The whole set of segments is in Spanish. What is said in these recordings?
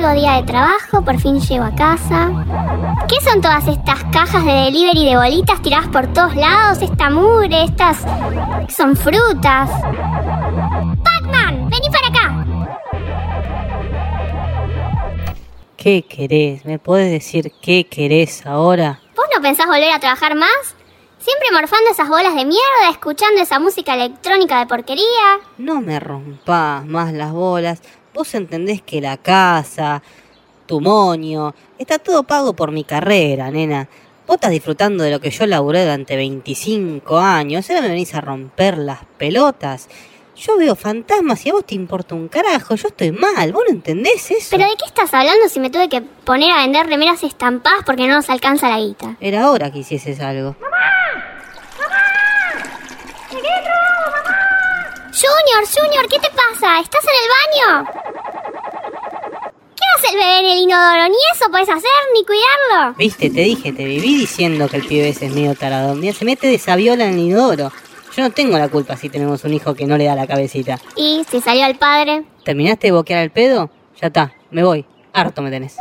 largo día de trabajo, por fin llego a casa. ¿Qué son todas estas cajas de delivery de bolitas tiradas por todos lados? Esta mugre, estas... son frutas. Pac-Man, vení para acá. ¿Qué querés? ¿Me podés decir qué querés ahora? ¿Vos no pensás volver a trabajar más? Siempre morfando esas bolas de mierda, escuchando esa música electrónica de porquería. No me rompas más las bolas. Vos entendés que la casa, tu moño, está todo pago por mi carrera, nena. Vos estás disfrutando de lo que yo laburé durante 25 años. Ahora me venís a romper las pelotas. Yo veo fantasmas y a vos te importa un carajo. Yo estoy mal. ¿Vos no entendés eso? ¿Pero de qué estás hablando si me tuve que poner a vender remeras estampadas porque no nos alcanza la guita? Era hora que hicieses algo. Junior, Junior, ¿qué te pasa? ¿Estás en el baño? ¿Qué hace el bebé en el inodoro? Ni eso puedes hacer, ni cuidarlo. Viste, te dije, te viví diciendo que el pibe ese es medio tarado. Día se mete de sabiola en el inodoro. Yo no tengo la culpa si tenemos un hijo que no le da la cabecita. ¿Y si salió el padre? ¿Terminaste de boquear el pedo? Ya está, me voy. Harto me tenés.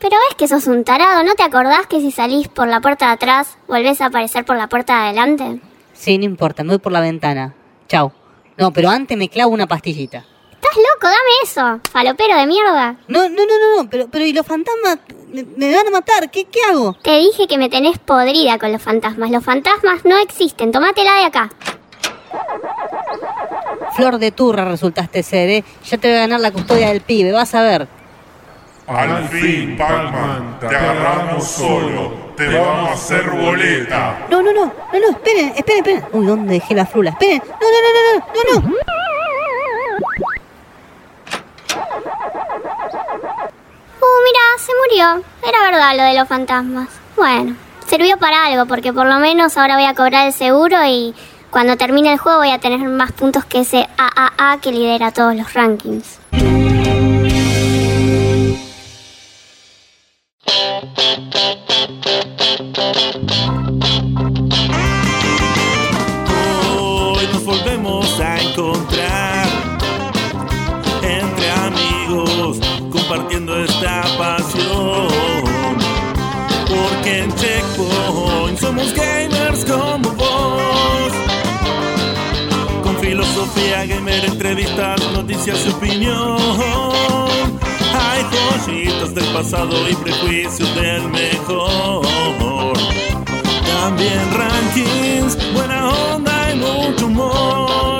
Pero ves que sos un tarado, ¿no te acordás que si salís por la puerta de atrás, volvés a aparecer por la puerta de adelante? Sí, no importa, me voy por la ventana. Chau. No, pero antes me clavo una pastillita. ¿Estás loco? Dame eso, falopero de mierda. No, no, no, no, no, pero, pero ¿y los fantasmas? Me, me van a matar, ¿qué, qué hago? Te dije que me tenés podrida con los fantasmas. Los fantasmas no existen, tomátela de acá. Flor de turra resultaste ser, ¿eh? Ya te voy a ganar la custodia del pibe, vas a ver. Al fin, Pac-Man, te agarramos solo. Te vamos a hacer boleta. No, no, no, no, no, esperen, esperen, esperen. Uy, ¿dónde dejé la frula? Esperen. No, no, no, no, no, no, no. Uh, mira, se murió. Era verdad lo de los fantasmas. Bueno, sirvió para algo, porque por lo menos ahora voy a cobrar el seguro y cuando termine el juego voy a tener más puntos que ese AAA que lidera todos los rankings. Hoy nos volvemos a encontrar entre amigos compartiendo esta pasión. Porque en Checkpoint somos gamers como vos. Con filosofía gamer, entrevistas, noticias y opinión. Joyitas del pasado y prejuicios del mejor. También rankings, buena onda y mucho humor.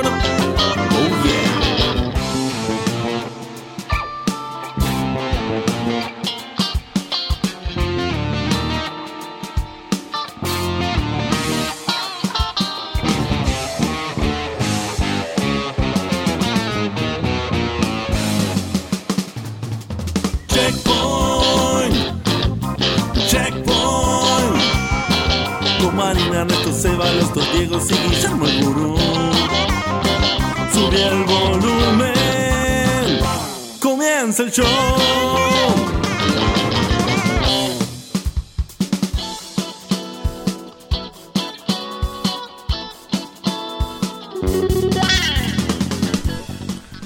Marina, Ernesto, Seba, los dos Diegos y Guillermo el Gurú. Sube el volumen. Comienza el show.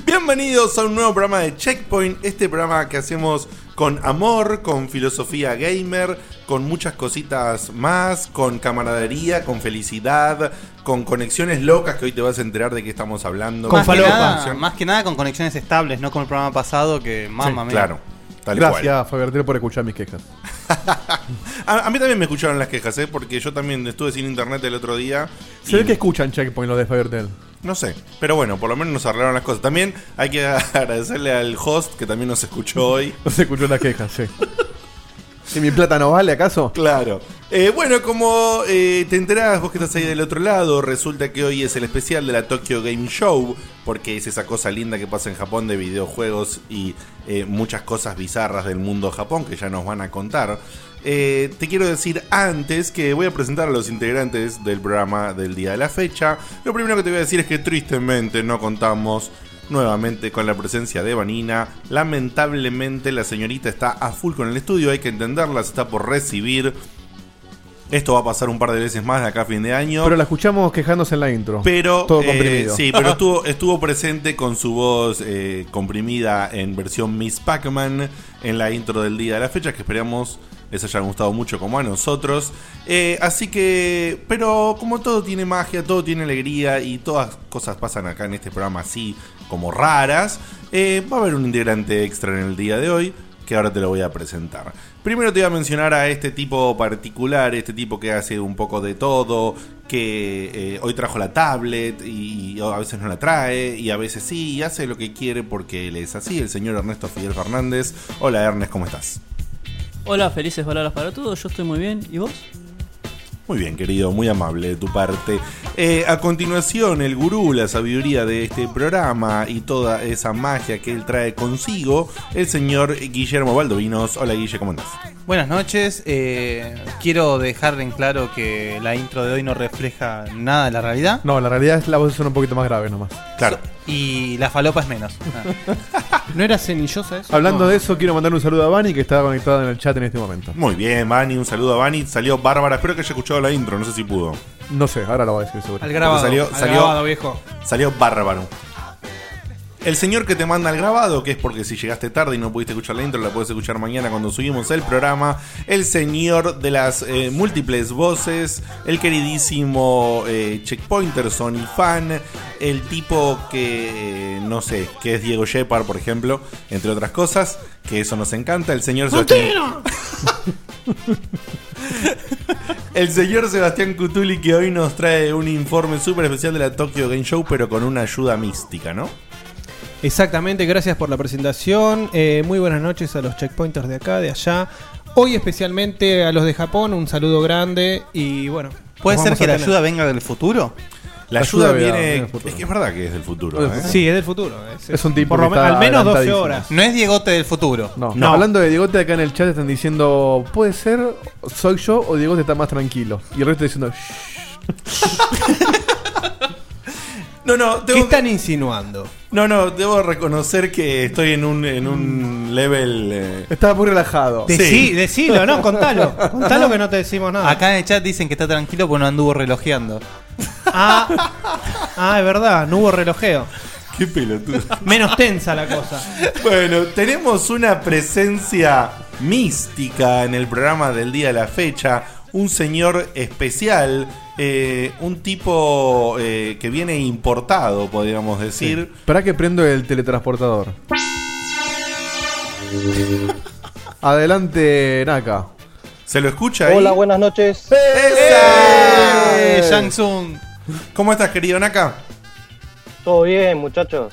Bienvenidos a un nuevo programa de Checkpoint, este programa que hacemos con amor, con filosofía gamer, con muchas cositas más, con camaradería, con felicidad, con conexiones locas que hoy te vas a enterar de qué estamos hablando. Con Con nada, conexión- más que nada con conexiones estables, no con el programa pasado que mamá Sí, mía. claro, tal Gracias, Fabertel, por escuchar mis quejas. A, a mí también me escucharon las quejas, ¿eh? porque yo también estuve sin internet el otro día. Se ve que escuchan Checkpoint lo de Fabertel. No sé, pero bueno, por lo menos nos arreglaron las cosas. También hay que agradecerle al host que también nos escuchó hoy. No se escuchó las quejas, sí. ¿Y mi plata no vale acaso? Claro. Eh, bueno, como eh, te enterás vos que estás ahí del otro lado, resulta que hoy es el especial de la Tokyo Game Show, porque es esa cosa linda que pasa en Japón de videojuegos y eh, muchas cosas bizarras del mundo Japón que ya nos van a contar. Te quiero decir antes que voy a presentar a los integrantes del programa del día de la fecha. Lo primero que te voy a decir es que tristemente no contamos nuevamente con la presencia de Vanina. Lamentablemente la señorita está a full con el estudio, hay que entenderla, se está por recibir Esto va a pasar un par de veces más de acá a fin de año. Pero la escuchamos quejándose en la intro. Pero, Todo eh, comprimido. sí, pero estuvo, estuvo presente con su voz eh, comprimida en versión Miss Pac-Man en la intro del día de la fecha, que esperamos les haya gustado mucho como a nosotros. Eh, así que, pero como todo tiene magia, todo tiene alegría y todas cosas pasan acá en este programa así como raras, eh, va a haber un integrante extra en el día de hoy que ahora te lo voy a presentar. Primero te voy a mencionar a este tipo particular, este tipo que hace un poco de todo, que eh, hoy trajo la tablet y, a veces no la trae y a veces sí, y hace lo que quiere porque él es así, el señor Ernesto Fidel Fernández. Hola Ernest, ¿cómo estás? Hola, felices palabras para todos. Yo estoy muy bien. ¿Y vos? Muy bien, querido, muy amable de tu parte. Eh, a continuación, el gurú, la sabiduría de este programa y toda esa magia que él trae consigo, el señor Guillermo Baldovinos. Hola Guille, ¿cómo andás? Buenas noches. eh, quiero dejar en claro que la intro de hoy no refleja nada de la realidad. No, la realidad es la voz son un poquito más grave nomás. Claro. Y la falopa es menos. ¿No era cenillosa eso? Hablando No. de eso, quiero mandar un saludo a Vani que está conectado en el chat en este momento. Muy bien, Vani, un saludo a Vani. Salió bárbara, espero que haya escuchado la intro, no sé si pudo. No sé, ahora lo voy a decir seguro. Al grabado. Salió- al salió- grabado, viejo. Salió bárbaro. El señor que te manda el grabado, que es porque si llegaste tarde y no pudiste escuchar la intro, la puedes escuchar mañana cuando subimos el programa. El señor de las eh, múltiples voces, el queridísimo eh, Checkpointerson y fan, el tipo que, eh, no sé, que es Diego Shepard, por ejemplo, entre otras cosas, que eso nos encanta. El señor Sebastián. El señor Sebastián Cutuli que hoy nos trae un informe súper especial de la Tokyo Game Show, pero con una ayuda mística, ¿no? Exactamente, gracias por la presentación. Eh, muy buenas noches a los checkpointers de acá, de allá. Hoy especialmente a los de Japón, un saludo grande y bueno. ¿Puede ser que la ayuda venga del futuro? La La ayuda ayuda viene. Es que es verdad que es del futuro. ¿eh? Sí, es del futuro. Es un tipo por lo está al menos 12 adelantadísimo. horas. No es Diegote del futuro. No, No. hablando de Diegote, acá en el chat están diciendo, puede ser, soy yo o Diegote está más tranquilo. Y el resto diciendo, "Shh". No, no, ¿Qué tengo que- están insinuando? no, no, debo reconocer que estoy en un, en un level. eh, estaba muy relajado. Sí. Decí, decilo, no, contalo. Contalo que no te decimos nada. Acá en el chat dicen que está tranquilo porque no anduvo relojeando. Ah, ah, es verdad, no hubo relojeo. Qué pelotudo. Menos tensa la cosa. Bueno, tenemos una presencia mística en el programa del día de la fecha. Un señor especial, eh, un tipo eh, que viene importado, podríamos decir. Espera que prendo el teletransportador. Adelante, Naka. ¿Se lo escucha ahí? Hola, buenas noches. ¡Esa! ¡Eh, Shang Tsung! ¿Cómo estás, querido Naka? ¿Todo bien, muchachos?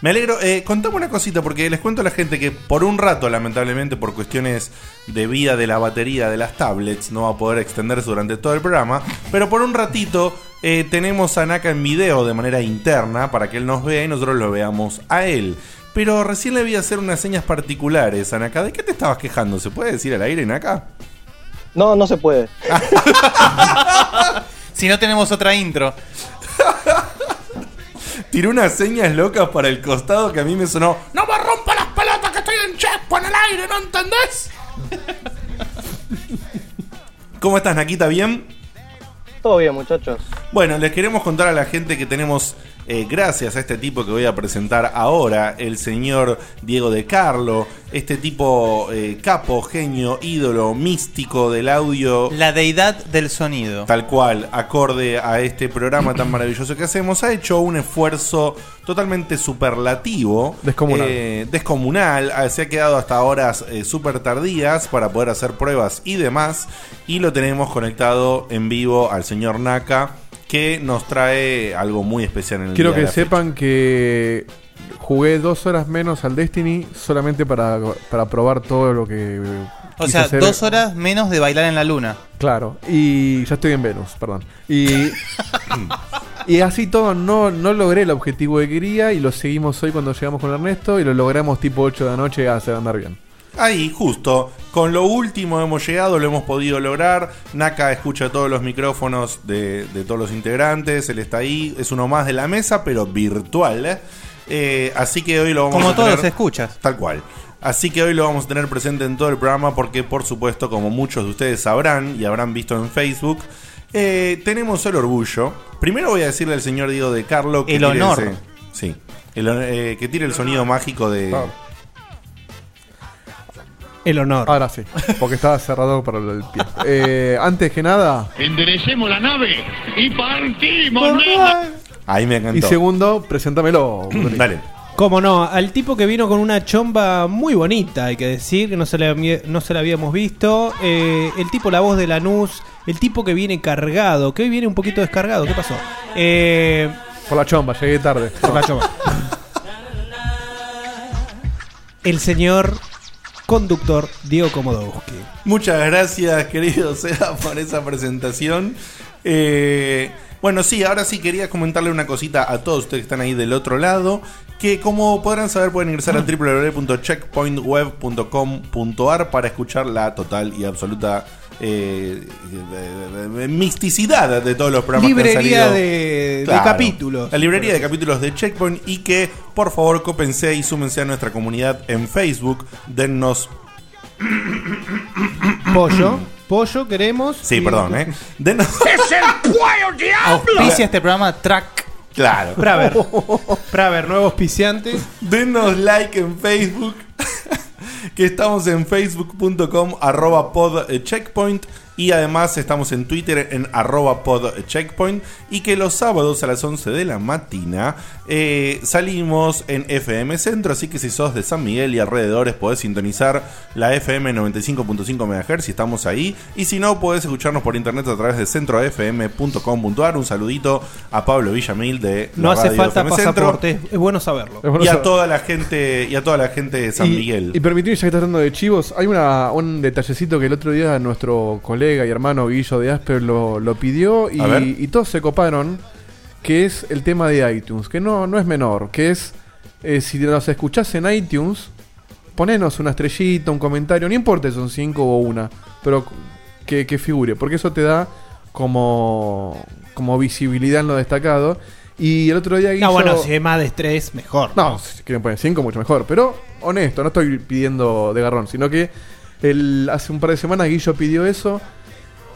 Me alegro. Eh, contame una cosita, porque les cuento a la gente que por un rato, lamentablemente, por cuestiones de vida de la batería de las tablets, no va a poder extenderse durante todo el programa. Pero por un ratito eh, tenemos a Naka en video de manera interna para que él nos vea y nosotros lo veamos a él. Pero recién le vi hacer unas señas particulares a Naka. ¿De qué te estabas quejando? ¿Se puede decir al aire, Naka? No, no se puede. Si no tenemos otra intro. Tiró unas señas locas para el costado que a mí me sonó. ¡No me rompa las pelotas que estoy en checkpoint en el aire! ¿No entendés? ¿Cómo estás, Nakita? ¿Bien? Todo bien, muchachos. Bueno, les queremos contar a la gente que tenemos, eh, gracias a este tipo que voy a presentar ahora, el señor Diego de Carlo, este tipo eh, capo, genio, ídolo, místico del audio. La deidad del sonido. Tal cual, acorde a este programa tan maravilloso que hacemos, ha hecho un esfuerzo totalmente superlativo. Descomunal. eh, descomunal. Ah, Se ha quedado hasta horas eh, súper tardías para poder hacer pruebas y demás. Y lo tenemos conectado en vivo al señor Naka, que nos trae algo muy especial en el Quiero día de que la fecha. sepan que jugué dos horas menos al Destiny solamente para, para probar todo lo que. O sea, hacer. dos horas menos de bailar en la luna. Claro, y ya estoy en Venus, perdón. Y, y así todo, no, no logré el objetivo que quería y lo seguimos hoy cuando llegamos con Ernesto y lo logramos tipo 8 de la noche a hacer andar bien. Ahí, justo. Con lo último hemos llegado, lo hemos podido lograr. Naka escucha todos los micrófonos de, de todos los integrantes. Él está ahí. Es uno más de la mesa, pero virtual. ¿eh? Eh, así que hoy lo vamos Como a todos tener- los escuchas. Tal cual. Así que hoy lo vamos a tener presente en todo el programa porque por supuesto, como muchos de ustedes sabrán y habrán visto en Facebook, eh, tenemos el orgullo. Primero voy a decirle al señor Diego de Carlo que El tire honor. ese- sí. el eh, que tire el sonido mágico de. El honor. Ahora sí, porque estaba cerrado para el pie. Eh, antes que nada, Enderecemos la nave y partimos, nena. Ahí me encantó. y segundo, preséntamelo. Dale. Cómo no, al tipo que vino con una chomba muy bonita, hay que decir, que no se la, había- no se la habíamos visto. Eh, el tipo, la voz de Lanús, el tipo que viene cargado, que hoy viene un poquito descargado, ¿qué pasó? Eh, Por la chomba, llegué tarde. Por la chomba. el señor conductor Diego Komodowski. Muchas gracias, querido Seba, por esa presentación. Eh, bueno, sí, ahora sí quería comentarle una cosita a todos ustedes que están ahí del otro lado. Que como podrán saber, pueden ingresar a www.checkpointweb.com.ar para escuchar la total y absoluta eh, eh, misticidad de todos los programas que han Librería salido. de, de Claro. capítulos. La librería de capítulos de Checkpoint y que por favor cópense y súmense a nuestra comunidad en Facebook. Dennos Pollo, pollo queremos. Sí, Y- perdón, ¿eh? Denos... ¡Es el cuello diablo! Auspicia este programa Track. Claro. Praver. Praver, nuevo auspiciante. Denos like en Facebook. Que estamos en facebook.com arroba pod eh. Y además estamos en Twitter en arroba pod checkpoint. Y que los sábados a las 11 de la mañana eh, salimos en FM Centro. Así que si sos de San Miguel y alrededores podés sintonizar la FM 95.5 MHz si estamos ahí. Y si no, podés escucharnos por internet a través de centrofm.com.ar. Un saludito a Pablo Villamil de No la hace radio falta FM Centro. pasaporte, es- es bueno saberlo. Es bueno Y a saber- toda la gente y a toda la gente de San y, Miguel. Y permitime, ya que estás hablando de chivos, hay una, un detallecito que el otro día nuestro colega y hermano Guillo de Asper lo, lo pidió y, todos se coparon, que es el tema de iTunes, que no, no es menor, que es, eh, si nos escuchás en iTunes, ponenos una estrellita, un comentario, no importa si son cinco o una, pero que, que figure, porque eso te da como, como visibilidad en lo destacado. Y el otro día Guillo... No, bueno, si es más de estrés, mejor. No, si quieren poner 5, mucho mejor. Pero, honesto, no estoy pidiendo de garrón, sino que el, hace un par de semanas Guillo pidió eso.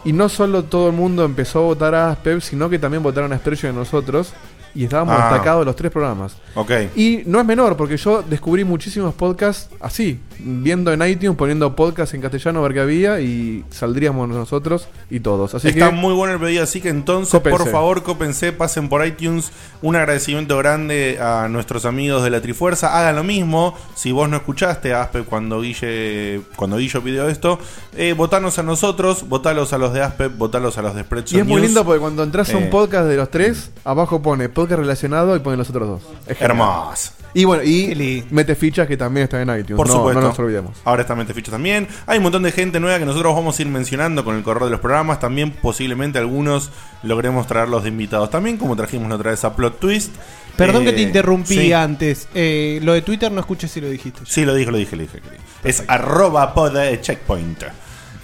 Y no solo todo el mundo empezó a votar a Aspep, sino que también votaron a Estrella de nosotros. Y estábamos Ah. destacados los tres programas. Ok. Y no es menor, porque yo descubrí muchísimos podcasts así, viendo en iTunes, poniendo podcast en castellano a ver qué había y saldríamos nosotros y todos. Así Está que muy bueno el pedido, así que entonces, Cópense. por favor, cópense, pasen por iTunes. Un agradecimiento grande a nuestros amigos de la Trifuerza. Hagan lo mismo. Si vos no escuchaste a Aspep cuando Guille, cuando Guillo pidió esto, eh, votanos a nosotros, votalos a los de Aspep, votalos a los de Spreadshot Y es muy News. lindo porque cuando entras a un Eh, podcast de los tres, abajo pone podcast relacionado y pone los otros dos. Es genial. Hermoso. Y bueno, y mete fichas que también está en iTunes. Por no, supuesto. No nos olvidemos. Ahora está Mente Ficha también. Hay un montón de gente nueva que nosotros vamos a ir mencionando con el correo de los programas. También posiblemente algunos logremos traerlos de invitados. También como trajimos la otra vez a Plot Twist. Perdón Eh, que te interrumpí sí. antes. Eh, lo de Twitter no escuché si lo dijiste. Sí, lo dije, lo dije, lo dije. Es arroba pod eh, checkpoint.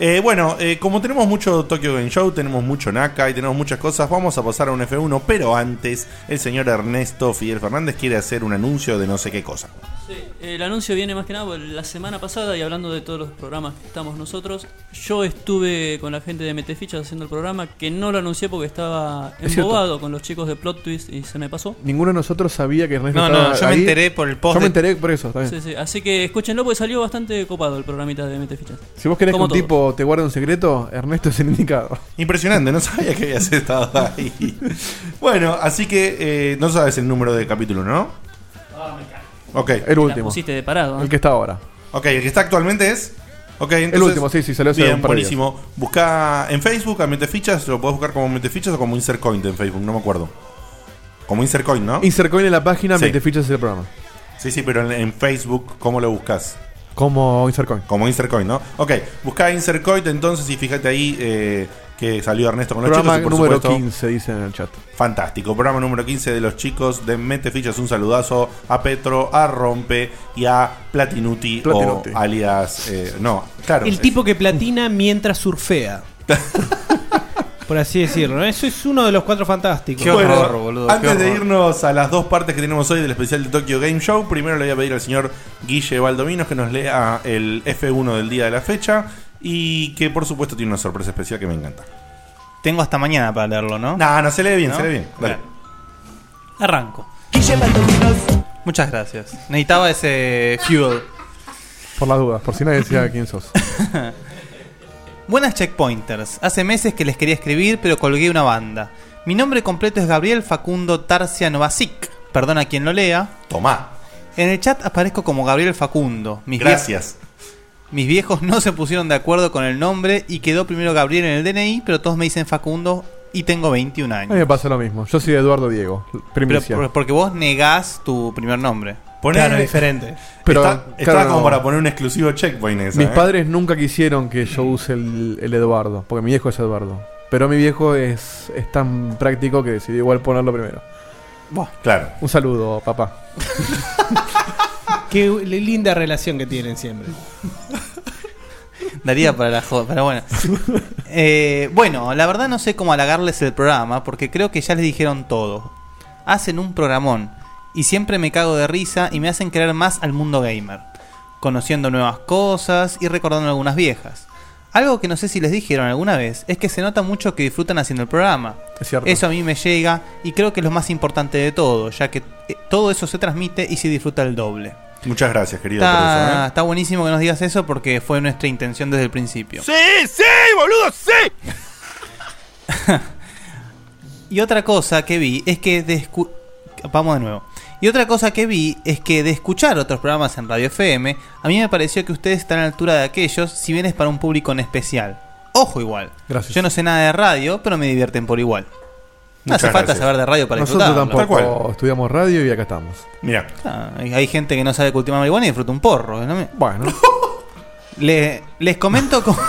Eh, bueno, eh, como tenemos mucho Tokyo Game Show, tenemos mucho Naka y tenemos muchas cosas, vamos a pasar a un F1, pero antes el señor Ernesto Fidel Fernández quiere hacer un anuncio de no sé qué cosa. Sí, el anuncio viene más que nada por la semana pasada y hablando de todos los programas que estamos nosotros. Yo estuve con la gente de Metefichas haciendo el programa que no lo anuncié porque estaba Es cierto. embobado con los chicos de Plot Twist y se me pasó. Ninguno de nosotros sabía que Ernesto No, no, yo me enteré por el post Yo me enteré por eso, está bien. Sí, sí, Así que escúchenlo porque salió bastante copado el programita de Metefichas. Si vos querés Como que un todo. tipo te guarde un secreto, Ernesto es el indicado. Impresionante, no sabía que habías estado ahí. Bueno, así que eh, no sabes el número de capítulo, ¿no? Ok. El último. pusiste de parado. ¿eh? El que está ahora. Ok, el que está actualmente es. Ok, entonces, El último, sí, sí, salió hace Bien, un par de días. buenísimo. Busca en Facebook a Metefichas, lo puedes buscar como Metefichas o como Insercoin en Facebook, no me acuerdo. Como Insercoin, ¿no? Insercoin en la página, Sí. mete fichas en el programa. Sí, sí, pero en, en Facebook, ¿cómo lo buscas? Como Insercoin. Como Insercoin, ¿no? Ok, busca Insercoin entonces y fíjate ahí eh, que salió Ernesto con los Programa chicos. por número supuesto, 15, dice en el chat. Fantástico, programa número 15 de los chicos de Mete Fichas. Un saludazo a Petro, a Rompe y a Platinuti, Platinuti. o alias. eh, no, claro. El tipo que platina mientras surfea. por así decirlo. ¿no? Eso es uno de los cuatro fantásticos. Bueno, Antes de irnos a las dos partes que tenemos hoy del especial de Tokyo Game Show, primero le voy a pedir al señor Guille Valdominos que nos lea el F1 del día de la fecha y que por supuesto tiene una sorpresa especial que me encanta. Tengo hasta mañana para leerlo, ¿no? No, no, se lee bien, ¿No? se lee bien. Dale. Arranco. Muchas gracias. Necesitaba ese fuel. Por las dudas, por si nadie decía quién sos. Buenas checkpointers. Hace meses que les quería escribir, pero colgué una banda. Mi nombre completo es Gabriel Facundo Tarcia Novasic. Perdona a quien lo lea. Tomá. En el chat aparezco como Gabriel Facundo. Mis Gracias. Mis viejos no se pusieron de acuerdo con el nombre y quedó primero Gabriel en el DNI, pero todos me dicen Facundo y tengo 21 A años. mí me pasa lo mismo. Yo soy Eduardo Diego, Pero primicia. por- porque vos negás tu primer nombre. Poné- Pero, Está- claro, estaba como no. para poner un exclusivo checkpoint esa. Mis ¿eh? padres nunca quisieron que yo use el, el Eduardo, porque mi viejo es Eduardo. Pero mi viejo es, es tan práctico que decidió igual ponerlo primero. Claro. Un saludo, papá. Qué linda relación que tienen siempre. Daría para la joda, pero bueno. Eh, bueno, la verdad no sé cómo halagarles el programa, porque creo que ya les dijeron todo. Hacen un programón, y siempre me cago de risa y me hacen querer más al mundo gamer, conociendo nuevas cosas y recordando algunas viejas. Algo que no sé si les dijeron alguna vez es que se nota mucho que disfrutan haciendo el programa. Es cierto. Eso a mí me llega y creo que es lo más importante de todo, ya que eh, todo eso se transmite y se disfruta el doble. Muchas gracias, querido, por Está, eso. ¿eh? está buenísimo que nos digas eso porque fue nuestra intención desde el principio. ¡Sí, sí, boludo, sí! Y otra cosa que vi es que Vamos de nuevo. Y otra cosa que vi es que de escuchar otros programas en Radio FM, a mí me pareció que ustedes están a la altura de aquellos, si bien es para un público en especial. Ojo igual. Gracias. Yo no sé nada de radio, pero me divierten por igual. No Muchas hace falta gracias. saber de radio para Nosotros disfrutarlo. tampoco estudiamos radio y acá estamos. Mira. Ah, hay, hay gente que no sabe cultivar marihuana y disfruta un porro. ¿no me- Bueno. Le- les comento cómo...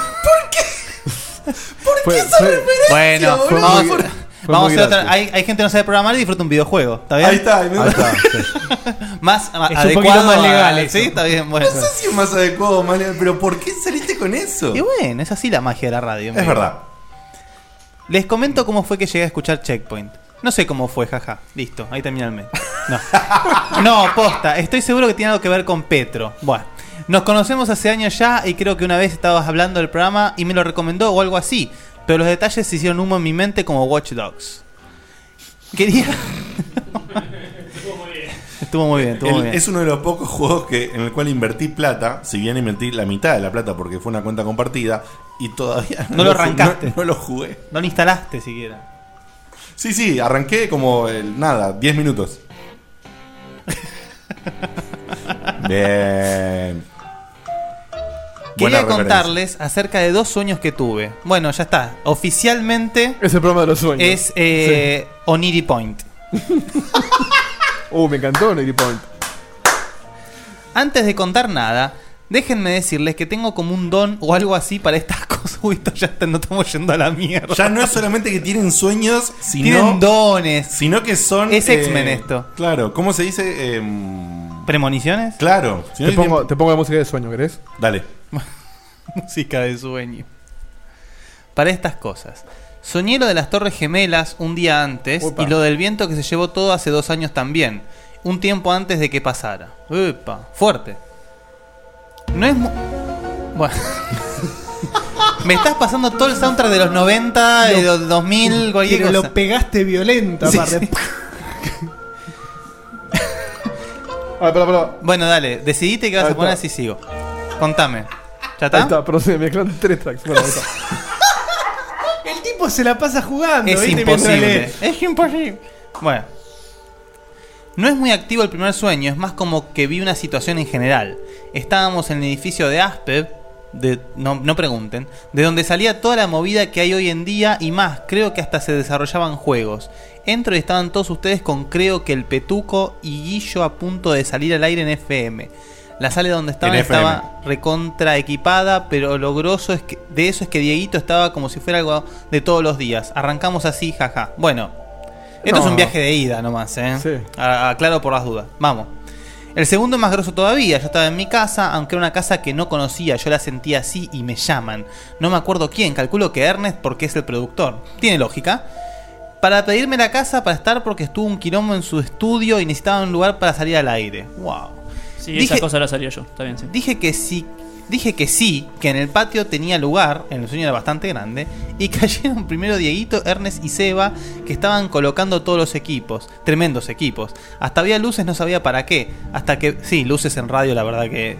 Fue- esa fue- referencia, Bueno, boludo? vamos, Fue- a- fue vamos a hacer otra. Hay, hay gente que no sabe programar y disfruta un videojuego. ¿Está bien? Ahí está, ahí está, más a- Es un adecuado poquito más a- legal eso. Sí, está bien. Bueno. No sé si es más adecuado más legal, pero ¿por qué saliste con eso? Y bueno, es así la magia de la radio. Es amigo. verdad. Les comento cómo fue que llegué a escuchar Checkpoint. No sé cómo fue, jaja. Listo, ahí termina el mes. No. No, posta. Estoy seguro que tiene algo que ver con Petro. Bueno. Nos conocemos hace años ya y creo que una vez estabas hablando del programa y me lo recomendó o algo así. Pero los detalles se hicieron humo en mi mente como Watch Dogs. Quería... Estuvo muy bien, estuvo El- muy bien. Es uno de los pocos juegos que, en el cual invertí plata, si bien invertí la mitad de la plata porque fue una cuenta compartida, y todavía No lo arrancaste. No, no lo jugué. No lo instalaste siquiera. Sí, sí, arranqué como el, nada, 10 minutos. Bien. Quería referencia. contarles acerca de dos sueños que tuve. Bueno, ya está. Oficialmente Es el programa de los sueños. es eh, Oniri Point. Uh, me encantó Navy Point. Antes de contar nada, déjenme decirles que tengo como un don o algo así para estas cosas. Uy, esto ya está- no estamos yendo a la mierda. Ya no es solamente que tienen sueños, sino. Tienen dones. Sino que son. Es X-Men esto. Claro, ¿cómo se dice? Em, ¿Premoniciones? claro. Si no Te pongo, te pongo la música de sueño, ¿querés? Dale. Música de sueño. Para estas cosas. Soñé lo de las Torres Gemelas un día antes Upa. y lo del viento que se llevó todo hace dos años también. Un tiempo antes de que pasara. Upa, fuerte. No es mu- Bueno. Me estás pasando todo el soundtrack de los 90, de los 2000, cualquier Pero cosa. lo pegaste violento, Sí, aparte. sí. Bueno, dale, decidite que vas a poner así sigo. Contame. ¿Ya está? Ahí está, pero se tres tracks. Bueno, ahí está. El tipo se la pasa jugando. Es ¿viste? Mientras imposible. lee. Es imposible. Bueno. No es muy activo el primer sueño, es más como que vi una situación en general. Estábamos en el edificio de Aspev, de, no, no pregunten, de donde salía toda la movida que hay hoy en día y más, creo que hasta se desarrollaban juegos. Entro y estaban todos ustedes con creo que el Petuco y Guillo a punto de salir al aire en FM. La sala donde En FM. estaba recontra equipada, pero lo grosso es que, de eso es que Dieguito estaba como si fuera algo de todos los días. Arrancamos así, jaja. Bueno, esto No. es un viaje de ida nomás, ¿eh? Sí. Aclaro por las dudas. Vamos. El segundo es más grosso todavía, yo estaba en mi casa, aunque era una casa que no conocía, yo la sentía así y me llaman. No me acuerdo quién, calculo que Ernest porque es el productor. Tiene lógica. Para pedirme la casa para estar porque estuvo un quilombo en su estudio y necesitaba un lugar para salir al aire. Wow. Sí, Dije- esa cosa la yo. Está bien, sí. Dije que sí, dije que sí, que en el patio tenía lugar, en el sueño era bastante grande, y cayeron primero Dieguito, Ernest y Seba, que estaban colocando todos los equipos, tremendos equipos. Hasta había luces, no sabía para qué. Hasta que, sí, luces en radio, la verdad que...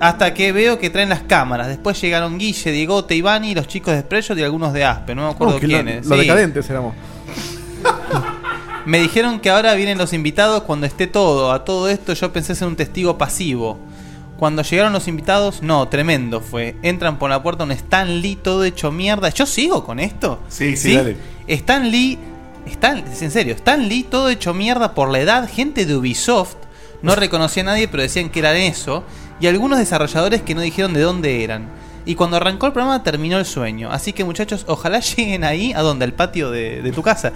Hasta que veo que traen las cámaras. Después llegaron Guille, Diegote, Ivani, los chicos de Spreadshot y algunos de Aspe. No me acuerdo Oh, lo- quiénes. Los Sí. decadentes éramos. Me dijeron que ahora vienen los invitados cuando esté todo. A todo esto yo pensé ser un testigo pasivo. Cuando llegaron los invitados, no, tremendo fue. Entran por la puerta un Stan Lee todo hecho mierda. ¿Yo sigo con esto? Sí, sí, dale. Stan Lee, Stan, es en serio, Stan Lee todo hecho mierda por la edad. Gente de Ubisoft, no reconocía a nadie, pero decían que eran eso. Y algunos desarrolladores que no dijeron de dónde eran. Y cuando arrancó el programa terminó el sueño. Así que muchachos, ojalá lleguen ahí, a donde, al patio de, de tu casa.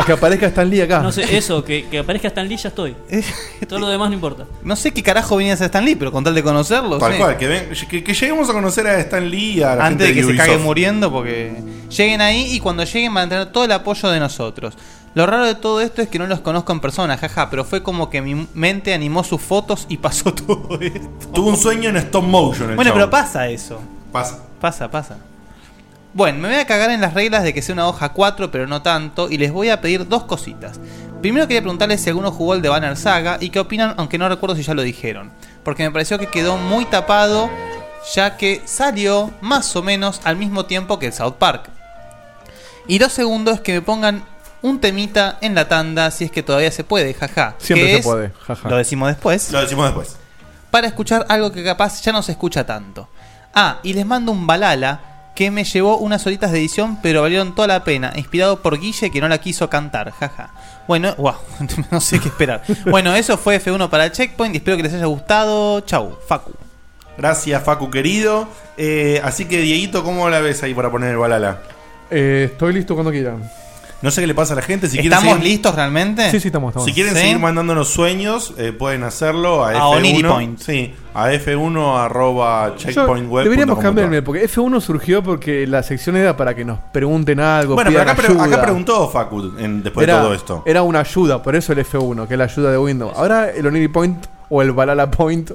A que aparezca Stan Lee acá. No sé, eso, que, que aparezca Stan Lee ya estoy. Todo lo demás no importa. No sé qué carajo venía a Stan Lee, pero con tal de conocerlo. Tal sí. cual, que, ven- que, que lleguemos a conocer a Stan Lee y a la Antes de gente que se Ubisoft. cague muriendo, porque lleguen ahí y cuando lleguen van a tener todo el apoyo de nosotros. Lo raro de todo esto es que no los conozco en persona, jaja, pero fue como que mi mente animó sus fotos y pasó todo esto. Tuvo un sueño en stop motion. el Bueno, chabón. pero pasa eso. Pasa. Pasa, pasa. Bueno, me voy a cagar en las reglas de que sea una hoja 4, pero no tanto, y les voy a pedir dos cositas. Primero quería preguntarles si alguno jugó el de Banner Saga y qué opinan, aunque no recuerdo si ya lo dijeron. Porque me pareció que quedó muy tapado, ya que salió más o menos al mismo tiempo que el South Park. Y lo segundo es que me pongan un temita en la tanda, si es que todavía se puede, jaja. Siempre que se es- puede, jaja. Lo decimos después Lo decimos después. para escuchar algo que capaz ya no se escucha tanto. Ah, y les mando un balala que me llevó unas horitas de edición, pero valieron toda la pena, inspirado por Guille que no la quiso cantar, jaja. Bueno, wow, no sé qué esperar. Bueno, eso fue F1 para Checkpoint espero que les haya gustado. Chau, Facu. Gracias, Facu querido. Eh, así que, Dieguito, ¿cómo la ves ahí para poner el balala? Eh, estoy listo cuando quieran. No sé qué le pasa a la gente. Si quieren ¿Estamos seguir- listos realmente? Sí, sí, estamos. estamos. Si quieren ¿Sí? seguir mandándonos sueños, eh, pueden hacerlo a, A F1. Oniripoint. Sí, a F1 arroba checkpointweb. deberíamos cambiarme, porque F1 surgió porque la sección era para que nos pregunten algo. Bueno, pero pidan acá, pre- ayuda. acá preguntó Facu en- después era, de todo esto. Era una ayuda, por eso el F1, que es la ayuda de Windows. Ahora el Oniri Point o el Balala Point.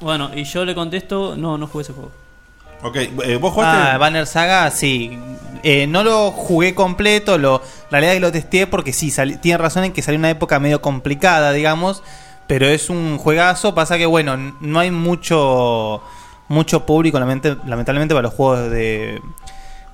Bueno, y yo le contesto, no, no jugué ese juego. Ok, eh, vos jugaste. Ah, Banner Saga, sí. Eh, no lo jugué completo, lo, la realidad es que lo testé porque sí, sali- tiene razón en que salió una época medio complicada, digamos, pero es un juegazo, pasa que bueno, no hay mucho mucho público lamentablemente para los juegos de,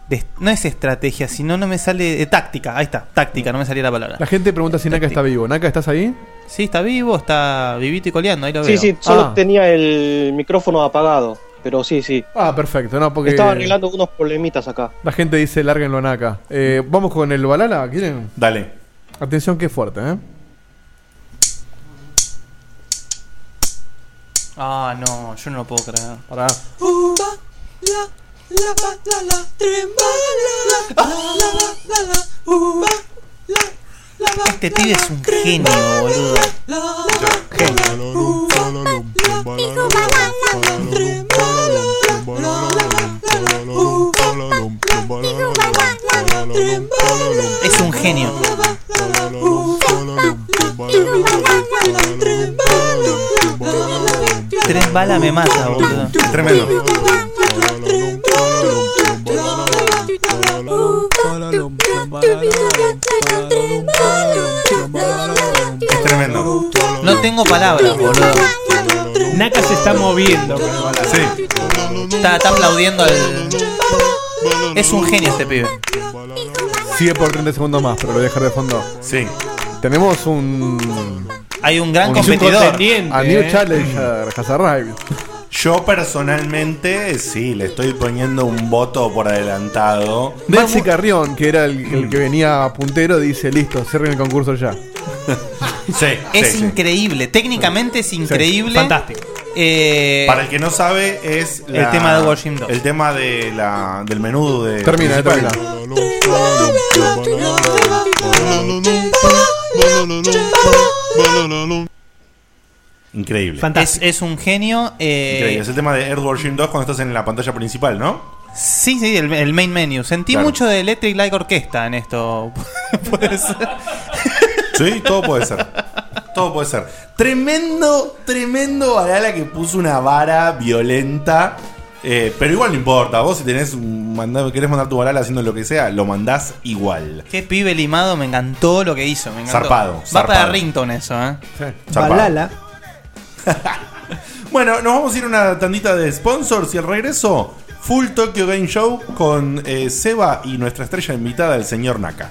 de- no es estrategia, sino no me sale de táctica, ahí está, táctica, no me salía la palabra. La gente pregunta si Naka está vivo. Naka, ¿estás ahí? Sí, está vivo, está vivito y coleando, ahí lo Sí, veo. sí, solo Ah. tenía el micrófono apagado. Pero sí, sí. Ah, perfecto, no, porque Estaba arreglando unos problemitas acá. la gente dice lárguenlo a Naka. Eh, Vamos con el Balala, ¿quieren? Dale. Atención que es fuerte, ¿eh? Ah, no, yo no lo puedo creer. Pará. Este pibe es un genio, boludo. Es un genio. Tres balas me mata, boludo. Tremendo. Es tremendo. No tengo palabras, boludo. Naka se está moviendo con el balala. Sí. Está, está aplaudiendo al. Es un genio este pibe. Sigue por 30 segundos más, pero lo voy a dejar de fondo. Sí. Tenemos un. Hay un gran un competidor. A New eh. Challenger, Hazard Yo personalmente sí, le estoy poniendo un voto por adelantado. Maxi Carrión, que era el, el que venía puntero, dice: Listo, cierren el concurso ya. Sí, Es sí, sí. increíble. Técnicamente es increíble. fantástico. Eh, Para el que no sabe, es El tema de 2. El tema de la, del menú de. Termina, principal. termina. Increíble. Es, es un genio. eh, Increíble. Es el tema de Earthworm Jim 2 cuando estás en la pantalla principal, ¿no? Sí, sí, el, el main menu. Sentí Claro. mucho de Electric Light Orquesta en esto. Puede ser. Sí, todo puede ser. Todo puede ser. Tremendo, tremendo Valhalla que puso una vara violenta. Eh, pero igual no importa. Vos si tenés un querés mandar tu Valhalla haciendo lo que sea, lo mandás igual. Qué pibe limado, me encantó lo que hizo. Me encantó. Zarpado, Va zarpado. para Rington eso, ¿eh? Zarpado. Bueno, nos vamos a ir a una tandita de sponsors y al regreso, Full Tokyo Game Show con eh, Seba y nuestra estrella invitada, el señor Naka.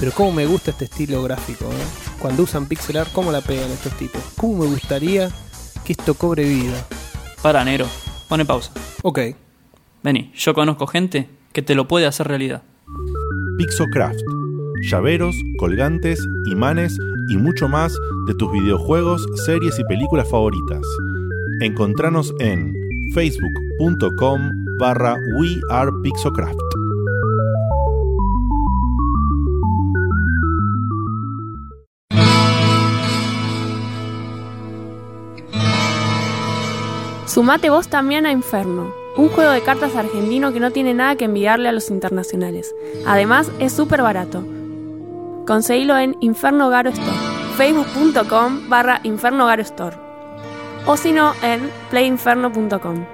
Pero cómo me gusta este estilo gráfico, ¿eh? Cuando usan pixel art, cómo la pegan estos tipos. Cómo me gustaría que esto cobre vida. Para, Nero. Pone pausa. Ok. Vení, yo conozco gente que te lo puede hacer realidad. Pixocraft. Llaveros, colgantes, imanes y mucho más de tus videojuegos, series y películas favoritas. Encontranos en facebook.com barra wearepixocraft. Sumate vos también a Inferno, un juego de cartas argentino que no tiene nada que envidiarle a los internacionales. Además, es súper barato. Conseguilo en Inferno Garo Store, facebook.com barra Inferno Garo Store. O si no, en playinferno.com.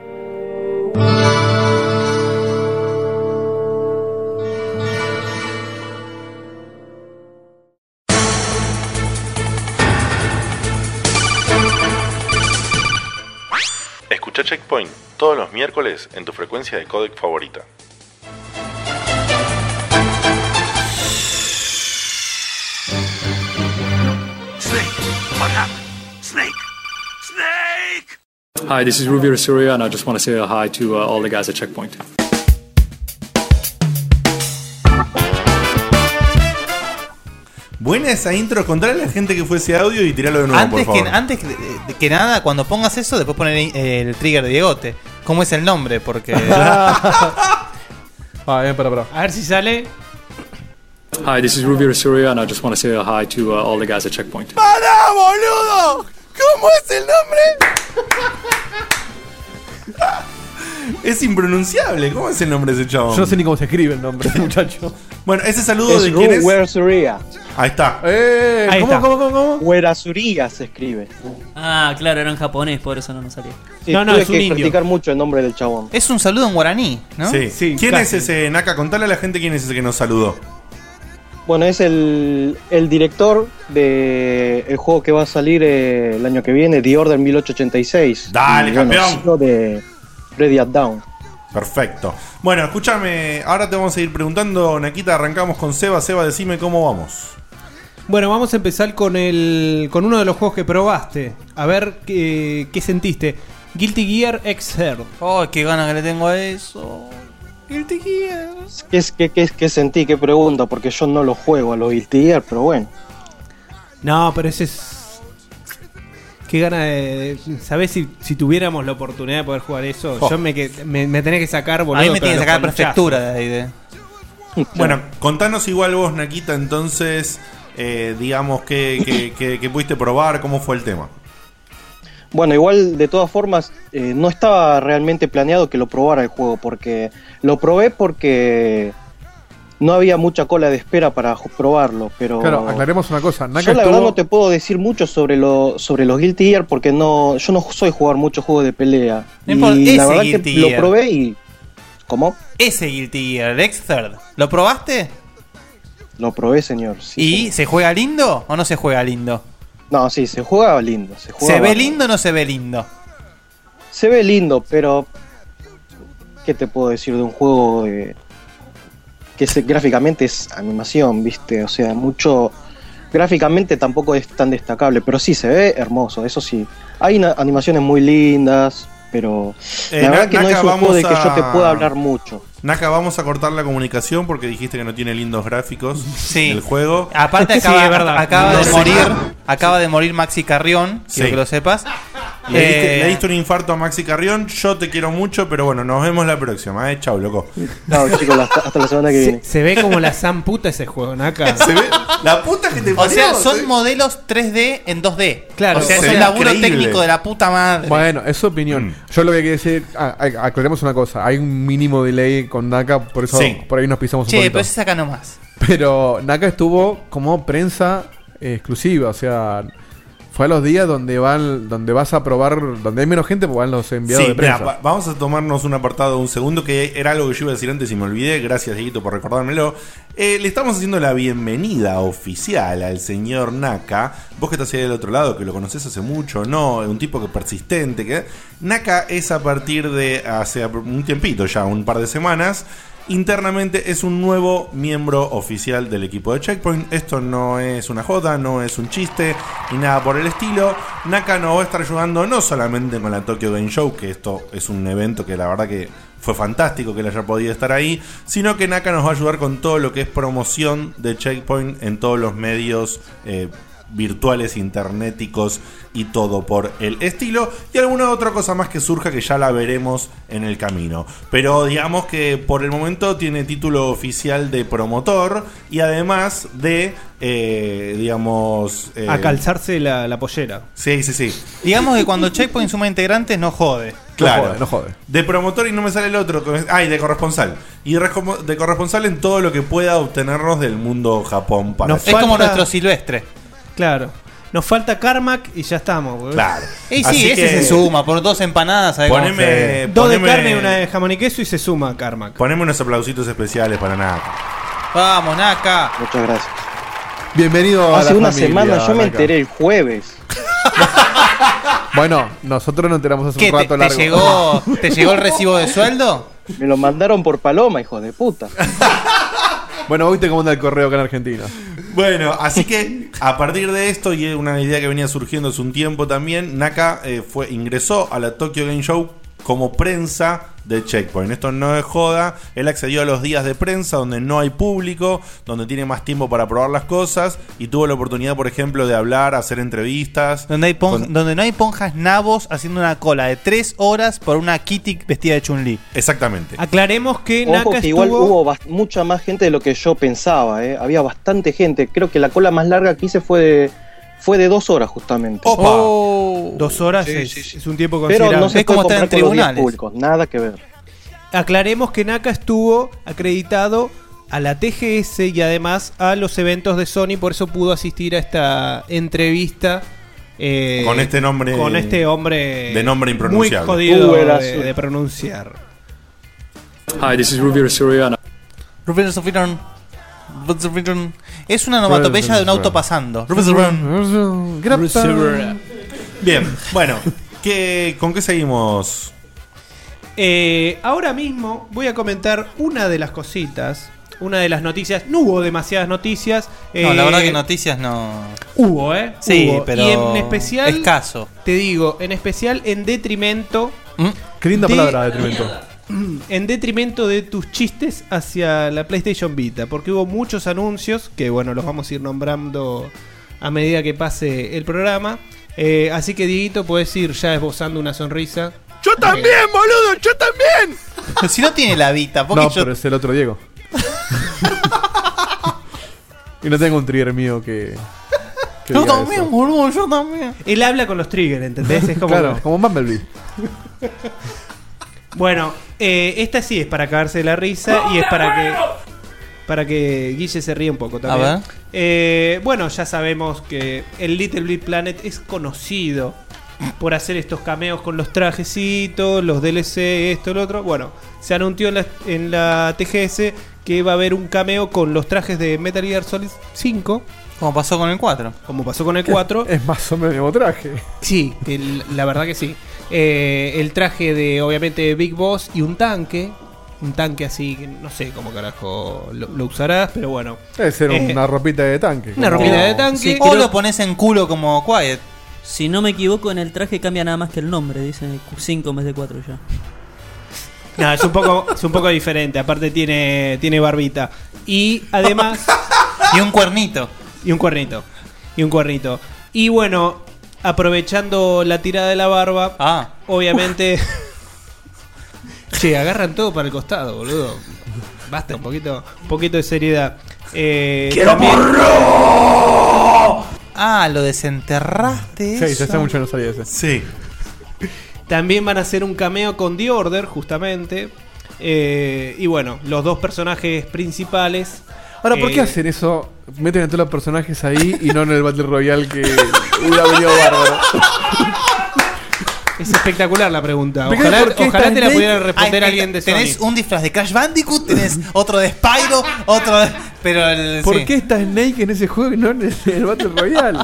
Checkpoint todos los miércoles en tu frecuencia de codec favorita. Snake, what happened? Snake! Snake! Hi, this is Ruby Surya, and I just want to say hi to uh, all the guys at Checkpoint. Buena esa intro, contale a la gente que fue ese audio y tiralo de nuevo, Antes, por que, favor. antes que, de- que nada, cuando pongas eso, después poner el trigger de Diegote. ¿Cómo es el nombre? Porque. Ah, bien, para, para. A ver si sale. Hi, this is Ruby Surya, and I just want to say hi to uh, all the guys at Checkpoint. ¡Para, boludo! ¿Cómo es el nombre? Es impronunciable. ¿Cómo es el nombre de ese chabón? Yo no sé ni cómo se escribe el nombre de ese muchacho. Bueno, ese saludo Es de quién es. Ruwer Surya. Ahí está. Eh, Ahí ¿cómo, está. cómo, cómo, cómo? Uerasuría se escribe. Ah, claro, era en japonés, por eso no nos salía. Sí, tuve que practicar mucho el nombre del chabón. Es un saludo en guaraní, ¿no? Sí. ¿Quién es ese Naka? Contale a la gente quién es ese que nos saludó. Bueno, es el, el director de el juego que va a salir eh, el año que viene, The Order 1886. Dale, Y, bueno, campeón. de Ready at Down. Perfecto. Bueno, escúchame, ahora te vamos a ir preguntando, Nakita, arrancamos con Seba. Seba, decime cómo vamos. Bueno, vamos a empezar con el con uno de los juegos que probaste. A ver qué, qué sentiste. Guilty Gear X Herd. Oh, qué ganas que le tengo a eso. Guilty Gear. ¿Qué, es, qué, qué, qué sentí? ¿Qué pregunta? Porque yo no lo juego a los Guilty Gear, pero bueno. No, pero ese es. Qué gana de. ¿Sabés si, si tuviéramos la oportunidad de poder jugar eso? Oh. Yo me, que- me, me tenés que sacar, boludo. A mí me tiene que sacar prefectura de ahí. De... Bueno, contanos igual vos, Nakita, entonces, eh, digamos, que, que, que- que pudiste probar, cómo fue el tema. Bueno, igual de todas formas, eh, no estaba realmente planeado que lo probara el juego, porque lo probé porque no había mucha cola de espera para probarlo, pero Claro, aclaremos una cosa. Naka yo la estuvo- verdad no te puedo decir mucho sobre lo, sobre los Guilty Gear porque no, yo no soy jugar muchos juegos de pelea. No y la ese verdad Guilty que lo Gear. probé y ¿cómo? Ese Guilty Gear, el X-Third. ¿Lo probaste? Lo probé, señor. sí, ¿Y señor. se juega lindo o no se juega lindo? No, sí, se juega lindo. Se, juega ¿Se ve lindo o no se ve lindo? Se ve lindo, pero ¿qué te puedo decir de un juego de- que gráficamente es animación, viste? O sea, mucho gráficamente tampoco es tan destacable, pero sí se ve hermoso, eso sí. Hay animaciones muy lindas, pero Eh, la verdad que no es un juego de que yo te pueda hablar mucho. Naka, vamos a cortar la comunicación porque dijiste que no tiene lindos gráficos el juego. Aparte acaba, acaba de morir, acaba de morir Maxi Carrión, quiero Sí. que lo sepas. Le diste, Eh, le diste un infarto a Maxi Carrión. Yo te quiero mucho, pero bueno, nos vemos la próxima. Eh, chau, loco. No, chicos, hasta, hasta la semana que viene. Se ve como la san puta ese juego, Naka. Se ve la puta que te o sea, son sí. modelos 3D en 2D. Claro. o sea, es un laburo increíble. técnico de la puta madre. Bueno, es su opinión. Yo lo que hay que decir, ah, aclaremos una cosa. Hay un mínimo delay con Naka, por eso Sí. por ahí nos pisamos un poquito. pero ese saca nomás. Pero Naka estuvo como prensa eh, exclusiva, o sea, fue a los días donde van, donde vas a probar, donde hay menos gente, pues van los enviados Sí, de prensa. mira, va- vamos a tomarnos un apartado un segundo que era algo que yo iba a decir antes y me olvidé. Gracias, Dieguito, por recordármelo. Eh, le estamos haciendo la bienvenida oficial al señor Naka. Vos que estás ahí del otro lado, que lo conoces hace mucho, ¿no? Un tipo que persistente. que Naka es a partir de hace un tiempito ya, un par de semanas. Internamente es un nuevo miembro oficial del equipo de Checkpoint. Esto no es una joda, no es un chiste ni nada por el estilo. Naka nos va a estar ayudando no solamente con la Tokyo Game Show, que esto es un evento que la verdad que fue fantástico que él haya podido estar ahí, sino que Naka nos va a ayudar con todo lo que es promoción de Checkpoint en todos los medios eh, virtuales, internéticos y todo por el estilo y alguna otra cosa más que surja que ya la veremos en el camino. Pero digamos que por el momento tiene título oficial de promotor y además de, eh, digamos... eh, A calzarse la, la pollera. Sí, sí, sí. Digamos que cuando Checkpoint suma integrantes no jode. Claro. No jode. De promotor y no me sale el otro. Ah, y de corresponsal. Y de, corresponsal en todo lo que pueda obtenernos del mundo Japón para Nos Es como nuestro silvestre. Claro. Nos falta Carmack y ya estamos. boludo. Claro. Y sí, Así ese que- se suma, por dos empanadas. ¿sabes cómo Poneme- Dos de poneme- carne y una de jamón y queso y se suma Carmack. Poneme unos aplausitos especiales para nada. Vamos, Naka. Muchas gracias. Bienvenido a Hace la una familia, semana yo me Naka. enteré el jueves. Bueno, nosotros nos enteramos hace ¿Qué, un te, rato te largo. llegó, ¿Te llegó el recibo de sueldo? Me lo mandaron por paloma, hijo de puta. Bueno, viste cómo anda el correo acá en Argentina. Bueno, así que a partir de esto y una idea que venía surgiendo hace un tiempo también, Naka eh, fue ingresó a la Tokyo Game Show como prensa de Checkpoint. Esto no es joda. Él accedió a los días de prensa donde no hay público, donde tiene más tiempo para probar las cosas y tuvo la oportunidad, por ejemplo, de hablar, hacer entrevistas. Donde, hay pon- donde no hay ponjas nabos haciendo una cola de tres horas por una Kitty vestida de Chun-Li. Exactamente. Aclaremos que Ojo Naka que igual estuvo... hubo mucha más gente de lo que yo pensaba, ¿eh? Había bastante gente. Creo que la cola más larga que hice fue de, fue de dos horas justamente. Dos horas Sí, es, sí, sí. es un tiempo Pero considerable. no se puede comparar con los días públicos, nada que ver. Aclaremos que Naka estuvo acreditado a la TGS y además a los eventos de Sony, por eso pudo asistir a esta entrevista. eh, Con este nombre- Con este hombre. de nombre impronunciable. Muy jodido de, pronunciar. Hi, this is Ruby Soriano. Rubén Sofirón. Es una onomatopeya de un auto pasando. Bien, bueno, ¿qué, ¿con qué seguimos? Eh, ahora mismo voy a comentar una de las cositas. Una de las noticias. No hubo demasiadas noticias. No, la eh, verdad que noticias no. Hubo, ¿eh? Sí, Hubo. pero Y en especial. escaso. Te digo, en especial en detrimento. Qué linda de- palabra, detrimento. En detrimento de tus chistes hacia la PlayStation Vita. Porque hubo muchos anuncios. Que bueno, los vamos a ir nombrando a medida que pase el programa. Eh, así que, Dieguito, puedes ir ya esbozando una sonrisa. ¡Yo también, boludo! ¡Yo también! si no tiene la Vita, porque No, yo. pero es el otro Diego. y no tengo un trigger mío que. que Yo también, eso. boludo, yo también. Él habla con los triggers, ¿entendés? Es como. Claro, como Bumblebee. Bueno, eh, esta sí es para cagarse de la risa y es para que. para que Guille se ríe un poco también. A ver. Eh, bueno, ya sabemos que el Little Big Planet es conocido por hacer estos cameos con los trajecitos, los DLC, esto, lo otro. Bueno, se anunció en la, en la TGS que va a haber un cameo con los trajes de Metal Gear Solid 5. Como pasó con el 4. Como pasó con el 4. Es más o menos el mismo traje. Sí, el- la verdad que sí. Eh, el traje de, obviamente, Big Boss y un tanque. Un tanque así, que no sé cómo carajo lo, lo usarás, pero bueno. Debe ser Eh, una ropita de tanque. Una como- ropita de tanque. Sí, O creo- lo pones en culo como Quiet. Si no me equivoco, en el traje cambia nada más que el nombre. Dice 5 en vez de 4 ya. No, es un poco, es un poco diferente. Aparte tiene, tiene barbita. Y además. y un cuernito. Y un cuernito. Y un cuernito. Y bueno, aprovechando la tirada de la barba. Ah. Obviamente. che, agarran todo para el costado, boludo. Basta, un poquito, un poquito de seriedad. Eh, también- Ah, lo desenterraste. Sí, eso. hace mucho no salía ese. Sí. También van a hacer un cameo con The Order, justamente. Eh, y bueno, los dos personajes principales. Ahora, ¿por qué eh, hacen eso? Meten a todos los personajes ahí y no en el Battle Royale que hubiera venido bárbaro. Es espectacular la pregunta. ¿Por qué- Ojalá, por qué ojalá te la Snake? pudiera responder Ay, alguien de Tenés Sony. un disfraz de Crash Bandicoot, tenés otro de Spyro, otro de... Pero el, ¿Por sí. qué está Snake en ese juego y no en el, en el Battle Royale?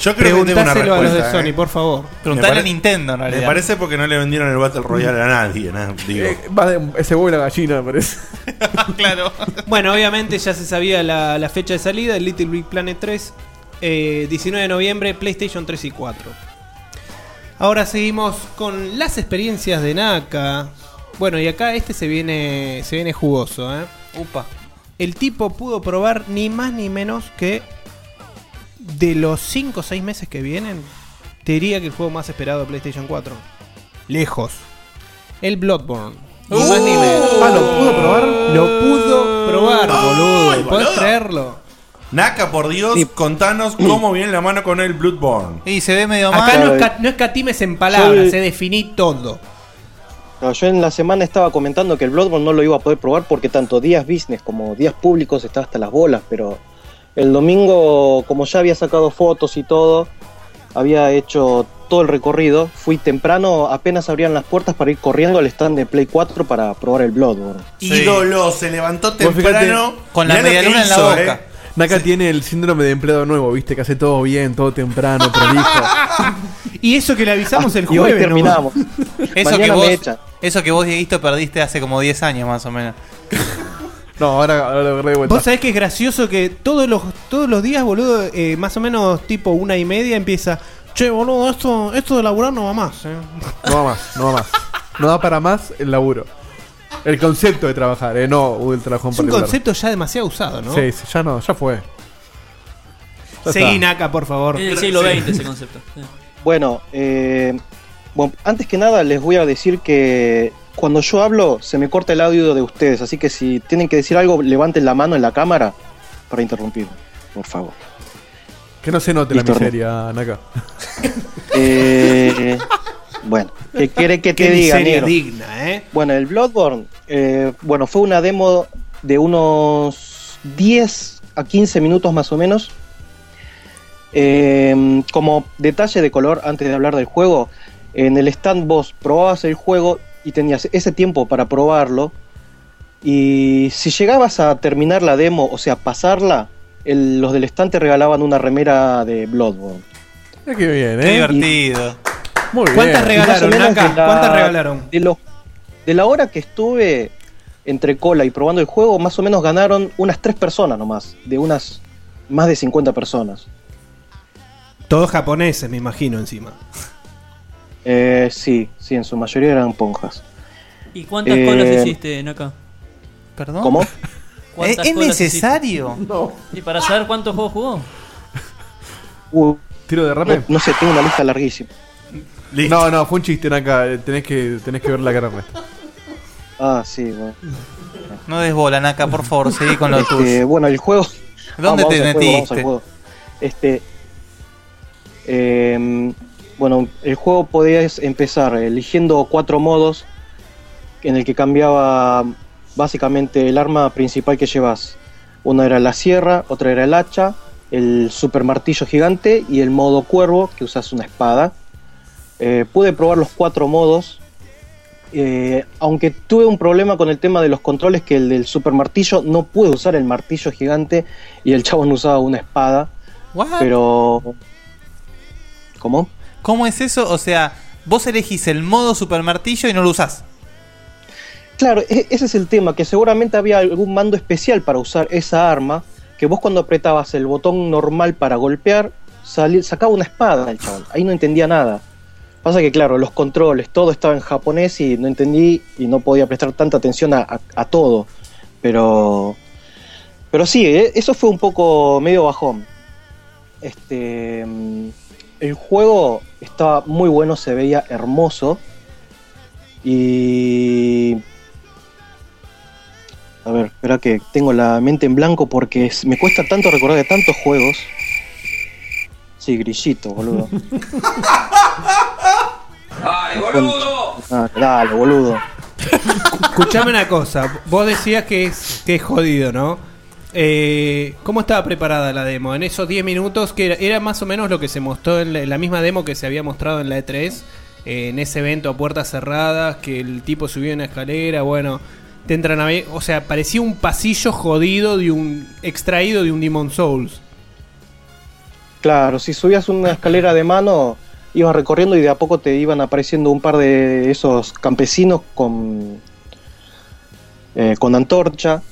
Yo creo que tengo una Preguntáselo a los de respuesta. Sony, eh. por favor. Preguntale Me a Nintendo, en Me realidad. parece porque no le vendieron el Battle Royale a nadie, ¿no? Digo. Eh, va de- ese huevo la gallina, me parece. claro. Bueno, obviamente ya se sabía la, la fecha de salida, el Little Big Planet 3, eh, 19 de noviembre, PlayStation 3 y 4. Ahora seguimos con las experiencias de Naka. Bueno, y acá este se viene, se viene jugoso, ¿eh? Upa. El tipo pudo probar ni más ni menos que de los 5 o 6 meses que vienen, te diría que el juego más esperado de PlayStation 4. Lejos. El Bloodborne. Ni más ni menos. Ah, ¿lo pudo probar? Lo pudo probar, boludo. ¿Puedes boludo. creerlo? Naka, por Dios, contanos cómo viene la mano con el Bloodborne. Y se ve medio Acá mal. no, esca- no escatimes en palabras, se definí todo. No, yo en la semana estaba comentando que el Bloodborne no lo iba a poder probar porque tanto días business como días públicos estaba hasta las bolas, pero el domingo, como ya había sacado fotos y todo, había hecho todo el recorrido, fui temprano, apenas abrían las puertas para ir corriendo al stand de Play 4 para probar el Bloodborne. Ídolo, se levantó fíjate, temprano. con la medialuna en la boca. eh. Naka tiene el síndrome de empleado nuevo, viste, que hace todo bien, todo temprano, prolijo. Y eso que le avisamos el Y hoy jueves. ¿no? terminamos. Eso que, vos, me echan. eso que vos, Dieguito, perdiste hace como 10 años más o menos. No, ahora, ahora lo agarré de vuelta. Vos sabés que es gracioso que todos los, todos los días, boludo, eh, más o menos tipo una y media empieza. Che, boludo, esto, esto de laburar no va más. eh". No va más, no va más. No da para más el laburo. El concepto de trabajar, eh, no el trabajo en Es un particular. concepto ya demasiado usado, ¿no? Sí, sí, ya no, ya fue. Ya Seguí, está. Naka, por favor. Es del siglo XX ese concepto. Sí. Bueno, eh, bueno, antes que nada les voy a decir que cuando yo hablo se me corta el audio de ustedes, así que si tienen que decir algo, levanten la mano en la cámara para interrumpir, por favor. Que no se note Listo, la miseria, Naka. Eh, bueno, ¿qué quiere que te Qué diga, miseria digna, ¿eh? Bueno, el Bloodborne, eh, bueno, fue una demo de unos 10 a 15 minutos más o menos. Eh, como detalle de color, antes de hablar del juego, en el stand vos probabas el juego y tenías ese tiempo para probarlo. Y si llegabas a terminar la demo, o sea, pasarla, el- los del stand te regalaban una remera de Bloodborne. Qué bien, Qué eh. divertido. Muy bien. ¿Cuántas regalaron, Naka? de la- ¿Cuántas regalaron? De, lo- de la hora que estuve entre cola y probando el juego, más o menos ganaron unas tres personas nomás, de unas más de 50 personas. Todos japoneses, me imagino, encima. Eh, sí, sí, en su mayoría eran ponjas. ¿Y cuántas Eh, colas hiciste, Naka? ¿Perdón? ¿Cómo? ¿Es, ¿Cuántas es colas necesario? hiciste? ¿Y para saber cuántos juegos jugó? Uh, Tiro de no, rape. no sé, tengo una lista larguísima. No, no, fue un chiste, Naka. Tenés que, tenés que ver la cara. Ernesto. Ah, sí, bueno. No des bola, Naka, por favor, seguí con lo Este, tuyo. bueno, el juego. ¿Dónde Vamos te al juego, vamos al metiste? juego. Este. em, bueno, el juego podías empezar eligiendo cuatro modos en el que cambiaba básicamente el arma principal que llevas. Una era la sierra, otra era el hacha, el super martillo gigante y el modo cuervo, que usas una espada. Eh, pude probar los cuatro modos. eh, aunque tuve un problema con el tema de los controles, que el del super martillo no pude usar el martillo gigante y el chavo no usaba una espada. Pero. ¿Cómo? ¿Cómo es eso? O sea, vos elegís el modo super martillo y no lo usás. Claro, e- ese es el tema, que seguramente había algún mando especial para usar esa arma, que vos cuando apretabas el botón normal para golpear, sali- sacaba una espada el chabón. Ahí no entendía nada. Pasa que claro, los controles, todo estaba en japonés y no entendí y no podía prestar tanta atención a, todo. Pero... Pero sí, eh, eso fue un poco medio bajón. Este... El juego estaba muy bueno, se veía hermoso. Y a ver, espera que tengo la mente en blanco porque es- me cuesta tanto recordar de tantos juegos. Sí, grillito, boludo. ¡Ay, boludo! Ah, dale, boludo. Escuchame una cosa, vos decías que es, que es jodido, ¿no? Eh, ¿Cómo estaba preparada la demo? En esos 10 minutos, que era, más o menos lo que se mostró en la, en la misma demo que se había mostrado en la E3, eh, en ese evento a puertas cerradas, que el tipo subió una escalera, bueno, te entran a ver, o sea, parecía un pasillo jodido de un extraído de un Demon Souls. Claro, si subías una escalera de mano, ibas recorriendo y de a poco te iban apareciendo un par de esos campesinos con, eh, con antorcha.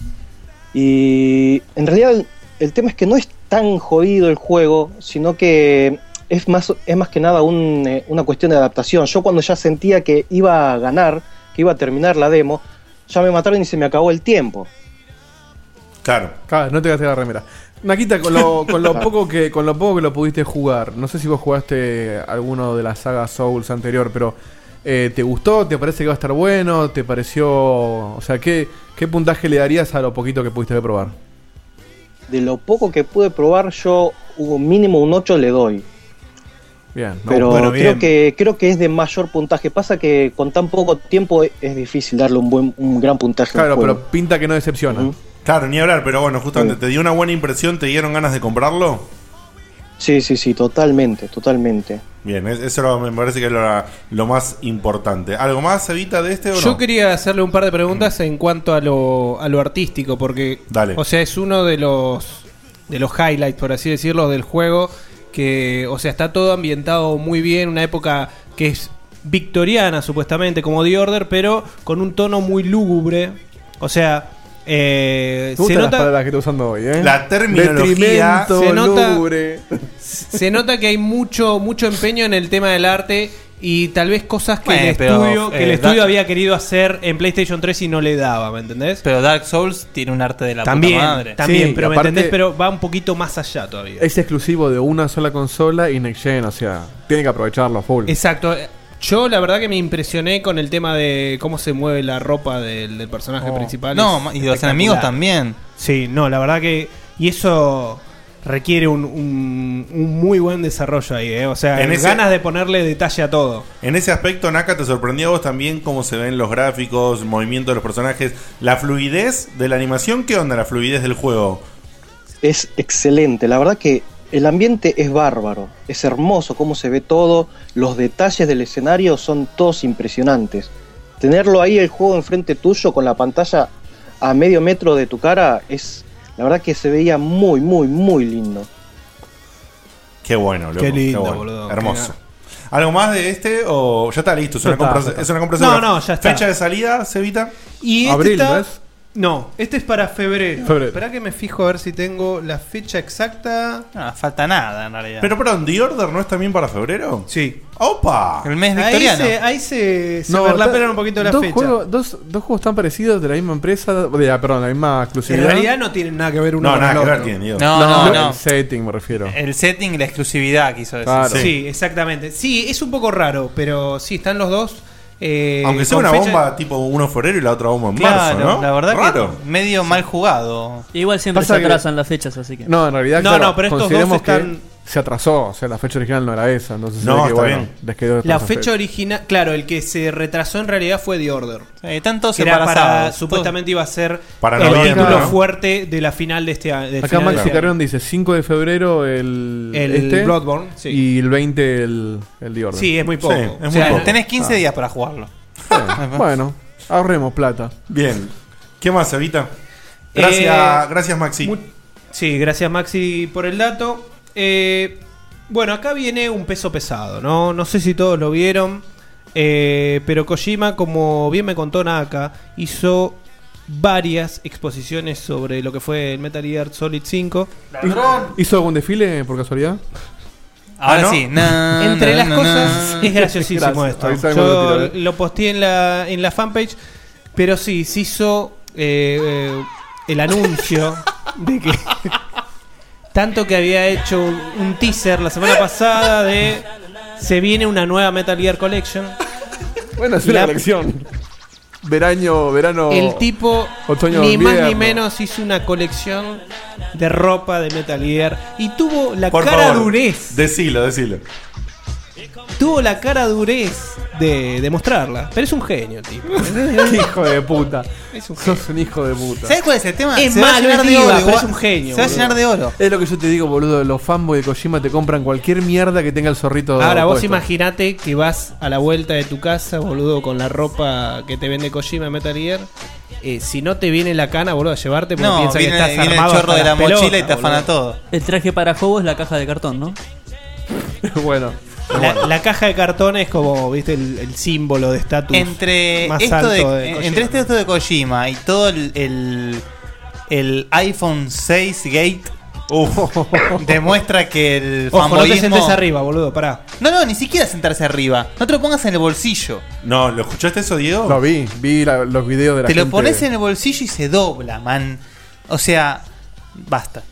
Y en realidad el, el tema es que no es tan jodido el juego, sino que es más, es más que nada un, eh, una cuestión de adaptación. Yo cuando ya sentía que iba a ganar, que iba a terminar la demo, ya me mataron y se me acabó el tiempo. Claro. Claro, no te gastes la remera. Naquita, con lo, con lo poco que con lo poco que lo pudiste jugar, no sé si vos jugaste alguno de la saga Souls anterior, pero eh, ¿te gustó? ¿Te parece que va a estar bueno? ¿Te pareció, o sea, qué qué puntaje le darías a lo poquito que pudiste probar? De lo poco que pude probar, yo un mínimo un 8 le doy. Bien, no, Pero bueno, creo bien. que creo que es de mayor puntaje. Pasa que con tan poco tiempo es, difícil darle un buen un gran puntaje. Claro, pero pinta que no decepciona. Claro, ni hablar, pero bueno, justamente, ¿te dio una buena impresión? ¿Te dieron ganas de comprarlo? Sí, sí, sí, totalmente, totalmente. Bien, es- eso lo- me parece que es lo, lo más importante. ¿Algo más, Evita, de este o no? Yo quería hacerle un par de preguntas en cuanto a lo, a lo artístico, porque, Dale. o sea, es uno de los de los highlights, por así decirlo, del juego, que, o sea, está todo ambientado muy bien, una época que es victoriana, supuestamente, como The Order, pero con un tono muy lúgubre, o sea... Eh, se las nota palabras que estoy usando hoy, ¿eh? La terminología- Detrimento, Se nota- se nota que hay mucho mucho empeño en el tema del arte y tal vez cosas que Bueno, el pero, estudio, que el eh, estudio Dark- había querido hacer en PlayStation 3 y no le daba, ¿me entendés? Pero Dark Souls tiene un arte de la también, puta madre. también, Sí, pero ¿me entendés? Pero va un poquito más allá todavía. Es exclusivo de una sola consola y Next Gen, o sea, tiene que aprovecharlo a full. Exacto. Yo la verdad que me impresioné con el tema de cómo se mueve la ropa del, del personaje Oh. principal. No, Es y de los espectacular. enemigos también. Sí, no, la verdad que... Y eso requiere un, un- un muy buen desarrollo ahí, ¿eh? O sea, En ese- ganas de ponerle detalle a todo. En ese aspecto, Naka, ¿te sorprendió a vos también cómo se ven los gráficos, el movimiento de los personajes, la fluidez de la animación? ¿Qué onda la fluidez del juego? Es excelente, la verdad que el ambiente es bárbaro, es hermoso cómo se ve todo, los detalles del escenario son todos impresionantes. Tenerlo ahí el juego enfrente tuyo con la pantalla a medio metro de tu cara es la verdad que se veía muy muy muy lindo. Qué bueno, loco. Qué lindo, bueno. boludo. Hermoso. ¿Algo más de este o ya está listo? Es una, compra, ya está. es una compra No, no, ya está. ¿Fecha de salida, Cevita? Y este Abril, está- ¿no es? No, este es para febrero. Febrero. Espera que me fijo a ver si tengo la fecha exacta. No, falta nada en realidad. Pero perdón, ¿The Order no es también para febrero? Sí. ¡Opa! El mes Ahí victoriano. se, ahí se, se No, overlapean ta- un poquito la dos fecha. Juegos, dos, dos juegos tan parecidos de la misma empresa, de la, perdón, la misma En exclusividad. realidad no tienen nada que ver uno No, con nada el que ver otro. digo. No, no, no. El setting me refiero. El setting y la exclusividad quiso decir. Claro. Sí. exactamente. Sí, es un poco raro, pero sí, están los dos. Eh, Aunque sea una fecha- bomba tipo uno en febrero y la otra bomba en Claro, marzo, ¿no? la verdad Raro. que medio mal jugado. Igual siempre Pasa se que- atrasan las fechas, así que. No, en realidad, No, claro, no, pero estos dos están. que se atrasó. O sea, la fecha original no era esa. Entonces, se No, que, está bueno, bien. les quedó La fecha original, claro, el que se retrasó en realidad fue The Order. todos Que era para, supuestamente iba a ser Para el noviembre, título ¿no? fuerte de la final de este año. Acá Maxi Carrión dice 5 de febrero el, El este, Bloodborne, sí. y el 20 el, el The Order. Sí, es muy poco. Sí, O es sea, muy poco. Tenés 15 Ah. días para jugarlo. Bueno, ahorremos plata. Bien. ¿Qué más, Evita? Gracias, Eh, gracias Maxi. mu- Sí, gracias Maxi por el dato. Eh, bueno, acá viene un peso pesado, ¿no? No sé si todos lo vieron, eh, pero Kojima, como bien me contó Naka, hizo varias exposiciones sobre lo que fue el Metal Gear Solid 5. ¿Hizo algún desfile por casualidad? Ahora sí. Na, Entre na, las na, cosas na. es graciosísimo Gracias. esto. Yo tiro, eh. lo posteé en la, en la fanpage, pero sí, se hizo eh, eh, el anuncio de que tanto que había hecho un, un teaser la semana pasada de se viene una nueva Metal Gear Collection. Bueno, es una La- colección. Verano, verano. El tipo otoño, ni más ni invierno. menos hizo una colección de ropa de Metal Gear y tuvo la Por cara favor, durez Decilo, decilo. Tuvo la cara durez de, de mostrarla. Pero es un genio, tipo. hijo de puta. Es un Sos un hijo de puta. ¿Sabes cuál es el tema? Es Se va a malo, llenar de oro, pero es un genio, Se va a llenar de oro. Es lo que yo te digo, boludo. Los fanboys de Kojima te compran cualquier mierda que tenga el zorrito. Ahora vos imaginate que vas a la vuelta de tu casa, boludo, con la ropa que te vende Kojima en Metal Gear. Eh, si no te viene la cana, boludo, a llevarte porque No, piensa viene- que estás viene el armado chorro hasta de la mochila y te afana boludo. todo. El traje para juego es la caja de cartón, ¿no? bueno. La, la caja de cartón es como, viste, el, el símbolo de estatus Entre más esto alto de, de, Kojima. entre este esto de Kojima y todo el, el, el iPhone 6 Gate demuestra que el Ojo, no te sentes arriba, boludo, pará. No, no, ni siquiera sentarse arriba. No te lo pongas en el bolsillo. No, ¿lo escuchaste eso, Diego? Lo vi, vi la- los videos de la Te lo pones en el bolsillo y se dobla, man. O sea, basta.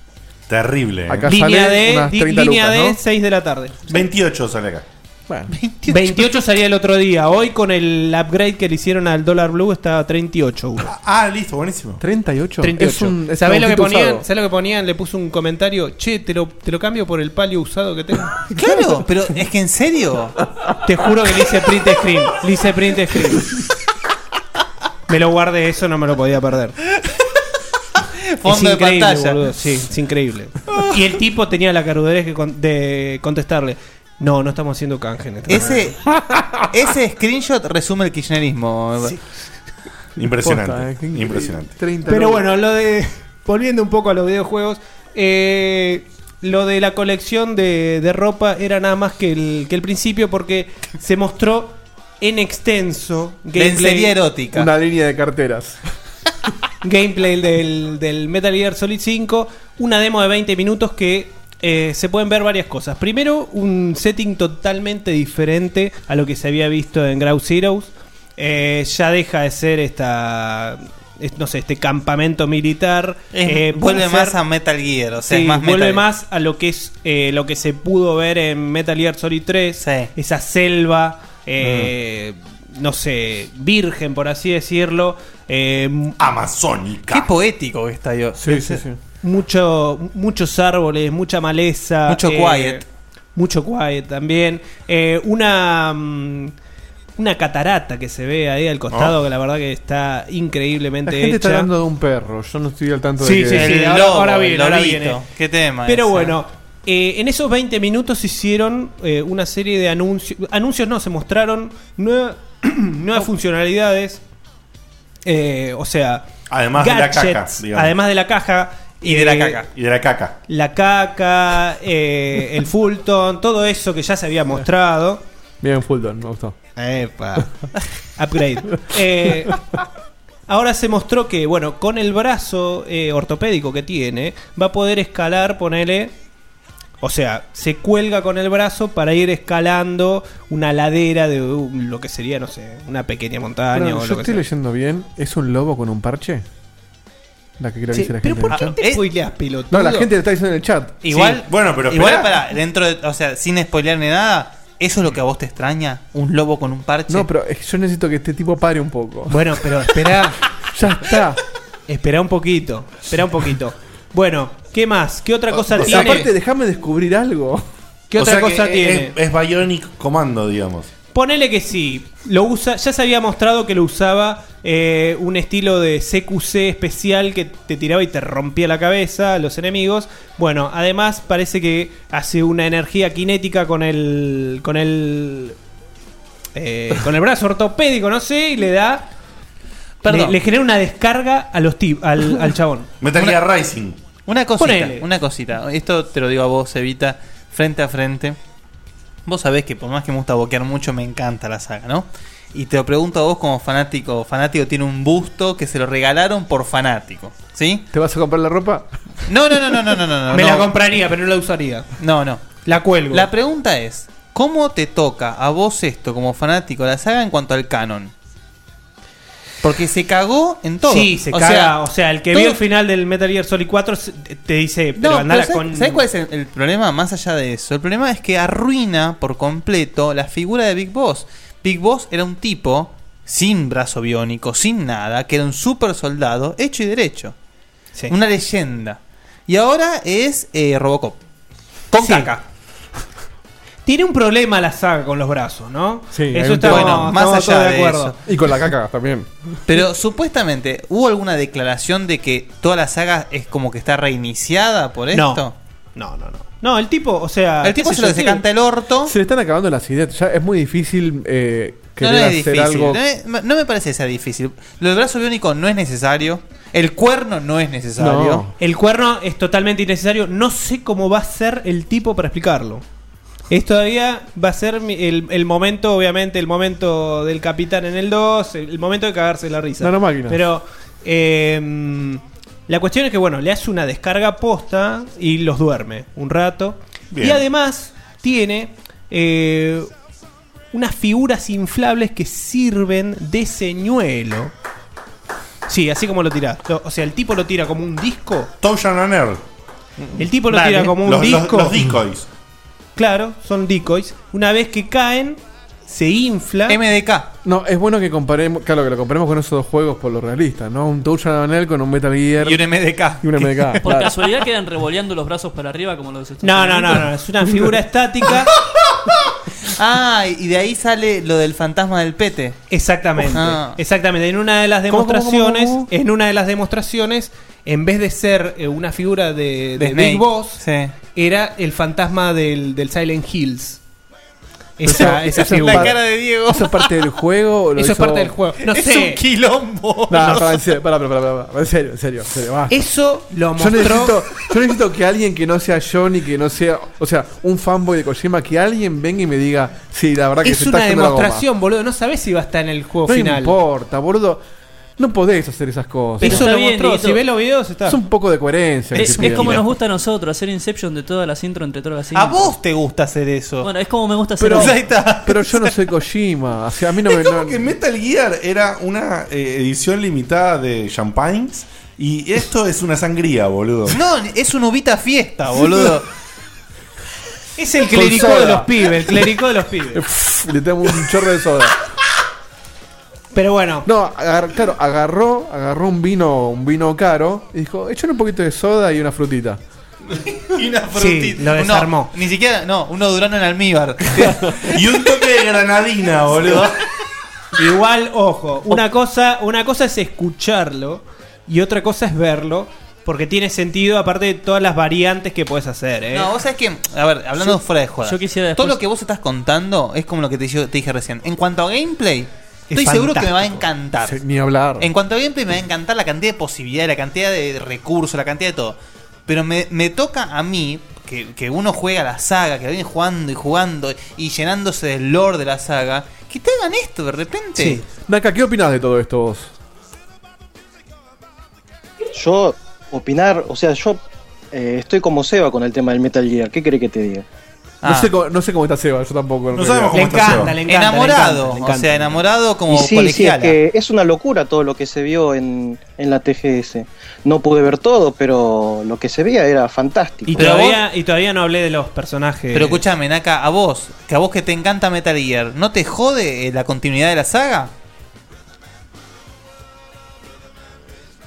Terrible. ¿eh? Acá Línea sale D, unas di- 30 línea lucas, D, ¿no? 6 de la tarde. 28 sale acá. Bueno. 28 salía el otro día. Hoy con el upgrade que le hicieron al dólar blue está 38. uno. Ah, listo, buenísimo. 38. 38. Es un, es ¿Sabés lo que ponían? usado. ¿Sabés lo que ponían? Le puso un comentario. Che, te lo, te lo cambio por el palio usado que tengo. Claro, pero es que en serio. Te juro que le hice print screen. Le hice print screen. Me lo guardé, eso no me lo podía perder. Fondo de increíble, pantalla. boludo, Sí, es increíble. Y el tipo tenía la carudez que con- de contestarle. No, no estamos haciendo canje. en este Ese, ese screenshot resume el kirchnerismo. Impresionante. Posta, eh, qué increíble. impresionante. 30 Pero bueno, lo de. Volviendo un poco a los videojuegos. eh, lo de la colección de, de ropa era nada más que el, que el principio porque se mostró en extenso Lencería erótica. Una línea de carteras. gameplay del, del Metal Gear Solid 5, una demo de 20 minutos que eh, se pueden ver varias cosas. Primero, un setting totalmente diferente a lo que se había visto en Ground Zeroes. Eh, ya deja de ser esta, es- no sé, este campamento militar. Es- Eh, vuelve más a Metal Gear, o sea, Sí, es más vuelve Metal- más a lo que es eh, lo que se pudo ver en Metal Gear Solid 3, esa selva, eh, no sé, virgen por así decirlo, eh, Amazónica. Qué poético que está yo. Sí, sí, sí. mucho, muchos árboles, mucha maleza, Mucho eh, quiet. mucho quiet también, eh, una mm, una catarata que se ve ahí al costado Oh. que la verdad que está increíblemente La gente está hecha. hablando de un perro. Yo no estoy al tanto Sí, de sí, que... sí, El ahora, lobo, ahora viene, ahora viene. Qué tema Pero ese. bueno, eh, en esos 20 minutos hicieron eh, una serie de anuncios. Anuncios no, se mostraron nueva- nuevas funcionalidades. eh, o sea, Además de la caja, digamos. Además de la caja. Y de la caca. Y de la caca. La caca, eh, el Fulton, todo eso que ya se había mostrado. Bien, Fulton, me gustó. Epa. Upgrade. Eh, ahora se mostró que, bueno, con el brazo eh, ortopédico que tiene, va a poder escalar, ponele. O sea, se cuelga con el brazo para ir escalando una ladera de uh, lo que sería, no sé, una pequeña montaña Pero o yo lo que estoy sea. leyendo bien. ¿Es un lobo con un parche? La que creo que Sí, dice la pero gente ¿por qué chat. te spoileas, pelotudo? No, la gente le está diciendo en el chat. Igual, Sí, bueno, pero igual esperá. para dentro, de- o sea, sin spoilear ni nada, eso es lo que a vos te extraña, un lobo con un parche. No, pero es que yo necesito que este tipo pare un poco. Bueno, pero espera. ya está. Espera un poquito. Espera un poquito. Bueno, ¿Qué más? ¿Qué otra cosa tiene? aparte, déjame descubrir algo. ¿Qué O otra cosa es- tiene? Es, Bionic Comando, digamos. Ponele que sí. Lo usa, ya se había mostrado que lo usaba eh, un estilo de CQC especial que te tiraba y te rompía la cabeza a los enemigos. Bueno, además parece que hace una energía cinética con el. con el. eh, con el brazo ortopédico, no sé, y le da. Perdón. Le, le genera una descarga a los al, al chabón. Metal Gear Rising. Una cosita, Ponele. una cosita. Esto te lo digo a vos, Evita, frente a frente. Vos sabés que por más que me gusta boquear mucho, me encanta la saga, ¿no? Y te lo pregunto a vos como fanático. Fanático tiene un busto que se lo regalaron por fanático, ¿sí? ¿Te vas a comprar la ropa? No, no, no, no, no, no, no. Me no. la compraría, pero no la usaría. No, no. La cuelgo. La pregunta es, ¿cómo te toca a vos esto como fanático de la saga en cuanto al canon? Porque se cagó en todo. Sí, se O caga. sea, o sea, el que todo- vio el final del Metal Gear Solid 4 se- te dice, pero No, andala pero ¿sabes, con. ¿sabes cuál es el, el problema? Más allá de eso. El problema es que arruina por completo la figura de Big Boss. Big Boss era un tipo sin brazo biónico, sin nada, que era un super soldado hecho y derecho. Una leyenda. Y ahora es eh, Robocop. Con Sí. caca. Tiene un problema la saga con los brazos, ¿no? Sí, eso tema. Bueno, más estamos allá de de acuerdo. eso. Y con la caca también. Pero supuestamente, ¿hubo alguna declaración de que toda la saga es como que está reiniciada por esto? No, no, no. No, el tipo, o sea. El tipo se lo yo, se canta el orto. Se le están acabando las ideas. Ya es muy difícil eh, No, querer no es hacer difícil. algo. No, es- no me parece que sea difícil. Lo del brazo biónico no es necesario. El cuerno no es necesario. El cuerno es totalmente innecesario. No sé cómo va a ser el tipo para explicarlo. Es todavía va a ser mi- el, el momento, obviamente, el momento del capitán en el 2, el, el momento de cagarse la risa. Nanomáquinas. Pero eh, la cuestión es que, bueno, le hace una descarga posta y los duerme un rato. Bien. Y además tiene eh, unas figuras inflables que sirven de señuelo. Sí, así como lo tira. Lo- O sea, el tipo lo tira como un disco. And Earl. El tipo lo Dale. tira como un Los- los- disco. los decoys. Claro, son decoys. Una vez que caen, se infla. MDK. No, es bueno que comparemos, claro, que lo comparemos con esos dos juegos por lo realista, ¿no? Un Touch Anel con un Metal Gear. Y un MDK. Y un MDK. Por claro. casualidad quedan revoleando los brazos para arriba como los No, no, no, no, es una figura estática. Ah, y de ahí sale lo del fantasma del pete. Exactamente. Ah. Exactamente. En una de las ¿Cómo, cómo, cómo, demostraciones, cómo? en una de las demostraciones, en vez de ser eh, una figura de, de De. Big Boss, Sí. Era el fantasma del, del Silent Hills. Esa, eso- esa eso es figura. La cara de Diego. ¿Eso es parte del juego? o lo Eso es parte del juego. No es sé. un quilombo. No, no, para, en serio, para, para, para, para, en serio, en serio, en serio, basta. Eso lo Yo mostró. necesito, yo necesito que alguien que no sea Johnny, que no sea, o sea, un fanboy de Kojima, que alguien venga y me diga, sí, la verdad que Es se está una yendo la goma". demostración, boludo. No sabes si va a estar en el juego No final. importa, boludo. No podés hacer esas cosas. Eso Está lo bien, mostró. Dieguito. Si ves los videos, está. Es un poco de coherencia. que Es, como nos gusta a nosotros hacer Inception de todas las intro entre todas las intro. A vos te gusta hacer eso. Bueno, es como me gusta hacer Pero, Ahí está. pero yo no soy Kojima. O sea, a mí no me. Es como no- que Metal Gear era una eh, edición limitada de Champagnes y esto es una sangría, boludo. No, es un ubita fiesta, boludo. Es el clericó de los pibes. El clericó de los pibes. Le tengo un chorro de soda. Pero bueno. No, agar- claro, agarró, agarró un vino, un vino caro y dijo, échale un poquito de soda y una frutita. y una Sí, frutita. lo desarmó. No, ni siquiera, no, uno durano en almíbar. Y un toque de granadina, boludo. Igual, ojo, una cosa, una cosa es escucharlo y otra cosa es verlo, porque tiene sentido aparte de todas las variantes que puedes hacer, ¿eh? No, vos sabés que, a ver, hablando Yo- fuera de juego. yo quisiera Todo después- lo que vos estás contando es como lo que te, yo- te dije recién. En cuanto a gameplay, Es estoy seguro que me va a encantar. Sí, Ni hablar. En cuanto a gameplay, me va a encantar la cantidad de posibilidades, la cantidad de recursos, la cantidad de todo. Pero me, me toca a mí, que, que uno juega la saga, que viene jugando y jugando y llenándose del lore de la saga, que te hagan esto de repente. Sí. Naka, ¿qué opinas de todo esto vos? Yo, opinar, o sea, yo eh, estoy como Seba con el tema del Metal Gear. ¿Qué querés que te diga? Ah. No, sé cómo, no sé cómo está Seba, yo tampoco. No sabemos le cómo está encanta, Seba. le encanta. enamorado, le encanta, le o sea, enamorado como y sí, sí, es colegiala. que es una locura todo lo que se vio en, en la TGS. No pude ver todo, pero lo que se veía era fantástico. Y todavía, y todavía no hablé de los personajes. Pero escúchame, Naka, a vos, que a vos que te encanta Metal Gear, ¿no te jode eh, la continuidad de la saga?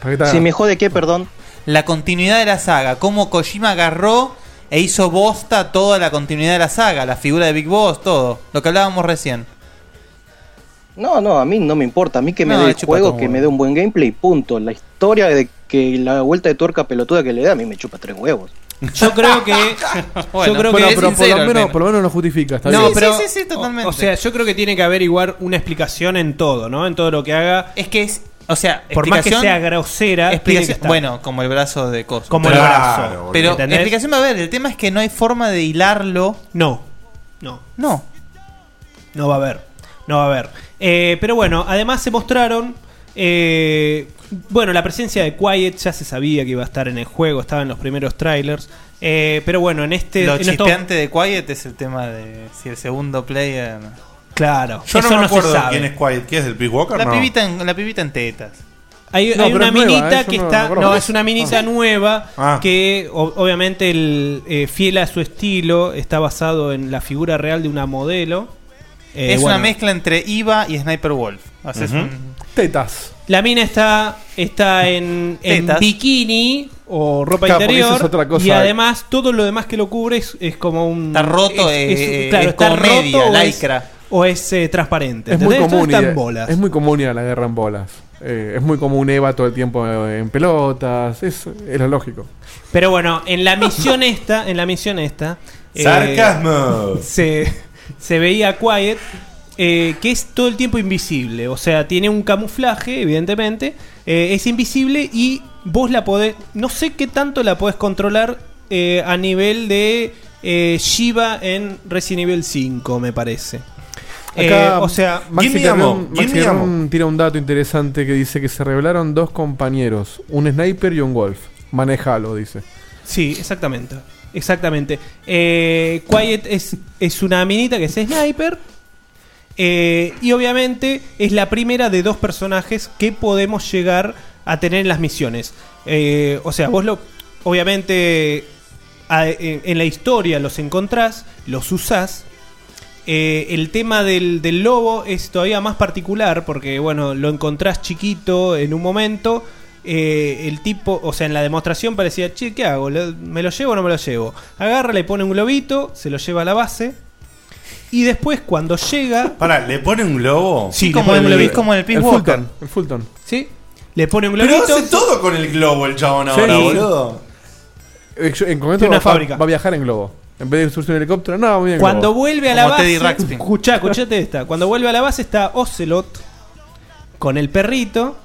¿Para qué te Si me jode qué, perdón. la continuidad de la saga. Cómo Kojima agarró e hizo bosta toda la continuidad de la saga, la figura de Big Boss, todo. Lo que hablábamos recién. No, no, a mí no me importa. A mí que me No, dé el juego, que me dé un buen gameplay, punto. La historia de que la vuelta de tuerca pelotuda que le da, a mí me chupa tres huevos. Yo creo que. Bueno, yo creo bueno, que. pero por lo menos- por lo menos lo justifica. está No, bien. pero. Sí, sí, sí, totalmente. O, o sea, yo creo que tiene que haber igual una explicación en todo, ¿no? En todo lo que haga. Es que es. O sea, por más que explicación- sea grosera, tiene que explicación, estar. bueno, como el brazo de Cosmo. Como el brazo, Pero ¿entendés? explicación va a haber. El tema es que no hay forma de hilarlo. No. No. No. No va a haber. No va a haber. Eh, pero bueno, además se mostraron. eh, bueno, la presencia de Quiet ya se sabía que iba a estar en el juego, estaba en los primeros trailers. Eh, pero bueno, en este. Lo en estos- chispeante de Quiet es el tema de si el segundo player. Claro. Yo no eso me no se acuerdo sabe. quién es Quiet. ¿Qué es del Peace Walker? La, no. pibita en, la pibita en tetas. Hay, No, hay pero una es nueva, minita que no- está. no No, es una minita Ah. nueva Ah. que o- obviamente el, eh, fiel a su estilo está basado en la figura real de una modelo. Eh, es bueno, una mezcla entre Iva y Sniper Wolf. Haces Ujú. un- Tetas. La mina está, está en, en Tetas. bikini o ropa Claro, porque interior. esa es otra cosa. Y además todo lo demás que lo cubre es, es como un. Está roto, es- es- eh, claro, es está roto o es- lycra. O es eh, transparente. Es muy común. ir- en bolas. Es muy común ir a la guerra en bolas. Eh, es muy común Eva todo el tiempo en pelotas. Es, es lo lógico. Pero bueno, en la misión esta, en la misión esta. eh, Sarcasmo. se, se veía Quiet. eh, que es todo el tiempo invisible. O sea, tiene un camuflaje, evidentemente. eh, es invisible y vos la podés. No sé qué tanto la podés controlar eh, a nivel de eh, Shiva en Resident Evil 5, me parece. Eh, o sea, Maxi tira un dato interesante que dice que se revelaron dos compañeros, un sniper y un wolf. Manejalo, dice. Sí, exactamente. Exactamente. Eh, Quiet es, es una minita que es sniper. eh, y obviamente es la primera de dos personajes que podemos llegar a tener en las misiones. O sea, vos lo. Obviamente. a- en, en la historia los encontrás, los usás. Eh, el tema del, del lobo es todavía más particular porque, bueno, lo encontrás chiquito en un momento. eh, el tipo, o sea, en la demostración parecía, che, ¿qué hago? ¿Lo- ¿Me lo llevo o no me lo llevo? Agarra, le pone un globito, se lo lleva a la base. Y después, cuando llega. Pará, ¿le pone un globo? Sí, le como pone el, un globito. como el Peace El Walker. Fulton. El Fulton. ¿Sí? Le pone un Pero globito. hace todo con el globo el chabón ahora, Sí. boludo. En concreto Tiene una va, fábrica. va a viajar en globo. En vez de subirse un helicóptero, no, muy bien. Cuando vuelve a la base. Escuchá, escuchate esta. Cuando vuelve a la base está Ocelot con el perrito.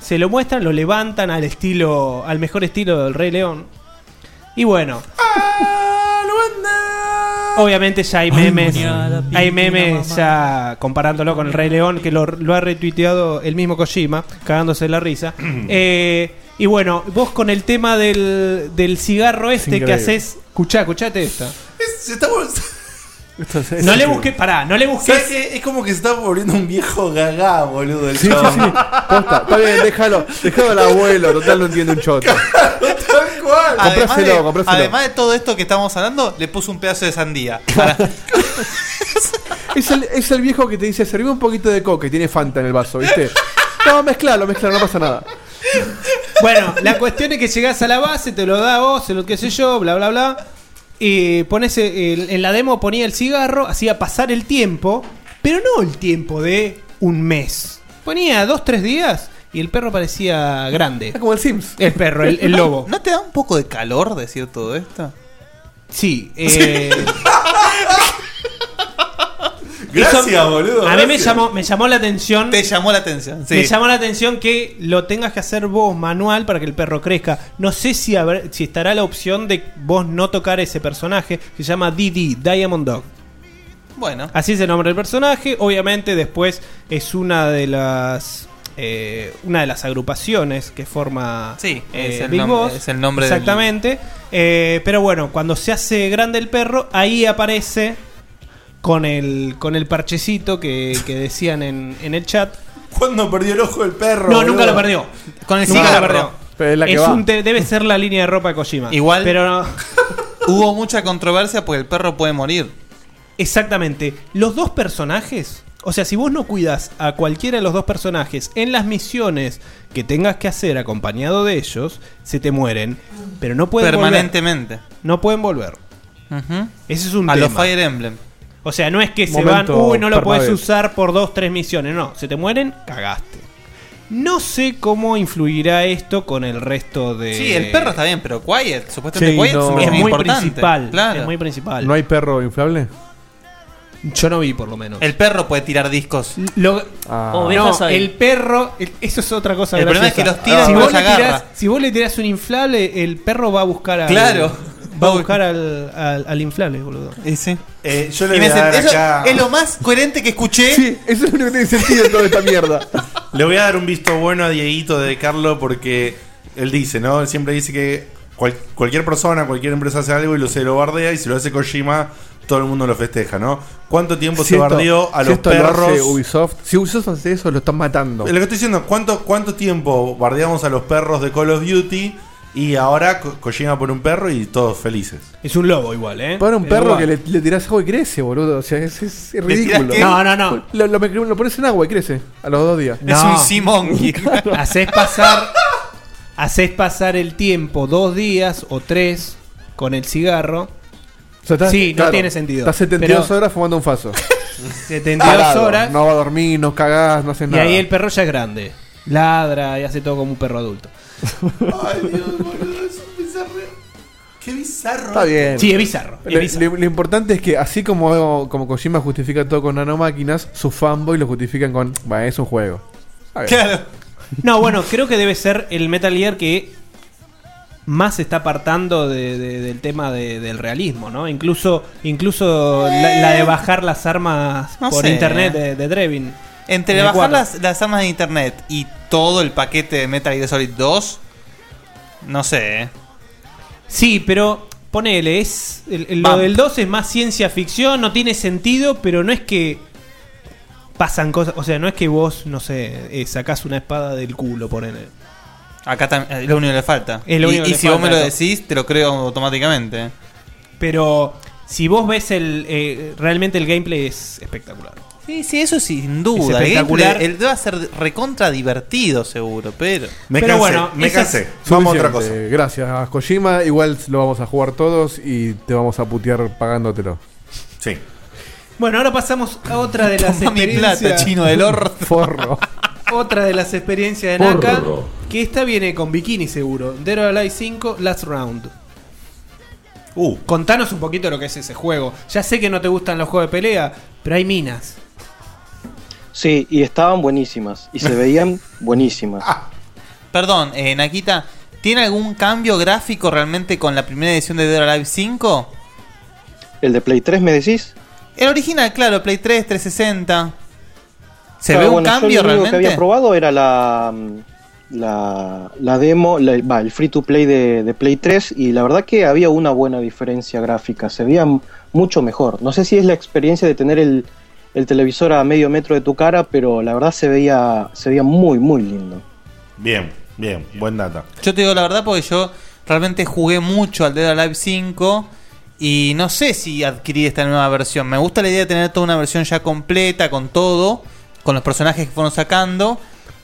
Se lo muestran, lo levantan al estilo. al mejor estilo del Rey León. Y bueno. Obviamente ya hay memes. Hay memes ya comparándolo con el Rey León, que lo, lo ha retuiteado el mismo Kojima, cagándose la risa. Eh, y bueno, vos con el tema del, del cigarro este que increíble. haces. Escuchá, escuchate esta. Es- se está vol- No le busqué, pará, no le busqué. Es como que se está volviendo un viejo gagá, boludo. El Sí, sí, sí. Posta, está bien, déjalo. Déjalo al abuelo, total no entiende un choto. Además Compráselo, de, compráselo. además de todo esto que estamos hablando, le puso un pedazo de sandía. Para- Es el, es el viejo que te dice, serví un poquito de coca y tiene Fanta en el vaso, ¿viste? No, mezclalo, mezclalo, no pasa nada. Bueno, la cuestión es que llegás a la base, te lo da vos, se lo que sé yo, bla, bla, bla. Y pones el- en la demo ponía el cigarro, hacía pasar el tiempo, pero no el tiempo de un mes. Ponía dos, tres días y el perro parecía grande. como el Sims. El perro, el, el lobo. ¿No te da un poco de calor decir todo esto? Sí, eh, Gracias, Eso- boludo. A mí me llamó, me llamó la atención. Te llamó la atención, sí. Me llamó la atención que lo tengas que hacer vos manual para que el perro crezca. No sé si, haber- si estará la opción de vos no tocar ese personaje. Se llama DD, Diamond Dog. Bueno. Así es el nombre del personaje. Obviamente después es una de las eh, una de las agrupaciones que forma Sí, eh, es el Big nombre- Boss. es el nombre del- Exactamente. Eh, pero bueno, cuando se hace grande el perro, ahí aparece con el con el parchecito que, que decían en, en el chat. ¿Cuándo perdió el ojo el perro? No, boludo? nunca lo perdió. Con el Nunca lo cigarro. perdió. Pero es la que Es va. un te- debe ser la línea de ropa de Kojima. Igual Pero no- hubo mucha controversia porque el perro puede morir. Exactamente. Los dos personajes. O sea, si vos no cuidas a cualquiera de los dos personajes en las misiones que tengas que hacer acompañado de ellos, se te mueren. Pero no pueden Permanentemente. volver. No pueden volver. Ujú. Ese es un A tema. los Fire Emblem. O sea, no es que se Momento van, uy, no lo puedes Bernabé. usar por dos, tres misiones. No, se te mueren, cagaste. No sé cómo influirá esto con el resto de. Sí, el perro está bien, pero Quiet, supuestamente Sí, Quiet no. es Es muy importante. principal. Claro. Es muy principal. ¿No hay perro inflable? Yo no vi, por lo menos. El perro puede tirar discos. Lo- Ah. no, el perro, el- eso es otra cosa. El problema es graciosa. que los tiras si y vos, los agarra. tirás, si vos le tirás un inflable, el perro va a buscar al. Claro. Va a buscar al, al, al inflable, boludo. Y sí. Eh, yo le voy a dar eso acá. es lo más coherente que escuché. Sí, eso es lo único que tiene sentido en toda esta mierda. Le voy a dar un visto bueno a Dieguito de Carlo porque él dice, ¿no? Él siempre dice que cual- cualquier persona, cualquier empresa hace algo y lo se lo bardea y si lo hace Kojima, todo el mundo lo festeja, ¿no? ¿Cuánto tiempo Si se esto- bardeó a si los esto lo hace perros? Ubisoft, si Ubisoft hace eso, lo están matando. Lo que estoy diciendo, ¿cuánto, ¿cuánto tiempo bardeamos a los perros de Call of Duty? Y ahora Ko- Kojima pone un perro y todos felices. Es un lobo igual, ¿eh? Para un perro igual. que le, le tirás agua y crece, boludo. O sea, es, es- es ¿Le tirás ridículo. qué? No, no, no. Lo, lo, lo pones en agua y crece a los dos días. No. Haces pasar. Haces pasar el tiempo dos días o tres con el cigarro. O sea, estás- sí, no claro, tiene sentido. Estás 72 Pero horas fumando un faso. 72 Parado, horas. No va a dormir, no cagás, no haces Y nada. ahí el perro ya es grande. Ladra y hace todo como un perro adulto. Ay, Dios, boludo, es un bizarro. Qué bizarro. Está bien. Sí, es bizarro, es Lo, bizarro. lo- lo importante es que, así como, como Kojima justifica todo con nanomáquinas, sus fanboys lo justifican con. Bueno, es un juego. Está bien. Claro. No, bueno, creo que debe ser el Metal Gear que más se está apartando de- de- del tema de- del realismo, ¿no? Incluso, incluso la, la de bajar las armas No por sé. internet de, de Drevin. Entre En bajar las, las armas de internet y todo el paquete de Metal Gear Solid 2, no sé, ¿eh? Sí, pero ponele, es el- el- lo del 2 es más ciencia ficción, no tiene sentido, pero no es que pasan cosas, o sea, no es que vos, no sé, eh, sacás una espada del culo, ponele. Acá es lo único que le falta. Es lo y único que y le si vos me lo decís, te lo creo automáticamente. Pero si vos ves el eh, realmente el gameplay es espectacular. Sí, sí, eso sin duda. El espectacular. el va a ser recontra divertido, seguro, pero. Me Pero cansé, bueno, me cansé. Vamos a otra cosa. Gracias, Kojima. Igual lo vamos a jugar todos y te vamos a putear pagándotelo. Sí. Bueno, ahora pasamos a otra de las Toma mi experiencias. plata, chino del orto. Forro. Otra de las experiencias de Naka. Que esta viene con bikini seguro. Dead or Alive 5 Last Round. Uh. Contanos un poquito lo que es ese juego. Ya sé que no te gustan los juegos de pelea, pero hay minas. Sí, y estaban buenísimas. Y se veían buenísimas. Perdón, eh, Nakita, ¿tiene algún cambio gráfico realmente con la primera edición de Dead or Alive 5? ¿El de Play 3 me decís? El original, claro, Play 3, 360. ¿Se Claro, ve un bueno, yo cambio lo único realmente? que había probado era la, la, la demo, la- va, el free to play de, de Play 3 y la verdad que había una buena diferencia gráfica, se veía mucho mejor. No sé si es la experiencia de tener el, el televisor a medio metro de tu cara, pero la verdad se veía, se veía muy, muy lindo. Bien, bien, buen data. Yo te digo la verdad porque yo realmente jugué mucho al Dead Alive 5 y no sé si adquirí esta nueva versión. Me gusta la idea de tener toda una versión ya completa con todo, con los personajes que fueron sacando,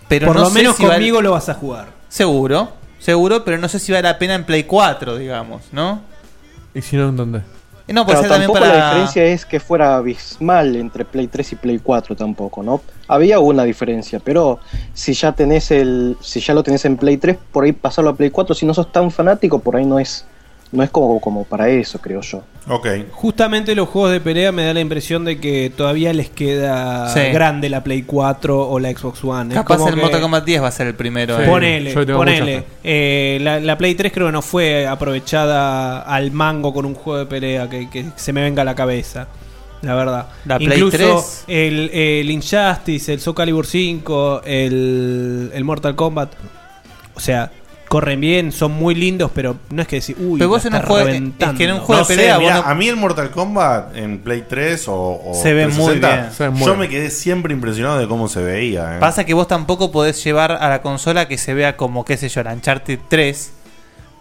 pero Por no lo sé menos si conmigo lo vas a jugar. Seguro, seguro, pero no sé si vale la pena en Play 4, digamos, ¿no? ¿Y si no, en dónde? No, Claro, también tampoco para... la diferencia es que fuera abismal entre Play 3 y Play 4 tampoco, ¿no? Había una diferencia, pero si ya tenés el, si ya lo tenés en Play 3, por ahí pasarlo a Play 4, si no sos tan fanático, por ahí no es, no es como, como para eso, creo yo. Ok. Justamente los juegos de pelea me da la impresión de que todavía les queda Sí. grande la Play 4 o la Xbox One. Es Capaz como el que- Mortal Kombat 10 va a ser el primero. Sí. eh. Ponele, yo tengo ponele. mucha fe. Eh, la, la Play 3 creo que no fue aprovechada al mango con un juego de pelea que, que se me venga a la cabeza. La verdad. La Play Incluso 3. El, el Injustice, el Soul Calibur 5, el, el Mortal Kombat. O sea, corren bien, son muy lindos, pero no es que decir, uy, Pero vos en un está juego- es reventando. que en un juego No de sé, pelea, mirá, vos no- a mí el Mortal Kombat en Play 3 o, o Se ve muy 360, bien. Se ve muy Yo me quedé siempre impresionado de cómo se veía. ¿eh? Pasa que vos tampoco podés llevar a la consola que se vea como, qué sé yo, la Uncharted 3.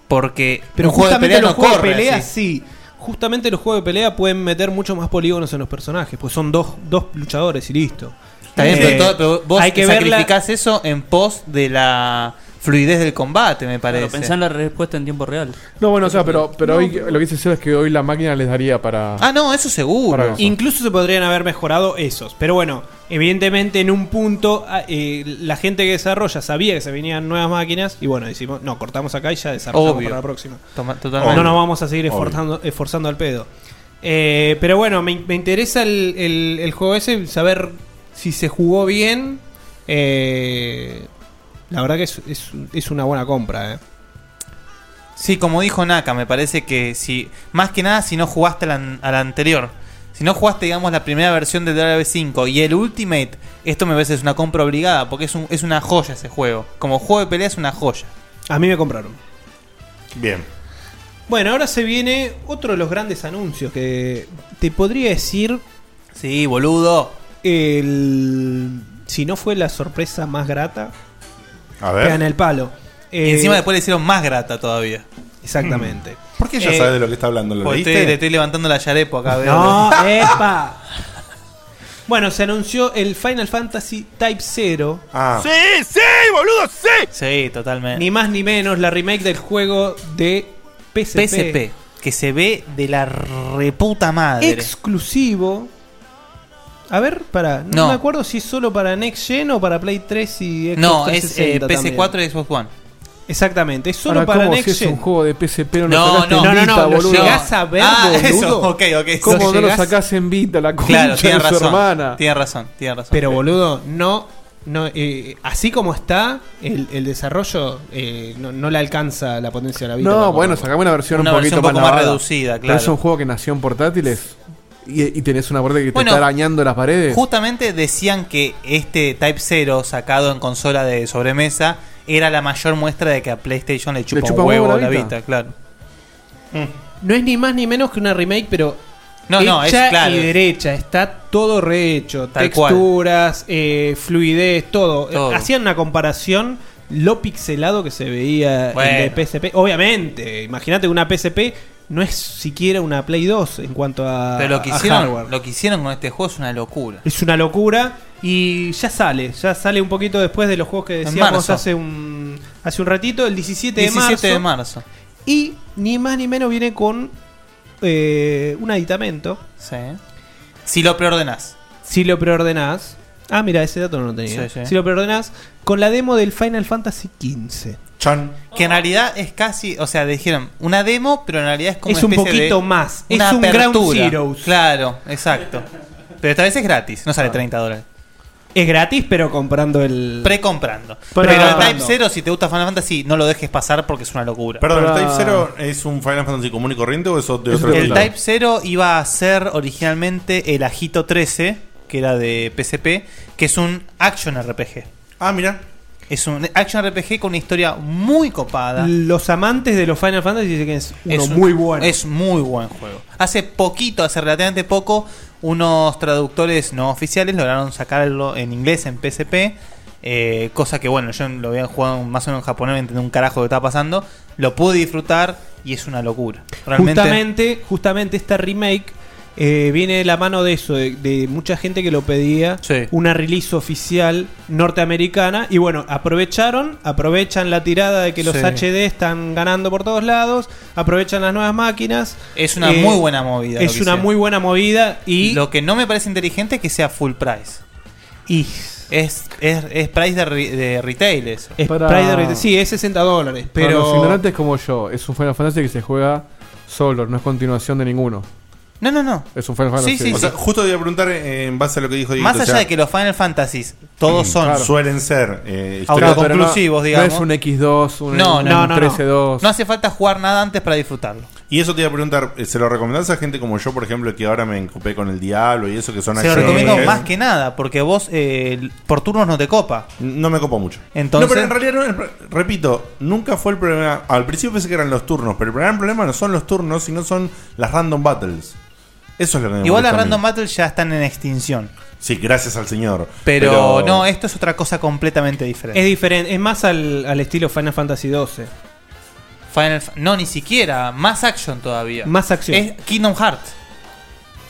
Porque Pero un juego de justamente pelea los no juegos corre de pelea así. sí. justamente los juegos de pelea pueden meter mucho más polígonos en los personajes, pues son dos, dos luchadores y listo. Está bien, Eh, pero, todo- pero vos hay que verla- sacrificás eso en pos de la fluidez del combate, me parece. Pero pensá en la respuesta en tiempo real. No, bueno, o sea, pero, pero No, hoy pero- lo que dice Seba es que hoy la máquina les daría para. Ah, no, eso seguro. Incluso se podrían haber mejorado esos. Pero bueno, evidentemente en un punto ah, eh, la gente que desarrolla sabía que se venían nuevas máquinas y bueno, decimos, no, cortamos acá y ya desarrollamos Obvio. para la próxima. Toma- totalmente. No nos vamos a seguir esforzando, esforzando al pedo. Eh, pero bueno, me, me interesa el, el- el juego ese, saber si se jugó bien. Eh, la verdad que es, es- es una buena compra. Eh. Sí, como dijo Naka, me parece que si más que nada si no jugaste a la, a la anterior, si no jugaste digamos la primera versión del W5 y el Ultimate, esto me parece es una compra obligada porque es, un- es una joya ese juego. Como juego de pelea es una joya. A mí me compraron. Bien. Bueno, ahora se viene otro de los grandes anuncios que te podría decir. Sí, boludo. El. Si no fue la sorpresa más grata. A ver. Pegan el palo. y Eh, encima después le hicieron más grata todavía. Exactamente. ¿Por qué ya Eh, sabes de lo que está hablando? ¿Lo leíste? estoy- le estoy levantando la yarepo acá. veo. No, epa. Bueno, se anunció el Final Fantasy Type 0. Ah. Sí, sí, boludo, sí. Sí, totalmente. Ni más ni menos la remake del juego de PSP. PSP, que se ve de la reputa madre. Exclusivo. A ver, para, no, No. me acuerdo si es solo para Next Gen o para Play 3 y Xbox no, es 360 eh, PS4 también. y Xbox One. Exactamente, es solo para ¿cómo Next si es Gen. un juego de PSP no, No, sacaste no, en no, no, Vita, no, lo boludo? llegás a ver, Ah, boludo. eso, ok, ok. ¿Cómo no lo llegás- sacás en Vita, la concha Claro, de tiene su razón. hermana? Tiene razón, tiene razón. Pero boludo, no, no eh, así como está, el, el desarrollo eh, no, no le alcanza la potencia de la vida. No, bueno, sacame una versión Una un poquito versión un poco más, más lavada. reducida, Pero claro. es un juego que nació en portátiles y, y tenés una puerta que Bueno, te está arañando las paredes. Justamente decían que este Type 0 sacado en consola de sobremesa era la mayor muestra de que a PlayStation le chupa, chupa un huevo huevo la la Vita. claro. No es ni más ni menos que una remake, pero No, no, es hecha claro. y derecha. Está todo rehecho. Tal texturas, eh, fluidez, todo. Todo. Hacían una comparación lo pixelado que se veía Bueno. en de PSP. Obviamente, imagínate una PSP no es siquiera una Play 2 en cuanto a, Pero lo que, a hicieron, hardware. lo que hicieron con este juego es una locura. Es una locura y ya sale, ya sale un poquito después de los juegos que decíamos marzo. hace un hace un ratito, el 17, 17 de marzo. de marzo. Y ni más ni menos viene con eh, un aditamento. Sí. Si lo preordenás. Si lo preordenás. Ah, mira, ese dato no lo tenía. Sí, sí. Si lo preordenás con la demo del Final Fantasy XV. Que en realidad es casi, o sea, dijeron una demo, pero en realidad es como Es una un de poquito más. Es un Ground apertura. Zeroes. Claro, exacto. Pero esta vez es gratis, no sale 30 dólares. Es gratis, pero comprando el. Pre-comprando. Pre- Pero el. Type 0, si te gusta Final Fantasy, no lo dejes pasar porque es una locura. Perdón, ¿el Type 0 es un Final Fantasy común y corriente o es de otro El? Type 0 iba a ser originalmente el Agito 13, que era de PSP, que es un action RPG. Ah, mira. Es un action RPG con una historia muy copada. Los amantes de los Final Fantasy dicen que es uno Es un- muy bueno. Es muy buen juego. Hace poquito, hace relativamente poco, unos traductores no oficiales lograron sacarlo en inglés en PSP. eh, cosa que bueno, yo lo había jugado más o menos en japonés, no entendí un carajo que estaba pasando. Lo pude disfrutar y es una locura. Realmente. Justamente, justamente esta remake eh, viene de la mano de eso, de, de mucha gente que lo pedía, una release oficial norteamericana. Y bueno, aprovecharon, aprovechan la tirada de que los Sí. HD están ganando por todos lados, aprovechan las nuevas máquinas. Es una Eh, muy buena movida. Es una muy buena movida y Lo que no me parece inteligente es que sea full price. Y es, es, es price de, re- de retail eso. es Para- Price de- sí, es 60 dólares, Para pero los ignorantes como yo, es un Final Fantasy que se juega solo, no es continuación de ninguno. No, no, no. Es un Final Fantasy. Sí, sí, o sea, justo te iba a preguntar eh, en base a lo que dijo Dieguito, Más o allá sea, de que los Final Fantasies todos mm, son claro, suelen ser eh, historias- autoconclusivos, no, digamos. no es un X2, un, no, un no, no, 13-2. No hace falta jugar nada antes para disfrutarlo. Y eso te iba a preguntar, eh, ¿se lo recomendás a gente como yo, por ejemplo, que ahora me encopé con el Diablo y eso que son Se lo recomiendo más que nada, porque vos eh, por turnos no te copa. No me copa mucho. Entonces, no, pero en realidad, no, repito, nunca fue el problema. Al principio pensé que eran los turnos, pero el gran problema no son los turnos, sino son las random battles. Eso es lo que me igual molesta las mí. Random Battles ya están en extinción. Sí, gracias al señor. Pero, no, esto es otra cosa completamente diferente. es diferente, es más al, al estilo Final Fantasy 12. Final Fa- no, ni siquiera. Más action todavía. Más acción. Es Kingdom Hearts.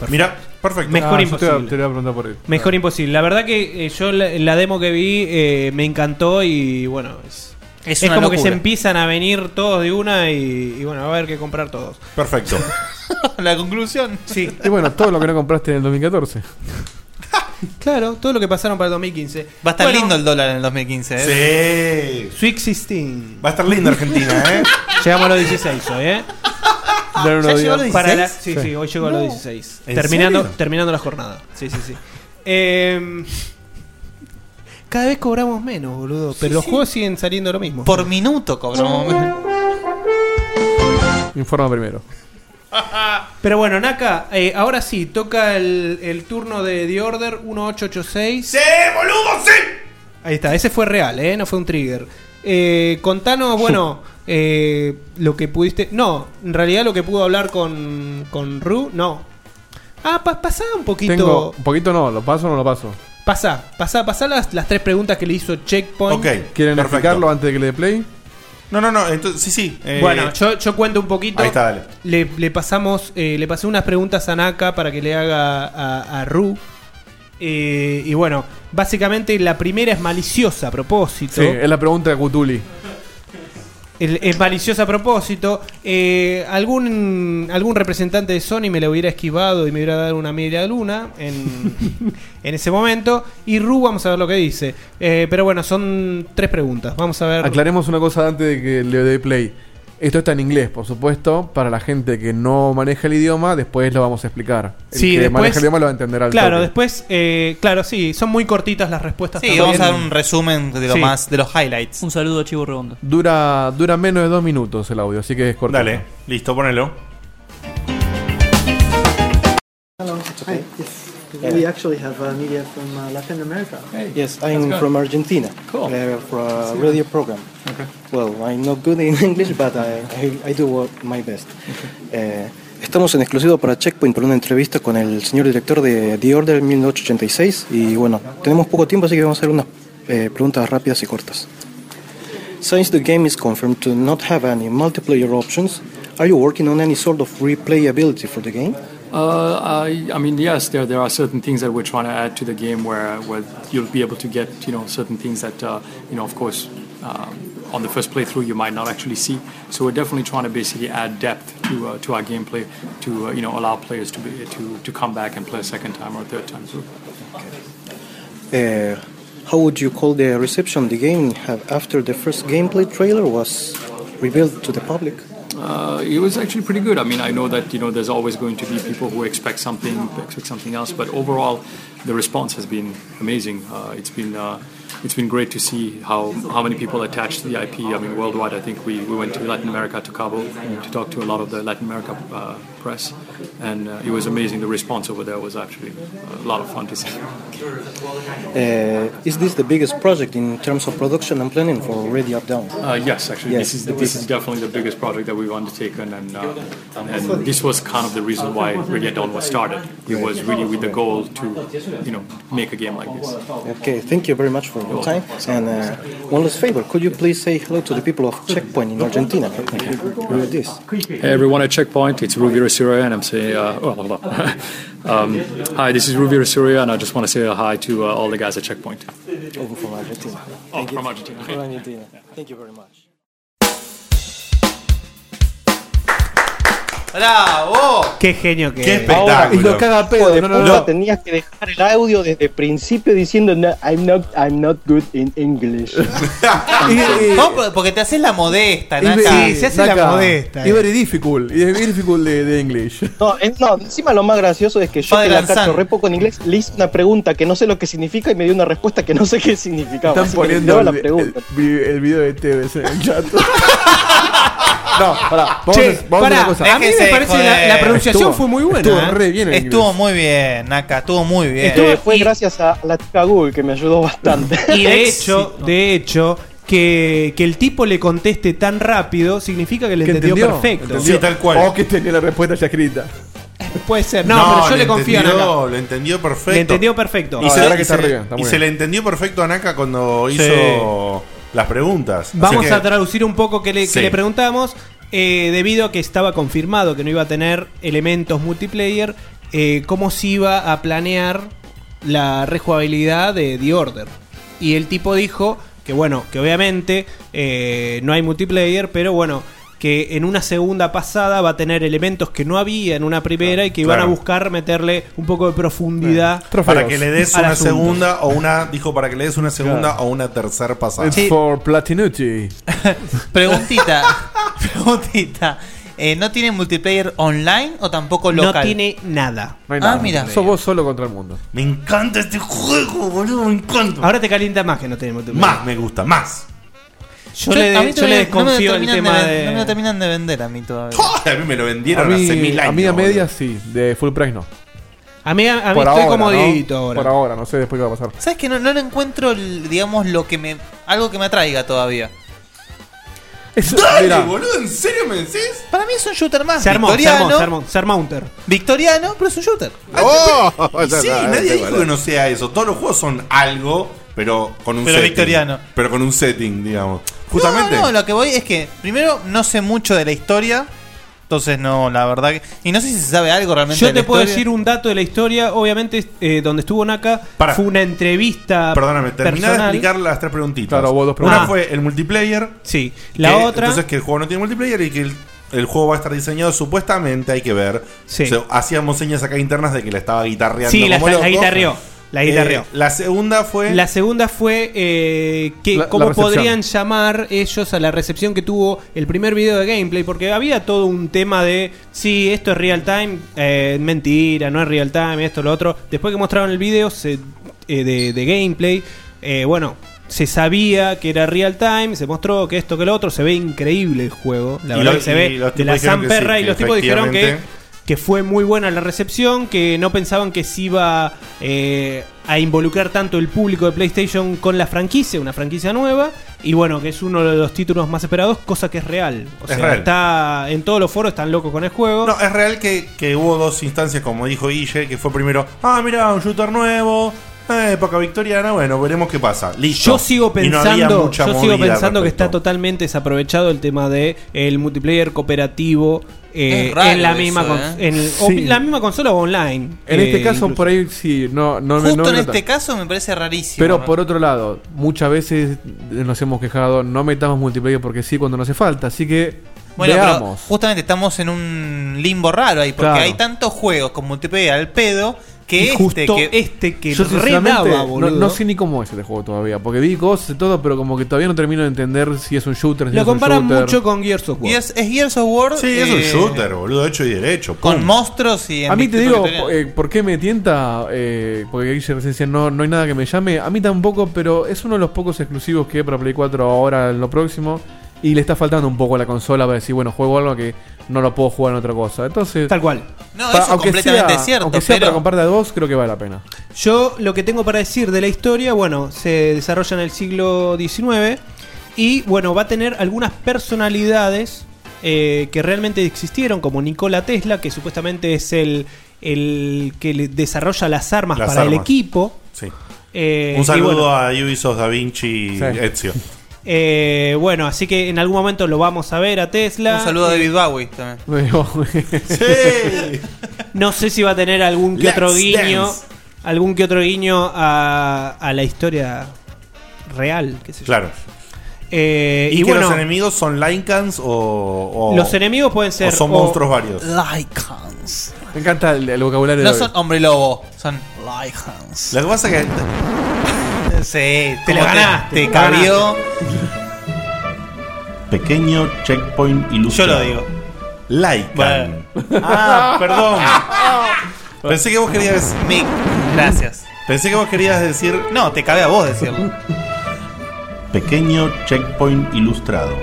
Mira, perfecto. Mejor Ah, yo te iba- imposible. te iba a preguntar por él. Mejor imposible. La verdad que eh, yo la, la demo que vi eh, me encantó y bueno, es, Es es una como que se locura. empiezan a venir todos de una y, y bueno, va a haber que comprar todos. Perfecto. La conclusión. Sí. Y bueno, todo lo que no compraste en el 2014. Claro, todo lo que pasaron para el 2015. Va a estar Bueno, lindo el dólar en el 2015, ¿eh? Sí. Sweet 16. Va a estar linda Argentina, ¿eh? Llegamos a los 16 hoy, ¿eh? Dale unos días. Para la- sí, sí, hoy llegó a los No. 16. ¿En Terminando, serio? terminando la jornada. Sí, sí, sí. Eh, cada vez cobramos menos, boludo. Pero los juegos siguen saliendo lo mismo. Por minuto cobramos. Informa primero. Pero bueno, Naka, eh, ahora sí, toca el, el turno de The Order 1886. ¡Sí, boludo, sí! Ahí está, ese fue real, ¿eh? No fue un trigger. Eh, contanos, bueno, eh, lo que pudiste... No, en realidad lo que pudo hablar con, con Ru, no. Ah, pa- pasá un poquito... Tengo. Un poquito no, ¿lo paso o no lo paso? Pasá, pasá, pasá las, las tres preguntas que le hizo Checkpoint. Ok. ¿Quieren explicarlo antes de que le dé play? No, no, no. Entonces, sí, sí. eh, Bueno, yo, yo cuento un poquito. Ahí está, dale. Le, le pasamos, eh, le pasé unas preguntas a Naka para que le haga a, a Ru. Eh, y bueno, básicamente la primera es maliciosa a propósito. Sí, es la pregunta de Cutuli. Es maliciosa a propósito. Eh, algún, algún representante de Sony me lo hubiera esquivado y me hubiera dado una media luna en, en ese momento. Y Ru, vamos a ver lo que dice. Eh, pero bueno, son tres preguntas. Vamos a ver. Aclaremos una cosa antes de que le dé play. Esto está en inglés, por supuesto. Para la gente que no maneja el idioma, después lo vamos a explicar. El Sí, que después- maneja el idioma lo va a entender al Claro, toque. después, eh, claro, sí, son muy cortitas las respuestas. Sí, también. vamos a dar un resumen de lo Sí. más de los highlights. Un saludo a Chivo Redondo. Dura, dura menos de dos minutos el audio, así que es corto. Dale, listo, ponelo. Hello. Hi. Yes. We actually have uh, media from uh, Latin America. Yes, I'm from Argentina. Cool. Uh, for a radio program. Well, I'm not good in English, but I, I, I do what- my best. Eh, estamos en exclusivo para Checkpoint por una entrevista con el señor director de The Order 1886 y bueno, tenemos poco tiempo así que vamos a hacer unas eh, preguntas rápidas y cortas. Since the game is confirmed to not have any multiplayer options, are you working on any sort of replayability for the game? Uh, I, mean, yes, there, there are certain things that we're trying to add to the game where, where you'll be able to get, you know, certain things that, uh, you know, of course, um, on the first playthrough you might not actually see. So we're definitely trying to basically add depth to, uh, to our gameplay to, you know, allow players to, be, to, to come back and play a second time or third time through. Uh, how would you call the reception the game have after the first gameplay trailer was revealed to the public? Uh, it was actually pretty good. I mean, I know that you know there's always going to be people who expect something, expect something else, but overall, the response has been amazing. Uh, it's been uh, it's been great to see how, how many people attached to the IP. I mean, worldwide, I think we, we went to Latin America, to Cabo, to talk to a lot of the Latin America uh, press, and uh, it was amazing. The response over there was actually a lot of fun to see. Uh, is this the biggest project in terms of production and planning for Ready Up Down? Uh, yes, actually, Yes, this is this is definitely the biggest project that we've undertaken, and uh, and this was kind of the reason why Ready Dawn was started. It was really with the goal to, you know, make a game like this. Okay, thank you very much for your time. And uh, one last favor, could you please say hello to the people of Checkpoint in Argentina? With this. Hey everyone at Checkpoint, it's Ruvira Syria, and I'm saying, uh, oh, hold on. um, hi, this is Ruvira Syria, and I just want to say a hi to uh, all the guys at Checkpoint. Over from Argentina. Oh, Thank you. Argentina. From Argentina. Thank you very much. ¡Bravo! Qué genio que Qué es. espectáculo. Y lo caga pedo, de no, no, no. tenías que dejar el audio desde el principio diciendo no, I'm not I'm not good in English. Vos porque te haces la modesta, Naka. Sí, se hace la modesta, Y eh. very difficult. Y es very difficult de, de English. No, es- no, encima lo más gracioso es que yo Padre que la cacho re poco en inglés, le hice una pregunta que no sé lo que significa y me dio una respuesta que no sé qué significaba. Están así poniendo el, la pregunta. el vi- el video de TVS en el chat. no, pará. Vamos, Che, a, vamos a una cosa. a mí me Déjese parece la, joder. la pronunciación Estuvo- fue muy buena. Estuvo ¿eh? re bien en Estuvo muy bien, Naka, estuvo muy bien. Estuvo- Eh, fue y- gracias a la chica Google que me ayudó bastante. Y de hecho, de hecho, que, que el tipo le conteste tan rápido significa que le ¿Que entendió, entendió? perfecto. ¿Entendió? Sí, tal cual. O que tenía la respuesta ya escrita. Puede ser. No, pero yo le confío a entendió, Naka. Lo entendió perfecto. Le entendió perfecto. Y, No, se, la verdad y que está se- re bien, está y muy se bien. le entendió perfecto a Naka cuando Sí. hizo las preguntas. Así Vamos que- a traducir un poco que le, que Sí. le preguntamos. Eh, debido a que estaba confirmado que no iba a tener elementos multiplayer, eh, cómo se iba a planear la rejugabilidad de The Order. Y el tipo dijo que bueno, que obviamente eh, no hay multiplayer, pero bueno, que en una segunda pasada va a tener elementos que no había en una primera y que iban a buscar meterle un poco de profundidad. Para que le des al una asunto. segunda o una. Dijo para que le des una segunda o una tercera pasada. It's for Platinucci. Preguntita. preguntita. Eh, ¿No tiene multiplayer online o tampoco No local? tiene nada. No hay Ah, nada. mira. Sos vos solo contra el mundo. Me encanta este juego, boludo, me encanta. Ahora te calienta más que no tiene multiplayer. Más me gusta, más. Yo, le, a mí yo le todavía no me desconfío el tema de, de. No me lo terminan de vender a mí todavía. A mí me lo A vendieron mí, hace mil años. a mí a boludo. media sí, de full price no. A mí, a mí estoy ahora, como ¿no? Dieguito ahora. Por ahora, no sé después qué va a pasar. ¿Sabes que no, no le encuentro, digamos, lo que me. algo que me atraiga todavía? Dale, Mirá. boludo, ¿en serio me decís? Para mí es un shooter más. Se armó, se victoriano, armó, se armó, se armó Hunter. Victoriano, pero es un shooter. Ah, Oh, sí, nadie dijo que no sea eso. Todos los juegos son algo, pero con un Pero setting. victoriano. Pero con un setting, digamos. Justamente. No, no, lo que voy es que, primero, no sé mucho de la historia. Entonces, no, la verdad que. Y no sé si se sabe algo realmente Yo de te la puedo historia. decir un dato de la historia. Obviamente, eh, donde estuvo Naka Para. fue una entrevista. Perdóname, terminá de personal. explicar las tres preguntitas. Claro, vos dos Una preguntas. fue el multiplayer. Sí. La que- otra. Entonces que el juego no tiene multiplayer y que el, el juego va a estar diseñado supuestamente, hay que ver. Sí. O sea, hacíamos señas acá internas de que la estaba guitarreando Sí, la, como la loco. guitarreó. La guitarreó. Eh, la segunda fue... La segunda fue eh, que La- cómo podrían llamar ellos a la recepción que tuvo el primer video de gameplay, porque había todo un tema de si esto es real time, eh, mentira, no es real time, esto, lo otro. Después que mostraron el video se- eh, de, de gameplay, eh, bueno, se sabía que era real time, se mostró que esto, que lo otro, se ve increíble el juego, la Y verdad lo- que se ve de la Zamperra sí, y los tipos dijeron que que fue muy buena la recepción, que no pensaban que se iba eh, a involucrar tanto el público de PlayStation con la franquicia, una franquicia nueva, y bueno, que es uno de los títulos más esperados, cosa que es real. O Es sea, real. está en todos los foros, están locos con el juego. No, es real que, que hubo dos instancias, como dijo Guille, que fue primero, ah, mira, un shooter nuevo, eh, época victoriana, bueno, veremos qué pasa. Listo. Yo sigo Y no había pensando, mucha yo sigo movida al pensando que respecto. está totalmente desaprovechado el tema de el multiplayer cooperativo eh, Es raro en la eso, misma ¿eh? en el- o Sí. la misma consola o online. En Eh, este caso, incluso. por ahí sí, no, no me- Justo no en este caso me parece rarísimo. Pero ¿no? por otro lado, muchas veces nos hemos quejado, no metamos multiplayer porque sí cuando no hace falta. Así que Bueno, pero veamos. justamente estamos en un limbo raro ahí, porque Claro. hay tantos juegos con multiplayer al pedo que Y este justo que este que Yo sinceramente no, boludo. no sé ni cómo es este juego todavía. Porque vi cosas y todo, pero como que todavía no termino de entender si es un shooter. Si Lo no es un comparan shooter. mucho con Gears of War. Es Gears of War Sí, es un eh, shooter, boludo, hecho y derecho. con pum. monstruos y en A mí te digo, eh, ¿por qué me tienta? Eh, porque Guille recién decía, no, no hay nada que me llame. A mí tampoco, pero es uno de los pocos exclusivos que hay para Play 4 ahora en lo próximo. Y le está faltando un poco a la consola para decir, bueno, juego algo que no lo puedo jugar en otra cosa. Entonces, Tal cual. No, eso completamente cierto, Aunque sea pero- para comprar de a dos, creo que vale la pena. Yo lo que tengo para decir de la historia, bueno, se desarrolla en el siglo XIX y bueno, va a tener algunas personalidades eh, que realmente existieron, como Nikola Tesla, que supuestamente es el, el que le desarrolla las armas Las para el equipo. Sí. Eh, Un saludo bueno, a Ubisoft Da Vinci Sí. Ezio. eh, bueno, así que en algún momento lo vamos a ver a Tesla. Un saludo a Eh, David Bowie también. Sí. No sé si va a tener algún que Let's otro guiño, dance. algún que otro guiño a, a la historia real, qué sé yo. Claro. Eh, ¿Y, y que bueno, los enemigos son Lycans o, o- los enemigos pueden ser o son o- monstruos varios? Lycans. Me encanta el, el vocabulario No de son hombre lobo, son Lycans. Lo que pasa es que Sí, Te lo ganaste, Te, te lo cabió. pequeño checkpoint Yo ilustrado. lo digo. Lycan. Ah, perdón. Pensé que vos querías Mick, gracias. Pensé que vos querías decir No, te cabe a vos decirlo. pequeño checkpoint ilustrado.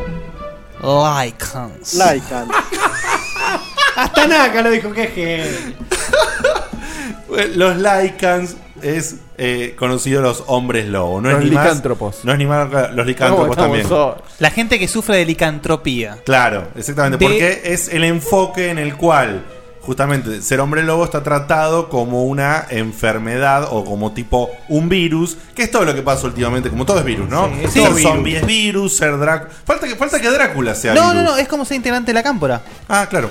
Lycans. Lycan. Hasta Naka lo dijo, que genio. Los Lycans es eh, conocido los hombres lobo. No Los es ni más- licántropos. no es ni más los licántropos No, también. La gente que sufre de licantropía. Claro, exactamente. De- Porque es el enfoque en el cual justamente ser hombre lobo está tratado como una enfermedad o como tipo un virus, que es todo lo que pasa últimamente, como todo es virus, ¿no? Sí, todo virus. zombie es virus, ser Drácula. Falta que, falta que Drácula sea No, virus. no, no, es como ser integrante de la cámpora. Ah, claro.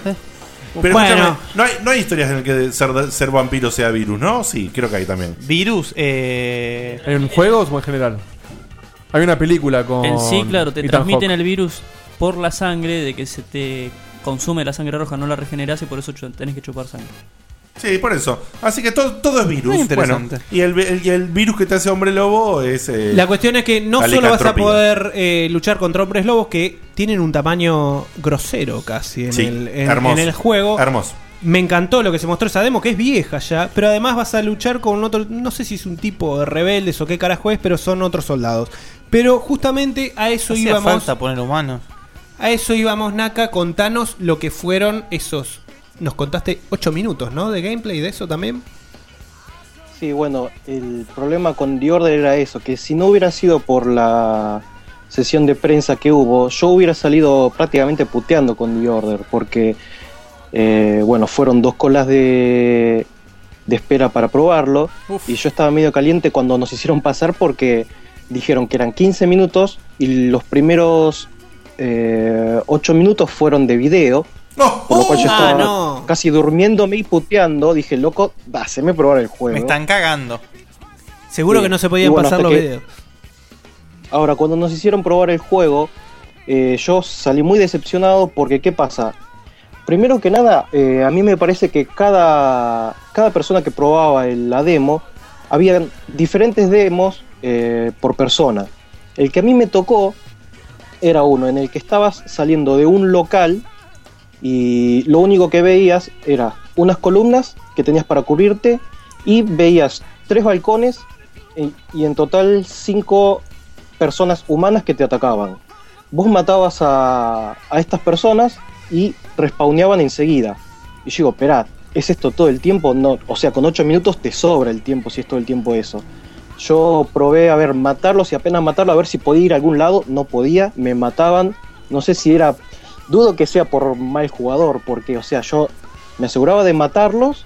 Pero Bueno. no, hay, no hay historias en las que ser, ser vampiro sea virus, ¿no? Sí, creo que hay también. Virus, eh. ¿En juegos o en general? Hay una película con. En sí, claro, te Ethan transmiten el virus por la sangre, de que se te consume la sangre roja, no la regeneras y por eso tenés que chupar sangre. Sí, por eso. Así que todo, todo es virus. Muy interesante. Bueno, y el, el- y el virus que te hace hombre lobo es. eh, La cuestión es que no solo vas a poder eh, luchar contra hombres lobos que tienen un tamaño grosero casi en, Sí, el, en- hermoso. en el juego. Hermoso. Me encantó lo que se mostró esa demo, que es vieja ya, pero además vas a luchar con otro, no sé si es un tipo de rebeldes o qué carajo es, pero son otros soldados. Pero justamente a eso Hacía íbamos. falta poner humanos. A eso íbamos, Naka, contanos lo que fueron esos. Nos contaste 8 minutos, ¿no? De gameplay de eso también. Sí, bueno, el problema con The Order era eso, que si no hubiera sido por la sesión de prensa que hubo, yo hubiera salido prácticamente puteando con The Order, porque, eh, bueno, fueron dos colas de, de espera para probarlo, y yo estaba medio caliente cuando nos hicieron pasar porque dijeron que eran 15 minutos y los primeros eh, 8 minutos fueron de video. Por lo cual yo Ah, estaba no. casi durmiéndome y puteando. Dije, loco, haceme probar el juego. Me están cagando. Seguro Sí. que no se podían bueno, pasar los que- videos. Ahora, cuando nos hicieron probar el juego, eh, yo salí muy decepcionado porque, ¿qué pasa? Primero que nada, eh, a mí me parece que cada, cada persona que probaba el- la demo, había diferentes demos eh, por persona. El que a mí me tocó era uno en el que estabas saliendo de un local y lo único que veías era unas columnas que tenías para cubrirte y veías tres balcones y, en total cinco personas humanas que te atacaban. Vos matabas a, a estas personas y respawneaban enseguida. Y yo digo, esperá, ¿es esto todo el tiempo? No, o sea, con 8 minutos te sobra el tiempo si es todo el tiempo eso. Yo probé a ver, matarlos y apenas matarlo, a ver si podía ir a algún lado. No podía, me mataban. No sé si era. Dudo que sea por mal jugador, porque, o sea, yo me aseguraba de matarlos,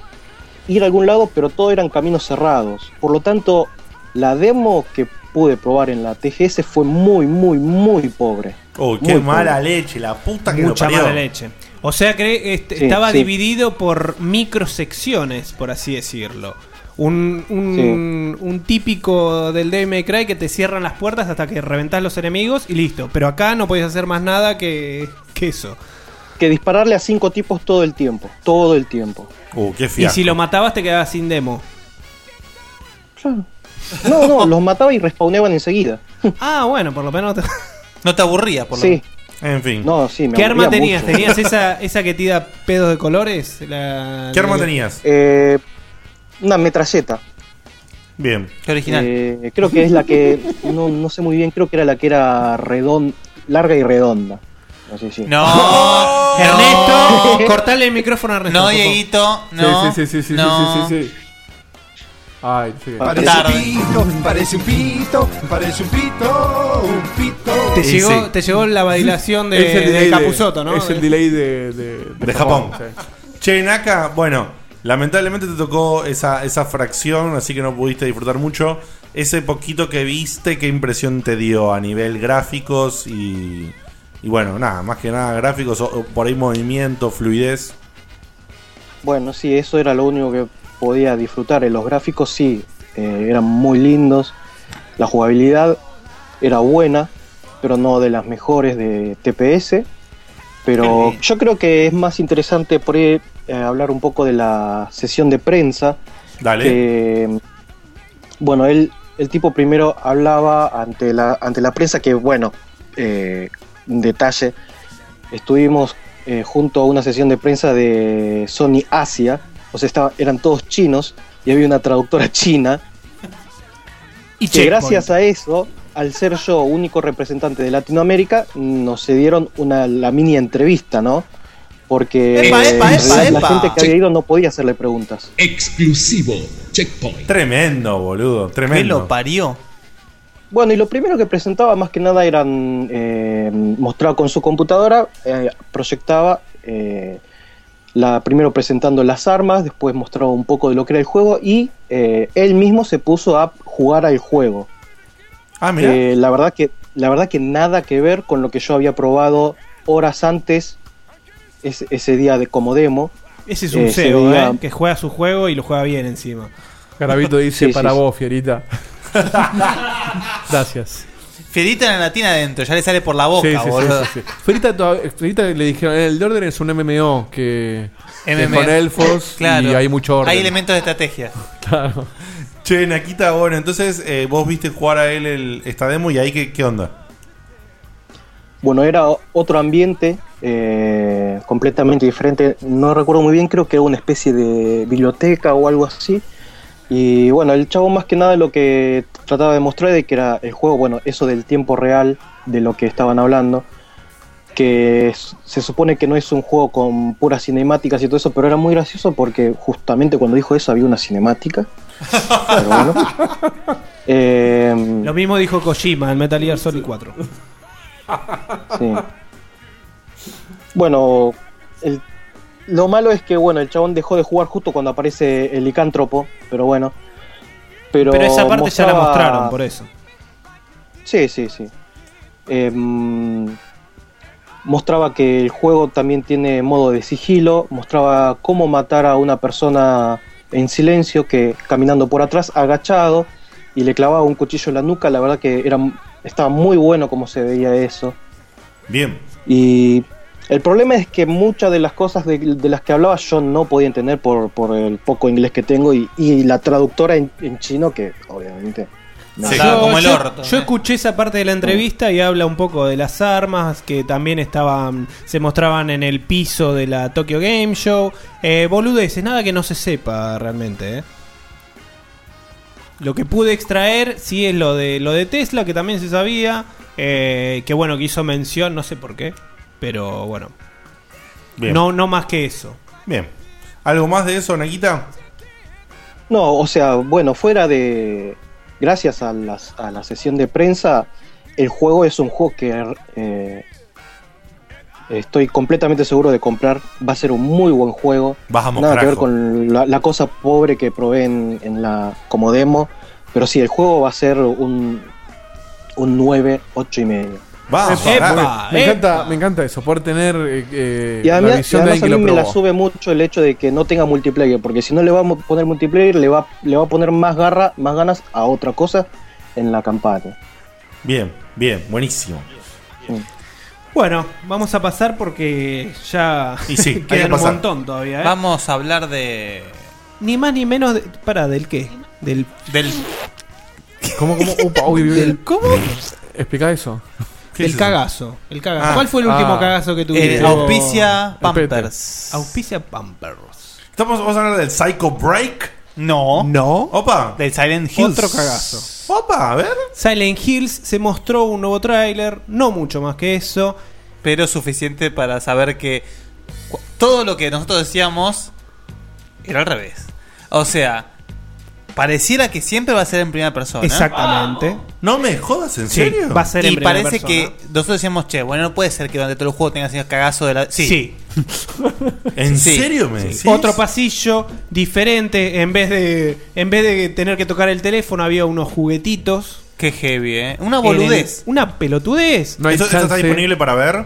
ir a algún lado, pero todo eran caminos cerrados. Por lo tanto, la demo que pude probar en la TGS fue muy, muy, muy pobre. Uy, qué Muy mala pobre. leche, la puta que Mucha lo parió. mala leche. O sea que este, Sí, estaba sí. dividido por microsecciones, por así decirlo. Un, un, un típico del DMC Cry que te cierran las puertas hasta que reventás los enemigos y listo. Pero acá no podés hacer más nada que, que eso. Que dispararle a cinco tipos todo el tiempo. Todo el tiempo. Uh, qué Y si lo matabas te quedabas sin demo. No, no, los mataba y respawneaban enseguida. Ah, bueno, por lo menos te... No te aburrías, por lo Sí. menos. En fin. No, sí, me ¿Qué arma aburría tenías? mucho. ¿Tenías esa, esa que tira pedos de colores? La- ¿Qué arma la- tenías? Eh, una metralleta. Bien. Qué original. Eh, creo que es la que. No, no sé muy bien, creo que era la que era redonda, larga y redonda. No sé si. No, Ernesto, cortale el micrófono a Ernesto. No. Dieguito, no. Sí, sí, sí, sí, no. sí, sí, sí. Ay, sí. Parece un pito, parece un pito, parece un pito, un pito. Te, llegó, sí. te llegó la bailación de, de Capuzoto, ¿no? Es el delay de, de, De Japón. sí. Che, Naka, bueno, lamentablemente te tocó esa, esa fracción, así que no pudiste disfrutar mucho. Ese poquito que viste, ¿qué impresión te dio a nivel gráficos y, y bueno, nada, más que nada gráficos, por ahí movimiento, fluidez? Bueno, sí, eso era lo único que podía disfrutar. En los gráficos sí, eh, eran muy lindos. La jugabilidad era buena, pero no de las mejores de TPS. Pero yo creo que es más interesante por ahí eh, hablar un poco de la sesión de prensa. Dale. Que, bueno, él, el tipo primero hablaba ante la, ante la prensa que, bueno, eh, detalle, estuvimos eh, junto a una sesión de prensa de Sony Asia, o sea, estaba, eran todos chinos y había una traductora china. Y que gracias a eso, al ser yo único representante de Latinoamérica, nos se dieron una, la mini entrevista, ¿no? Porque Epa, epa, en epa, realidad la gente que había ido no podía hacerle preguntas. Exclusivo. Checkpoint. Tremendo, boludo, tremendo. ¿Qué lo parió? Bueno, y lo primero que presentaba más que nada eran, eh, mostraba con su computadora, eh, proyectaba eh, la, primero presentando las armas, después mostraba un poco de lo que era el juego y eh, él mismo se puso a jugar al juego. Ah, mira. Eh, la verdad que la verdad que nada que ver con lo que yo había probado horas antes ese, ese día de como demo. Ese es un Eh, veía- ¿eh? Que juega su juego y lo juega bien encima. Garabito dice Sí, para sí, vos, Fierita. Gracias. Fierita en la latina adentro, ya le sale por la boca, Sí, boludo. sí, sí. Fierita, toda- Fierita le dijeron, el de orden es un MMO que, con elfos Claro. y hay mucho orden. Hay elementos de estrategia. Claro. Che, Nakita, bueno, entonces eh, vos viste jugar a él esta demo y ahí qué, qué onda. Bueno, era otro ambiente eh, completamente diferente. No recuerdo muy bien, creo que era una especie de biblioteca o algo así. Y bueno, el chavo más que nada lo que trataba de mostrar de que era el juego, bueno, eso del tiempo real de lo que estaban hablando. Que se supone que no es un juego con puras cinemáticas y todo eso, pero era muy gracioso porque justamente cuando dijo eso había una cinemática. Pero bueno. Eh, Lo mismo dijo Kojima en Metal Gear Solid 4. Sí. Bueno, el- lo malo es que bueno, el chabón dejó de jugar justo cuando aparece el licántropo, pero bueno. Pero, Pero esa parte ya la mostraron, por eso. Sí, sí, sí. Em, mostraba que el juego también tiene modo de sigilo, mostraba cómo matar a una persona en silencio que caminando por atrás, agachado, y le clavaba un cuchillo en la nuca, la verdad que era, estaba muy bueno como se veía eso. Bien. Y el problema es que muchas de las cosas de, de las que hablaba yo no podía entender por, por el poco inglés que tengo y, y la traductora en, en chino que obviamente... no. yo, yo- yo escuché esa parte de la entrevista y habla un poco de las armas que también estaban, se mostraban en el piso de la Tokyo Game Show. Eh, boludeces, nada que no se sepa realmente. ¿eh? Lo que pude extraer sí es lo de lo de Tesla, que también se sabía. eh, que bueno, que hizo mención, no sé por qué. Pero bueno. Bien. No, no más que eso. Bien. ¿Algo más de eso, Nakita? No, o sea, bueno, fuera de... Gracias a, las- a la sesión de prensa, el juego es un juego que eh, estoy completamente seguro de comprar. Va a ser un muy buen juego. Vamos, Nada que ver con la, la cosa pobre que probé en, en la como demo. Pero sí, el juego va a ser un, un 9, 8 y medio. Epa, me, encanta, me encanta eso, poder tener eh, eh, Y la además, y visión de alguien a que mí lo me la sube mucho el hecho de que no tenga multiplayer, porque si no le va a poner multiplayer, le va, le va a poner más garra, más ganas a otra cosa en la campaña. Bien, bien, buenísimo. Bueno, vamos a pasar porque ya Y sí, que quedan un montón todavía. ¿eh? Vamos a hablar de. Ni más ni menos. De, para, ¿del qué? Del. Del. ¿Cómo, cómo? Upa, uy, uy, Del- ¿Cómo? Explica eso. El cagazo. El cagazo. Ah. ¿Cuál fue el último Ah. cagazo que tuviste? Eh, auspicia. Pampers. Auspicia Pampers. ¿Estamos, ¿Vamos a hablar del Psycho Break? No. No. Opa. Del Silent Hills. Otro cagazo. Opa, a ver. Silent Hills se mostró un nuevo tráiler, no mucho más que eso. Pero suficiente para saber que todo lo que nosotros decíamos era al revés. O sea, pareciera que siempre va a ser en primera persona. Exactamente. No me jodas, ¿en Sí, serio? va a ser en Y primera parece persona. que nosotros decíamos, che, bueno, no puede ser que durante todo el juego tengas ese cagazo de la. Sí. Sí. ¿En Sí. serio me decís? Otro pasillo diferente, en vez de en vez de tener que tocar el teléfono había unos juguetitos. Qué heavy, ¿eh? Una boludez. el- una pelotudez. ¿Esto, esto está disponible para ver?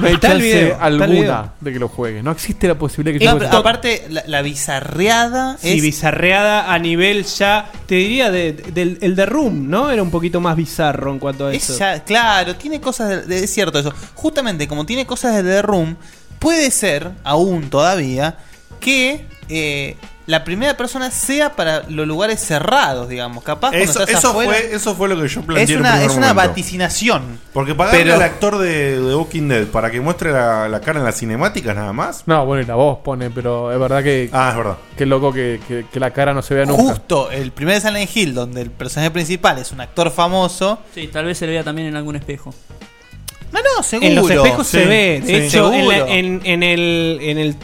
No hay Está el chance video, está el video. alguna de que lo juegue. No existe la posibilidad que yo juegue. aparte, la, la bizarreada Sí, es. bizarreada a nivel ya, te diría, de- del el de Room, ¿no? Era un poquito más bizarro en cuanto a es eso. ya- claro, tiene cosas. de- de- es cierto eso. Justamente, como tiene cosas de The Room, puede ser, aún todavía, que eh, la primera persona sea para los lugares cerrados, digamos. Capaz cuando Eso, estás eso, afuera. fue, eso fue lo que yo planteé es en una, es una momento. vaticinación. Porque pagarle Pero- al actor de, de Walking Dead para que muestre la, la cara en las cinemáticas nada más. No, bueno, y la voz pone, pero es verdad que. Ah, es verdad. Qué loco que, que- que la cara no se vea nunca. Justo el primer Silent Hill, donde el personaje principal es un actor famoso. Sí, tal vez se le vea también en algún espejo. No, no, seguro. En los espejos se Sí, ve. De sí. hecho, en, la- en- en el en el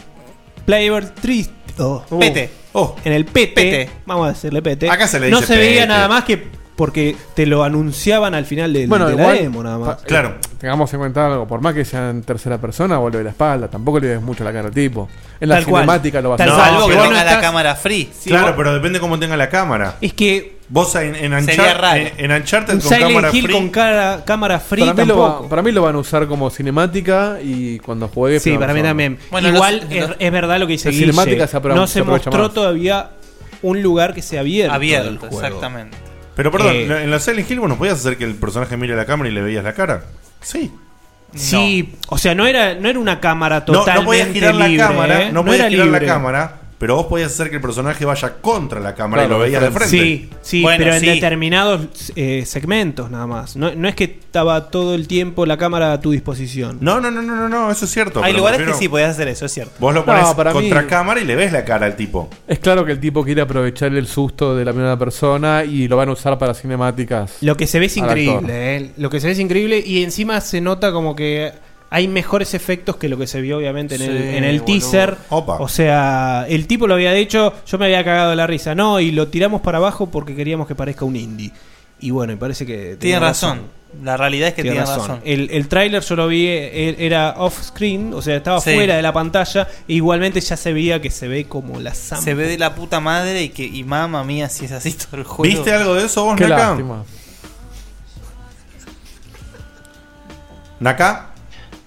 Player Trist. Oh, Pete. Oh. En el pete, Pete. Vamos a decirle pete. Acá se le No dice se veía pete. nada más que porque te lo anunciaban al final del, Bueno, de la igual, demo nada más. eh, Tengamos en cuenta algo, por más que sea en tercera persona, vuelve la espalda, tampoco le ves mucho la cara al tipo. En la Tal cual. cinemática lo vas Tal a hacer. que vos no estás- free. claro, vos- pero depende cómo tenga la cámara. Es que vos en, en, en, en Uncharted Un con Silent cámara Hill free. con cara- cámara free para, mí lo va- para mí lo van a usar como cinemática y cuando juegue. Sí, para mí también. Bueno, Igual los- es, los- es verdad lo que dice la Guille. cinemática se apro- no se se mostró más. todavía un lugar que sea abierto. Abierto, del juego. exactamente. Pero perdón, Eh, en la Silent Hill vos no podías hacer que el personaje mire a la cámara y le veías la cara. Sí. Sí, o sea, no era, no era una cámara No, totalmente no podías girar libre, la cámara, ¿eh? no, podías era girar libre. la cámara, pero vos podías hacer que el personaje vaya contra la cámara Claro, y lo veías de frente. Sí, sí, Bueno, pero en sí. determinados eh, segmentos nada más. No, no es que estaba todo el tiempo la cámara a tu disposición. No, no, no, no, no, no, eso es cierto. Hay pero lugares me que sí podías hacer eso, es cierto. Vos lo No, pones para contra mí- cámara y le ves la cara al tipo. Es claro que el tipo quiere aprovechar el susto de la primera persona y lo van a usar para cinemáticas. Lo que se ve es al actor. increíble, ¿eh? Lo que se ve es increíble y encima se nota como que hay mejores efectos que lo que se vio obviamente en el, en el teaser. Opa. O sea, el tipo lo había dicho, yo me había cagado de la risa. No, y lo tiramos para abajo porque queríamos que parezca un indie. Y bueno, y parece que... Tiene razón. La realidad es que tiene razón. El, el tráiler yo lo vi, eh, era off-screen, o sea, estaba Sí. fuera de la pantalla. E igualmente ya se veía que se ve como la samba. Se ve de la puta madre y que y mamma mía si es así todo el juego. ¿Viste algo de eso vos, Qué Naka? lástima. ¿Naka?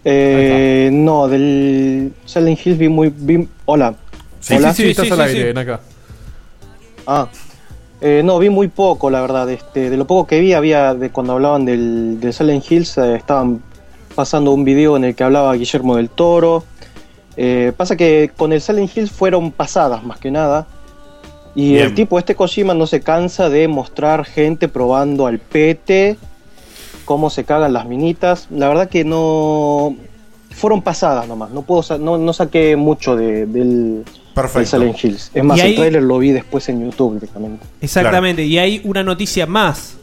Eh, no, del Silent Hill vi muy. vi- hola. Sí, hola. sí, sí, estás al aire, Naka. Ah. Eh, no, vi muy poco, la verdad. Este, de lo poco que vi, había de cuando hablaban del, del Silent Hills, eh, estaban pasando un video en el que hablaba Guillermo del Toro. Eh, pasa que con el Silent Hills fueron pasadas, más que nada. Y Bien. el tipo, este Kojima, no se cansa de mostrar gente probando al pete, cómo se cagan las minitas. La verdad que no. Fueron pasadas nomás. No, puedo, sa- no, no saqué mucho de- del, Perfecto. del Silent Hills. Es más, el trailer lo vi después en YouTube directamente. Exactamente, y hay una noticia más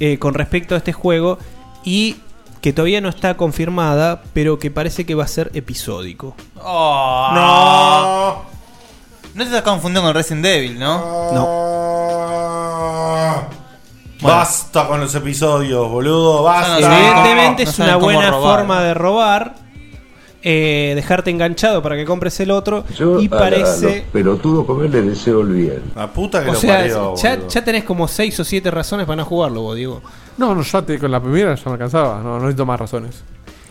eh, con respecto a este juego y que todavía no está confirmada, pero que parece que va a ser episódico. Oh. No. No te estás confundiendo con Resident Evil, ¿no? Ah. Basta con los episodios, boludo. Basta. Evidentemente no es una buena robar. forma de robar, eh, dejarte enganchado para que compres el otro Yo y a- parece... los pelotudos como él les deseo el bien. La puta que O lo sea, parió, ya, ya tenés como 6 o 7 razones para no jugarlo, vos, Diego. No, no, ya te, con la primera ya me alcanzaba. No, no necesito más razones.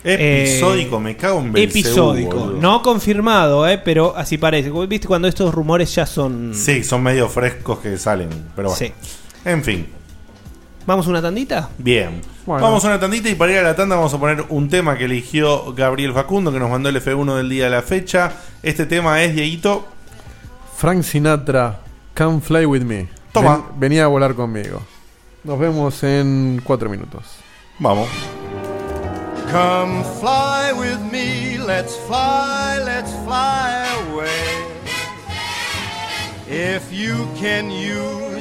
Episódico, me cago en Belcebú, Episódico, boludo. no confirmado, eh, pero así parece. ¿Viste cuando estos rumores ya son... Sí, son medio frescos que salen. Pero bueno. Sí. En fin. ¿Vamos una tandita? Bien. Bueno. Vamos a una tandita y para ir a la tanda vamos a poner un tema que eligió Gabriel Facundo, que nos mandó el F1 del día de la fecha. Este tema es, Dieguito. Frank Sinatra, Come Fly With Me. Toma. Ven- venía a volar conmigo. Nos vemos en cuatro minutos. Vamos. Come fly with me, let's fly, let's fly away. If you can use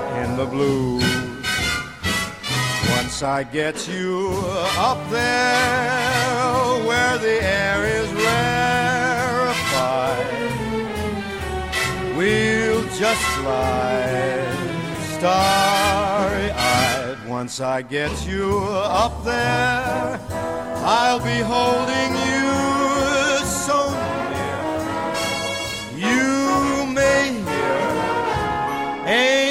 the blues. Once I get you up there where the air is rarefied, we'll just glide starry-eyed. Once I get you up there, I'll be holding you so near. You may hear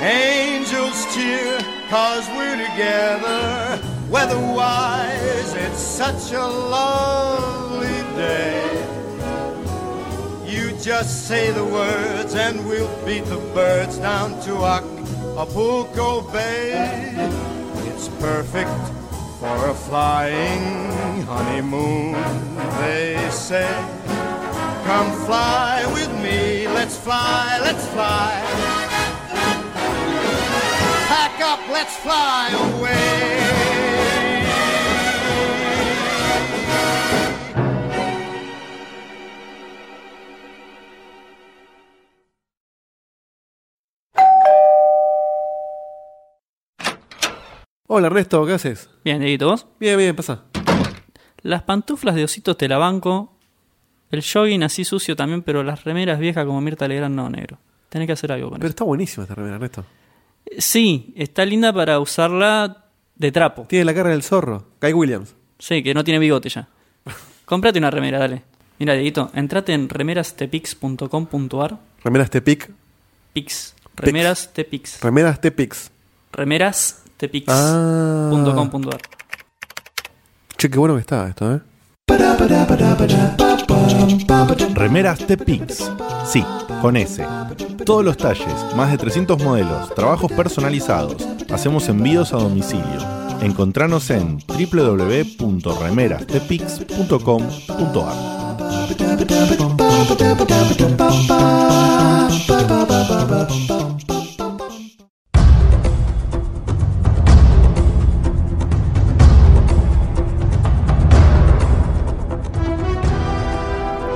angels cheer, cause we're together. Weatherwise, it's such a lovely day. You just say the words, and we'll beat the birds down to Acapulco Bay. It's perfect for a flying honeymoon, they say. Come fly with me, let's fly, let's fly. Pack up, let's fly away. Hola Ernesto, ¿qué haces? Bien, Dieguito, ¿vos? Bien, bien, pasa. Las pantuflas de ositos te la banco. El jogging así sucio también, pero las remeras viejas como Mirta Legrand no, negro. Tenés que hacer algo con Pero eso. está buenísima esta remera, Ernesto. Sí, está linda para usarla de trapo. Tiene la cara del zorro. Guy Williams. Sí, que no tiene bigote ya. Cómprate una remera, dale. Mira, Dieguito, entrate en remerastepix.com.ar. Remeras Tepic. Pix. Remeras Tepix. Remeras Tepix. Remerastepix.com.ar. Che, qué bueno que está esto, ¿eh? Remeras Tepix. Sí, con S. Todos los talles, más de 300 modelos, trabajos personalizados. Hacemos envíos a domicilio. Encontranos en www.remerastepix.com.ar.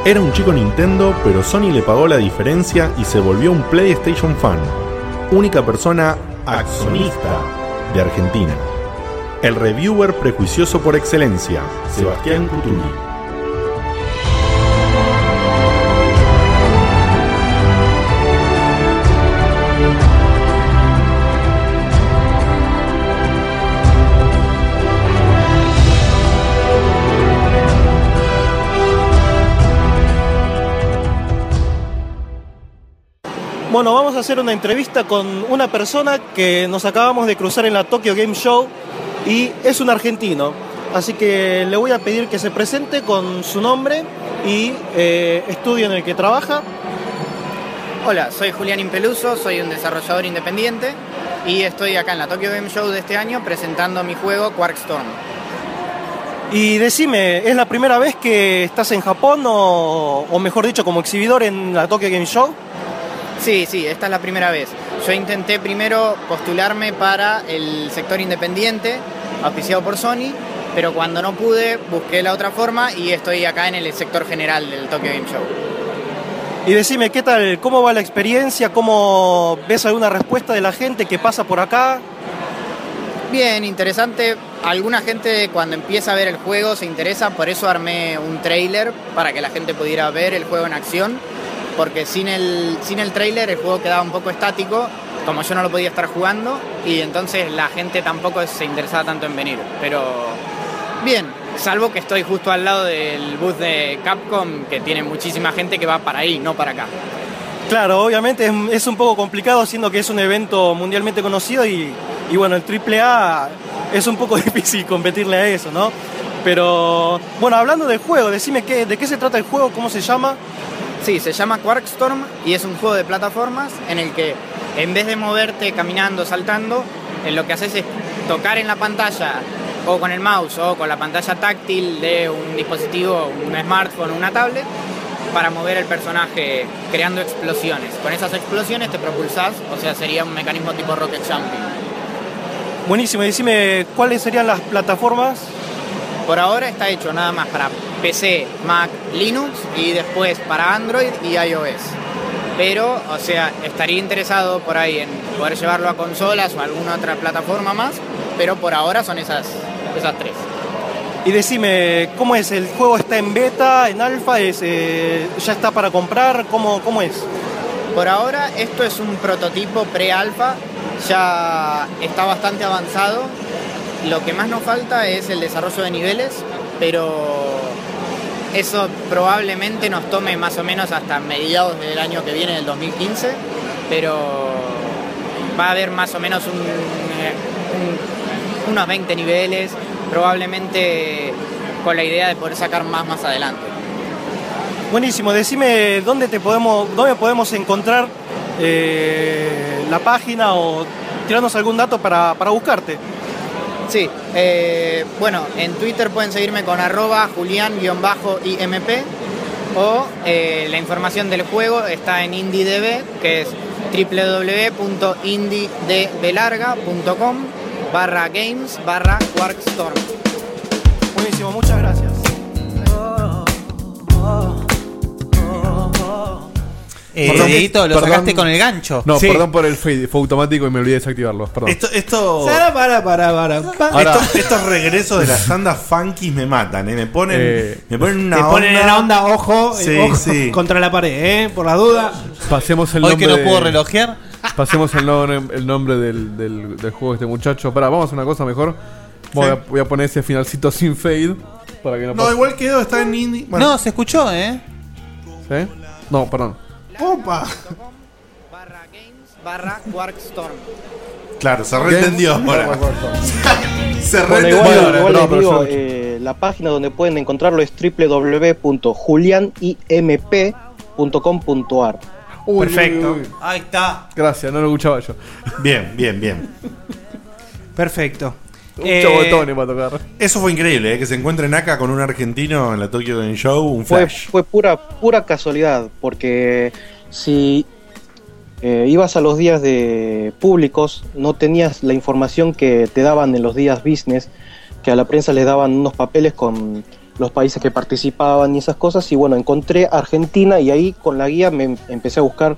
Era un chico Nintendo, pero Sony le pagó la diferencia y se volvió un PlayStation fan. Única persona accionista de Argentina. El reviewer prejuicioso por excelencia, Sebastián Cutuli. Bueno, vamos a hacer una entrevista con una persona que nos acabamos de cruzar en la Tokyo Game Show y es un argentino. Así que le voy a pedir que se presente con su nombre y eh, estudio en el que trabaja. Hola, soy Julián Impeluso, soy un desarrollador independiente y estoy acá en la Tokyo Game Show de este año presentando mi juego Quark Storm. Y decime, ¿es la primera vez que estás en Japón o, o mejor dicho como exhibidor en la Tokyo Game Show? Sí, sí, esta es la primera vez. Yo intenté primero postularme para el sector independiente, auspiciado por Sony, pero cuando no pude busqué la otra forma y estoy acá en el sector general del Tokyo Game Show. Y decime, ¿qué tal? ¿Cómo va la experiencia? ¿Cómo ves alguna respuesta de la gente que pasa por acá? Bien, interesante. Alguna gente cuando empieza a ver el juego se interesa, por eso armé un trailer para que la gente pudiera ver el juego en acción, porque sin el, sin el trailer el juego quedaba un poco estático, como yo no lo podía estar jugando, y entonces la gente tampoco se interesaba tanto en venir. Pero bien, salvo que estoy justo al lado del booth de Capcom, que tiene muchísima gente que va para ahí, no para acá. Claro, obviamente es, es un poco complicado siendo que es un evento mundialmente conocido y, y bueno, el AAA es un poco difícil competirle a eso, ¿no? Pero bueno, hablando del juego, decime qué, de qué se trata el juego, cómo se llama. Sí, se llama Quarkstorm y es un juego de plataformas en el que en vez de moverte caminando, saltando, en lo que haces es tocar en la pantalla o con el mouse o con la pantalla táctil de un dispositivo, un smartphone o una tablet para mover el personaje creando explosiones. Con esas explosiones te propulsás, o sea, sería un mecanismo tipo rocket jumping. Buenísimo, decime cuáles serían las plataformas. Por ahora está hecho nada más para PC, Mac, Linux y después para Android y iOS. Pero, o sea, estaría interesado por ahí en poder llevarlo a consolas o alguna otra plataforma más, pero por ahora son esas, esas tres. Y decime, ¿cómo es? ¿El juego está en beta, en alfa? Es, eh, ¿Ya está para comprar? ¿Cómo, ¿Cómo es? Por ahora esto es un prototipo pre-alfa, ya está bastante avanzado. Lo que más nos falta es el desarrollo de niveles, pero eso probablemente nos tome más o menos hasta mediados del año que viene, del 2015, pero va a haber más o menos un, un- unos 20 niveles, probablemente con la idea de poder sacar más más adelante. Buenísimo, decime dónde te podemos, dónde podemos encontrar eh, la página o tirarnos algún dato para, para buscarte. Sí, eh, bueno, en Twitter pueden seguirme con arroba julián-imp o eh, la información del juego está en IndieDB, que es www.indiedblarga.com barra games barra Quarkstorm. Buenísimo, muchas gracias. Eh, Perdón, Dieguito, lo perdón. sacaste con el gancho. No, Sí. perdón por el fade, fue automático y me olvidé de desactivarlo. Perdón. Esto, esto, Para, para, para, para. Esto- estos regresos de las tandas funky me matan, ¿eh? Me ponen, Eh, me ponen una Te onda. ponen en la onda, ojo, Sí, ojo sí. contra la pared, ¿eh? Por la duda. Pasemos el Hoy nombre que no de- puedo relojear. Pasemos el nombre, el nombre del, del- del juego de este muchacho. Pará, vamos a hacer una cosa mejor. Voy, Sí. a, voy a poner ese finalcito sin fade. Para que no, No, pase. igual quedó, está en indie. Bueno. No, se escuchó, ¿eh? ¿Sí? No, perdón. Opa. Barra Quarkstorm. Claro, se reentendió ahora. se reentendió ahora. igual No, les pero digo, yo- eh, la página donde pueden encontrarlo es www.julianimp.com.ar. Uy, Perfecto. uy, uy. Ahí está. Gracias, no lo escuchaba yo. Bien, bien, bien. Perfecto. Muchos Eh, botones para tocar. Eso fue increíble, ¿eh? que se encuentren acá con un argentino en la Tokyo Game Show, un Fue, flash. fue pura, pura casualidad, porque si eh, ibas a los días de públicos, no tenías la información que te daban en los días business, que a la prensa les daban unos papeles con los países que participaban y esas cosas, y bueno, encontré Argentina y ahí con la guía me em- empecé a buscar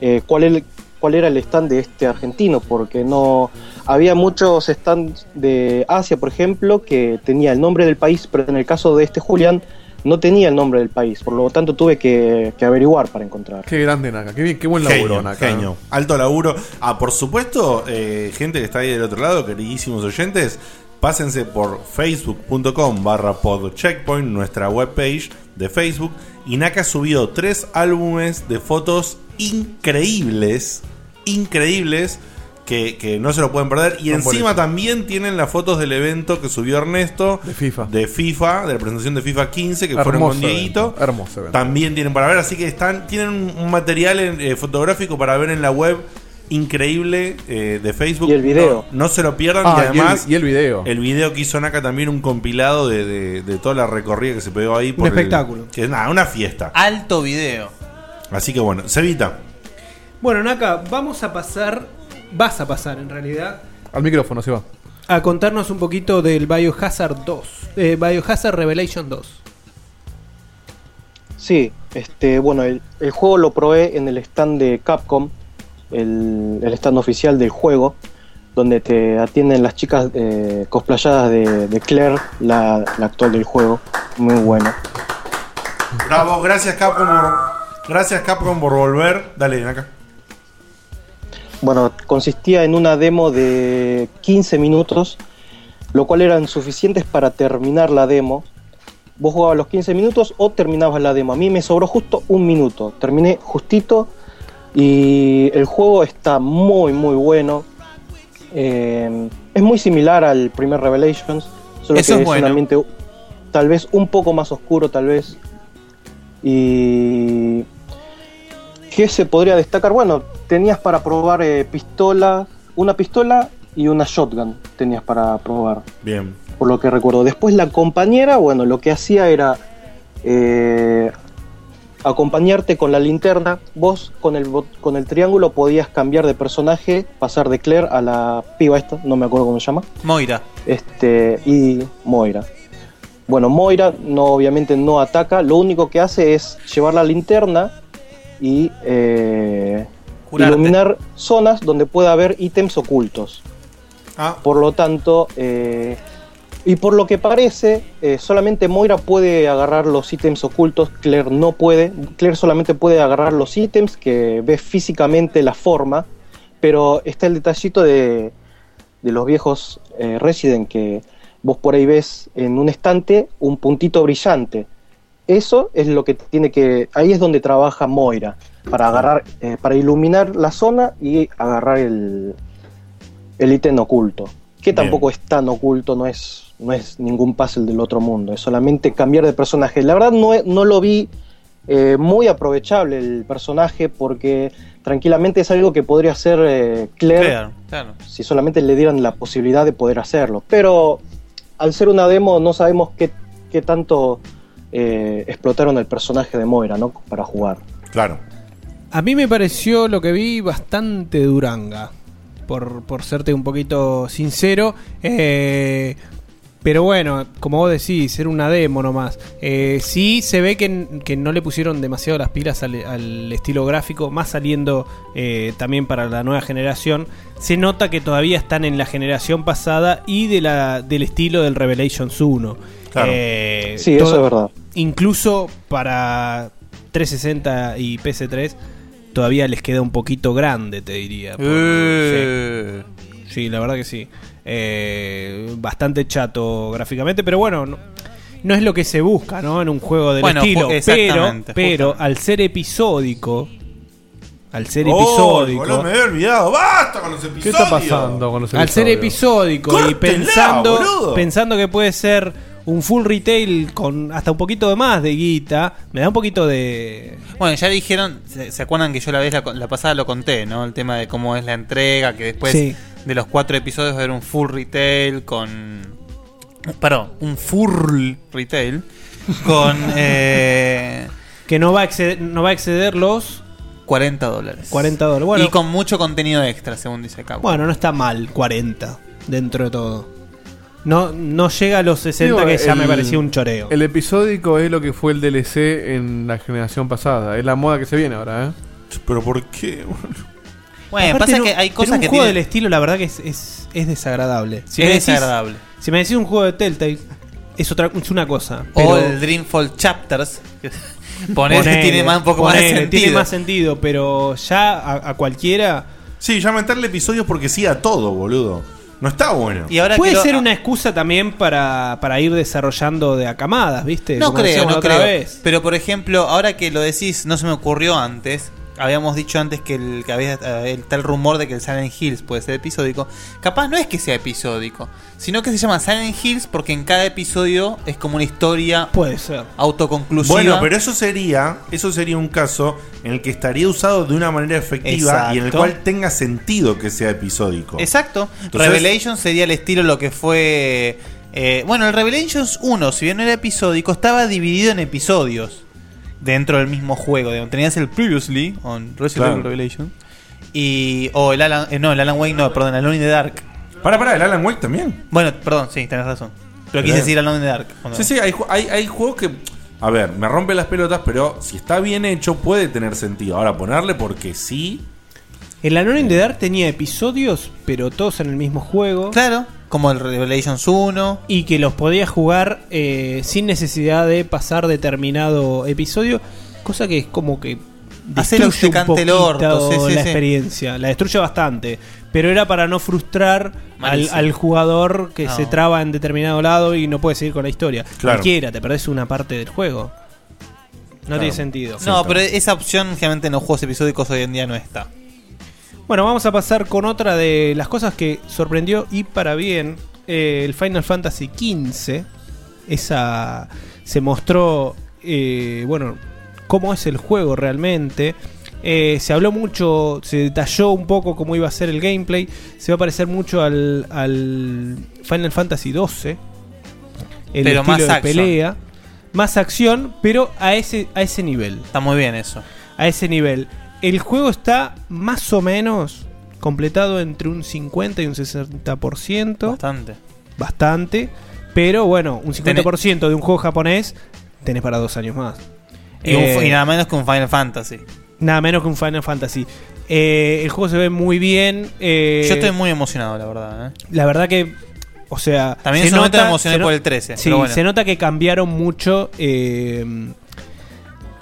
eh, cuál, el- cuál era el stand de este argentino, porque no había muchos stands de Asia, por ejemplo, que tenía el nombre del país, pero en el caso de este Julián no tenía el nombre del país, por lo tanto tuve que, que averiguar para encontrar. Qué grande Naka, qué, bien, qué buen laburo Genio, Naka. genio. Alto laburo. Ah, por supuesto, eh, gente que está ahí del otro lado, queridísimos oyentes, pásense por facebook.com barra podcheckpoint, nuestra webpage de Facebook. Y Naka subió tres álbumes de fotos increíbles, increíbles, que, que no se lo pueden perder. Y Son encima también tienen las fotos del evento que subió Ernesto. De FIFA. De FIFA, de la presentación de FIFA 15, que fueron con Hermoso Dieguito. evento, hermoso evento. También tienen para ver, así que están tienen un, un material en- eh, fotográfico para ver en la web increíble eh, de Facebook. Y el video. No, no se lo pierdan Ah, y y el- además y el video. El video que hizo Naka también un compilado de, de- de toda la recorrida que se pegó ahí. por el- espectáculo. que es nada, una fiesta. Alto video. Así que bueno, Cevita. Bueno, Naka, vamos a pasar. Vas a pasar en realidad. Al micrófono se va. A contarnos un poquito del Biohazard 2. Eh, Biohazard Revelation 2. Sí, este, bueno, el, el juego lo probé en el stand de Capcom, el, el stand oficial del juego, donde te atienden las chicas eh, cosplayadas de, de Claire, la, la actual del juego. Muy bueno. Bravo, gracias Capcom por, gracias Capcom por volver. Dale, Naka. Bueno, consistía en una demo de 15 minutos, lo cual eran suficientes para terminar la demo. Vos jugabas los 15 minutos o terminabas la demo. A mí me sobró justo un minuto. Terminé justito y el juego está muy, muy bueno. Eh, es muy similar al primer Revelations, solo Eso que es un ambiente tal vez un poco más oscuro, tal vez. Y ¿Qué se podría destacar? Bueno, tenías para probar eh, pistola, una pistola y una shotgun tenías para probar, Bien. por lo que recuerdo. Después la compañera, bueno, lo que hacía era eh, acompañarte con la linterna. Vos con el, bot- con el triángulo podías cambiar de personaje, pasar de Claire a la piba esta, no me acuerdo cómo se llama. Moira. Este, y Moira. Bueno, Moira no, obviamente no ataca, lo único que hace es llevar la linterna y eh, iluminar zonas donde pueda haber ítems ocultos. Por lo tanto, eh, y por lo que parece, eh, solamente Moira puede agarrar los ítems ocultos, Claire no puede. Claire solamente puede agarrar los ítems que ve físicamente la forma, pero está el detallito de, de los viejos eh, Resident que vos por ahí ves en un estante un puntito brillante. Eso es lo que tiene que. Ahí es donde trabaja Moira. Para agarrar. eh, para iluminar la zona y agarrar el. el ítem oculto. Que tampoco es tan oculto, no es. no es ningún puzzle del otro mundo. Es solamente cambiar de personaje. La verdad no, no lo vi eh, muy aprovechable el personaje. Porque tranquilamente es algo que podría hacer eh, Claire Claire, claro. si solamente le dieran la posibilidad de poder hacerlo. Pero al ser una demo no sabemos qué, qué tanto eh, explotaron el personaje de Moira, ¿no? Para jugar. Claro. A mí me pareció lo que vi bastante duranga. Por, por serte un poquito sincero. Eh, pero bueno, como vos decís, era una demo nomás. Eh, sí se ve que, que no le pusieron demasiado las pilas al, al estilo gráfico, más saliendo eh, también para la nueva generación. Se nota que todavía están en la generación pasada y de la, del estilo del Revelations 1. Claro. Eh, Sí, eso es verdad. Incluso para 360 y PS3 todavía les queda un poquito grande, te diría. Por- Eh. sí. Sí, la verdad que sí. Eh, bastante chato gráficamente, pero bueno, no, no es lo que se busca, ¿no? En un juego del Bueno, estilo. Pero, pero al ser episódico, al ser Oh, episódico, boludo, me había olvidado. ¡Basta con los episodios! ¿Qué está pasando con los al ser episódico y pensando, boludo. pensando que puede ser un full retail con hasta un poquito de más de guita, me da un poquito de Bueno, ya dijeron, ¿se, se acuerdan que yo la vez la, la pasada lo conté, ¿no? El tema de cómo es la entrega, que después Sí. de los cuatro episodios va a haber un full retail con... Perdón, un full retail con... eh, que no va a exceder, no va a exceder los 40 dólares. 40 dólares. Bueno, y con mucho contenido extra, según dice acá. bueno, no está mal 40 dentro de todo. No, no llega a los 60 Digo, que ya me parecía un choreo. El episódico es lo que fue el DLC en la generación pasada. Es la moda que se viene ahora, ¿eh? Pero ¿por qué? Bueno, Aparte, pasa no- que hay cosas un que juego tienen- del estilo, la verdad que es, es, es desagradable. Es me decís- desagradable. Si me decís un juego de Telltale, es otra es una cosa. O el Dreamfall Chapters. que Ponele, tiene más, un poco más de sentido. Tiene más sentido, pero ya a, a cualquiera. Sí, ya meterle episodios porque sí a todo, boludo. No está bueno. Puede ser una excusa también para, para ir desarrollando de a camadas, ¿viste? No Como creo, decíamos no la otra creo. vez. Pero por ejemplo, ahora que lo decís, no se me ocurrió antes. Habíamos dicho antes que, el, que había eh, el tal rumor de que el Silent Hills puede ser episódico. Capaz no es que sea episódico, sino que se llama Silent Hills porque en cada episodio es como una historia puede ser autoconclusiva. Bueno, pero eso sería, eso sería un caso en el que estaría usado de una manera efectiva y en el cual tenga sentido que sea episódico. Exacto. Entonces- Revelations sería el estilo lo que fue. eh, bueno, el Revelations 1, si bien no era episódico, estaba dividido en episodios dentro del mismo juego. digamos. Tenías el Previously on Resident Claro. Evil Revelations y. O el Alan. eh, no, el Alan Wake, no, perdón, el Alone in the Dark. Para, para, el Alan Wake también. Bueno, perdón, sí, tenés razón. Pero quise decir Alone in the Dark. Sí, sí, hay, hay, hay juegos que. A ver, me rompe las pelotas, pero si está bien hecho puede tener sentido. Ahora, ponerle porque sí. El Alone in the Dark tenía episodios, pero todos en el mismo juego. Claro, como el Revelations 1. Y que los podías jugar eh, sin necesidad de pasar determinado episodio. Cosa que es como que. Destruye un cante el poquito orto, sí, sí, la sí. experiencia. La destruye bastante. Pero era para no frustrar al, al jugador que No. se traba en determinado lado y no puede seguir con la historia. Claro. Cualquiera, te perdés una parte del juego. No Claro. tiene sentido. No, pero esa opción generalmente en los juegos episódicos hoy en día no está. Bueno, vamos a pasar con otra de las cosas que sorprendió y para bien. eh, el Final Fantasy XV. Esa se mostró, eh, bueno, cómo es el juego realmente. Eh, se habló mucho, se detalló un poco cómo iba a ser el gameplay. Se va a parecer mucho al, al Final Fantasy XII. El Pero estilo más de action. pelea. Más acción, pero a ese, a ese nivel. Está muy bien eso. A ese nivel. El juego está más o menos completado entre un 50 y un 60%. Bastante. Bastante. Pero bueno, un 50% de un juego japonés tenés para dos años más. Y, un- Eh, y nada menos que un Final Fantasy. Nada menos que un Final Fantasy. Eh, el juego se ve muy bien. eh, Yo estoy muy emocionado, la verdad. La verdad que, o sea, También momento me emocioné se no- por el 13, Sí, pero bueno. se nota que cambiaron mucho eh,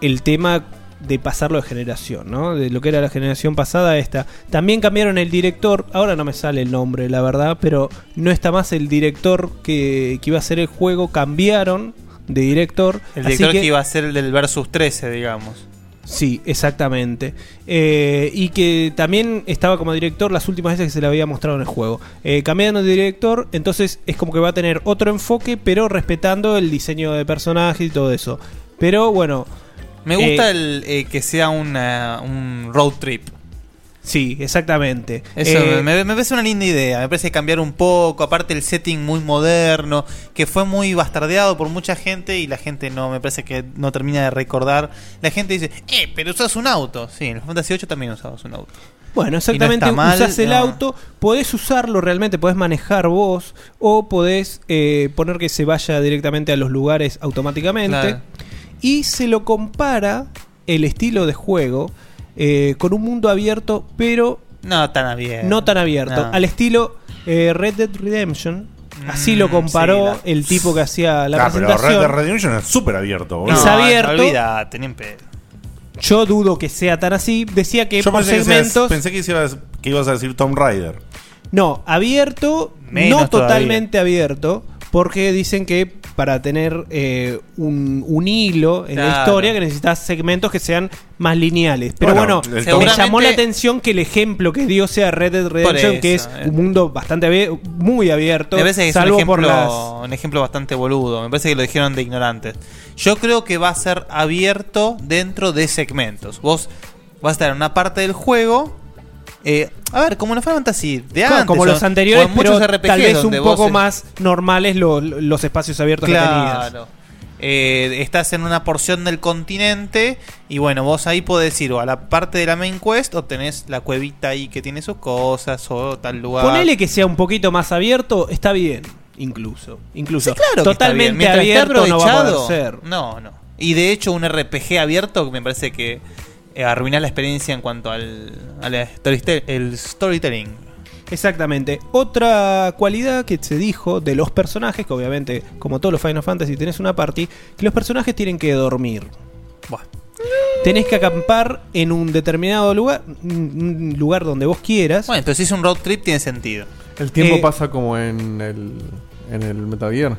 el tema de pasarlo de generación, ¿no? De lo que era la generación pasada a esta. También cambiaron el director, ahora no me sale el nombre, la verdad, pero no está más el director que, que iba a hacer el juego, cambiaron de director. El así director que... iba a ser el del Versus 13, digamos. Sí, exactamente. Eh, y que también estaba como director las últimas veces que se le había mostrado en el juego. Eh, cambiando de director, entonces es como que va a tener otro enfoque, pero respetando el diseño de personajes y todo eso. Pero bueno. Me gusta eh, el eh, que sea una- un road trip. Sí, exactamente. Eso Eh, me, me parece una linda idea. Me parece cambiar un poco. Aparte, el setting muy moderno, que fue muy bastardeado por mucha gente y la gente no, me parece que no termina de recordar. La gente dice, eh, pero usas un auto. Sí, en el Fantasy 8 también usabas un auto. Bueno, no exactamente, está mal, usás el no. auto, podés usarlo realmente, podés manejar vos o podés eh, poner que se vaya directamente a los lugares automáticamente. Claro. Y se lo compara el estilo de juego eh, con un mundo abierto, pero No tan abierto. no tan abierto. No. Al estilo eh, Red Dead Redemption. Así lo comparó Mm, sí, la- el tipo que hacía la Ah, pero presentación. Red Dead Redemption es súper abierto, boludo. Es abierto. Pedo. Yo dudo que sea tan así. Decía que Yo por pensé que, segmentos. ibas- pensé que ibas, que ibas a decir Tomb Raider. No, abierto, Menos no totalmente abierto, porque dicen que para tener eh, un, un hilo en la historia que necesitas segmentos que sean más lineales. Pero Bueno, me llamó la atención que el ejemplo que dio sea Red Dead Redemption, eso, que es un mundo bastante muy abierto, Me parece que es un ejemplo, por las un ejemplo bastante boludo. Me parece que lo dijeron de ignorantes. Yo creo que va a ser abierto dentro de segmentos. Vos vas a estar en una parte del juego. Eh, a ver, como en Final Fantasy de antes. como los anteriores, pero RPGs tal vez un poco es- más normales lo- los espacios abiertos que tenías. Eh, estás en una porción del continente y bueno, vos ahí podés ir o a la parte de la main quest o tenés la cuevita ahí que tiene sus cosas o tal lugar. Ponele que sea un poquito más abierto, está bien, incluso. Incluso. Sí, claro. Totalmente abierto no va a poder ser. No, no. Y de hecho un RPG abierto me parece que eh, arruina la experiencia en cuanto al, al storyte- el storytelling. Exactamente. Otra cualidad que se dijo de los personajes, que obviamente, como todos los Final Fantasy, tenés una party, que los personajes tienen que dormir. Tenés que acampar en un determinado lugar, un un lugar donde vos quieras. Bueno, entonces si es un road trip tiene sentido. El tiempo Eh, pasa como en el, en el Metal Gear.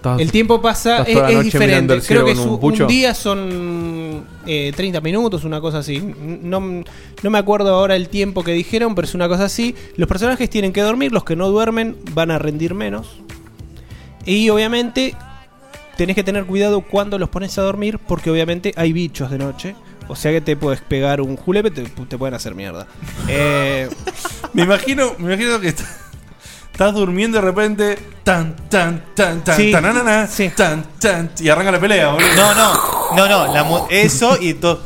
Estás- El tiempo pasa, es, es diferente. Creo que su- un día son eh, 30 minutos, una cosa así. No, no me acuerdo ahora el tiempo que dijeron, pero es una cosa así. Los personajes tienen que dormir, los que no duermen van a rendir menos. Y obviamente tenés que tener cuidado cuando los pones a dormir, porque obviamente hay bichos de noche. O sea que te puedes pegar un julepe, te, te pueden hacer mierda. Eh, Me imagino, me imagino que está- estás durmiendo y de repente tan tan tan tan Sí. tananana, tan tan y arranca la pelea, boludo. No, no, no, no, la mu- eso y todo.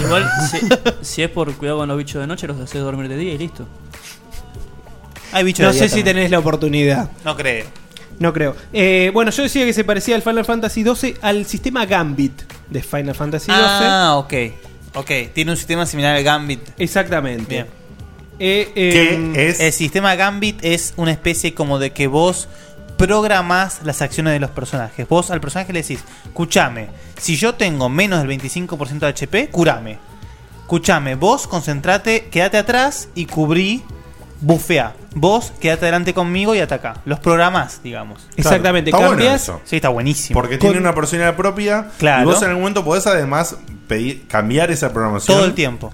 Igual, si, si es por cuidado con los bichos de noche, los haces dormir de día y listo. Hay bichos no de sé día si también. tenés la oportunidad. No creo. No creo. Eh, bueno, yo decía que se parecía al Final Fantasy XII al sistema Gambit de Final Fantasy XII. Ah, ok. Ok, tiene un sistema similar al Gambit. Exactamente. Bien. Eh, eh, El sistema Gambit es una especie como de que vos programás las acciones de los personajes. Vos al personaje le decís, escúchame, si yo tengo menos del 25% de HP, curame. Escúchame, vos concentrate, quédate atrás y cubrí, bufea. Vos quédate adelante conmigo y ataca. Los programás, digamos. Exactamente, Está bueno cambias- eso. Sí, está buenísimo. Porque tiene una personalidad propia. Claro. Y vos en algún momento podés además pedir, cambiar esa programación. Todo el tiempo.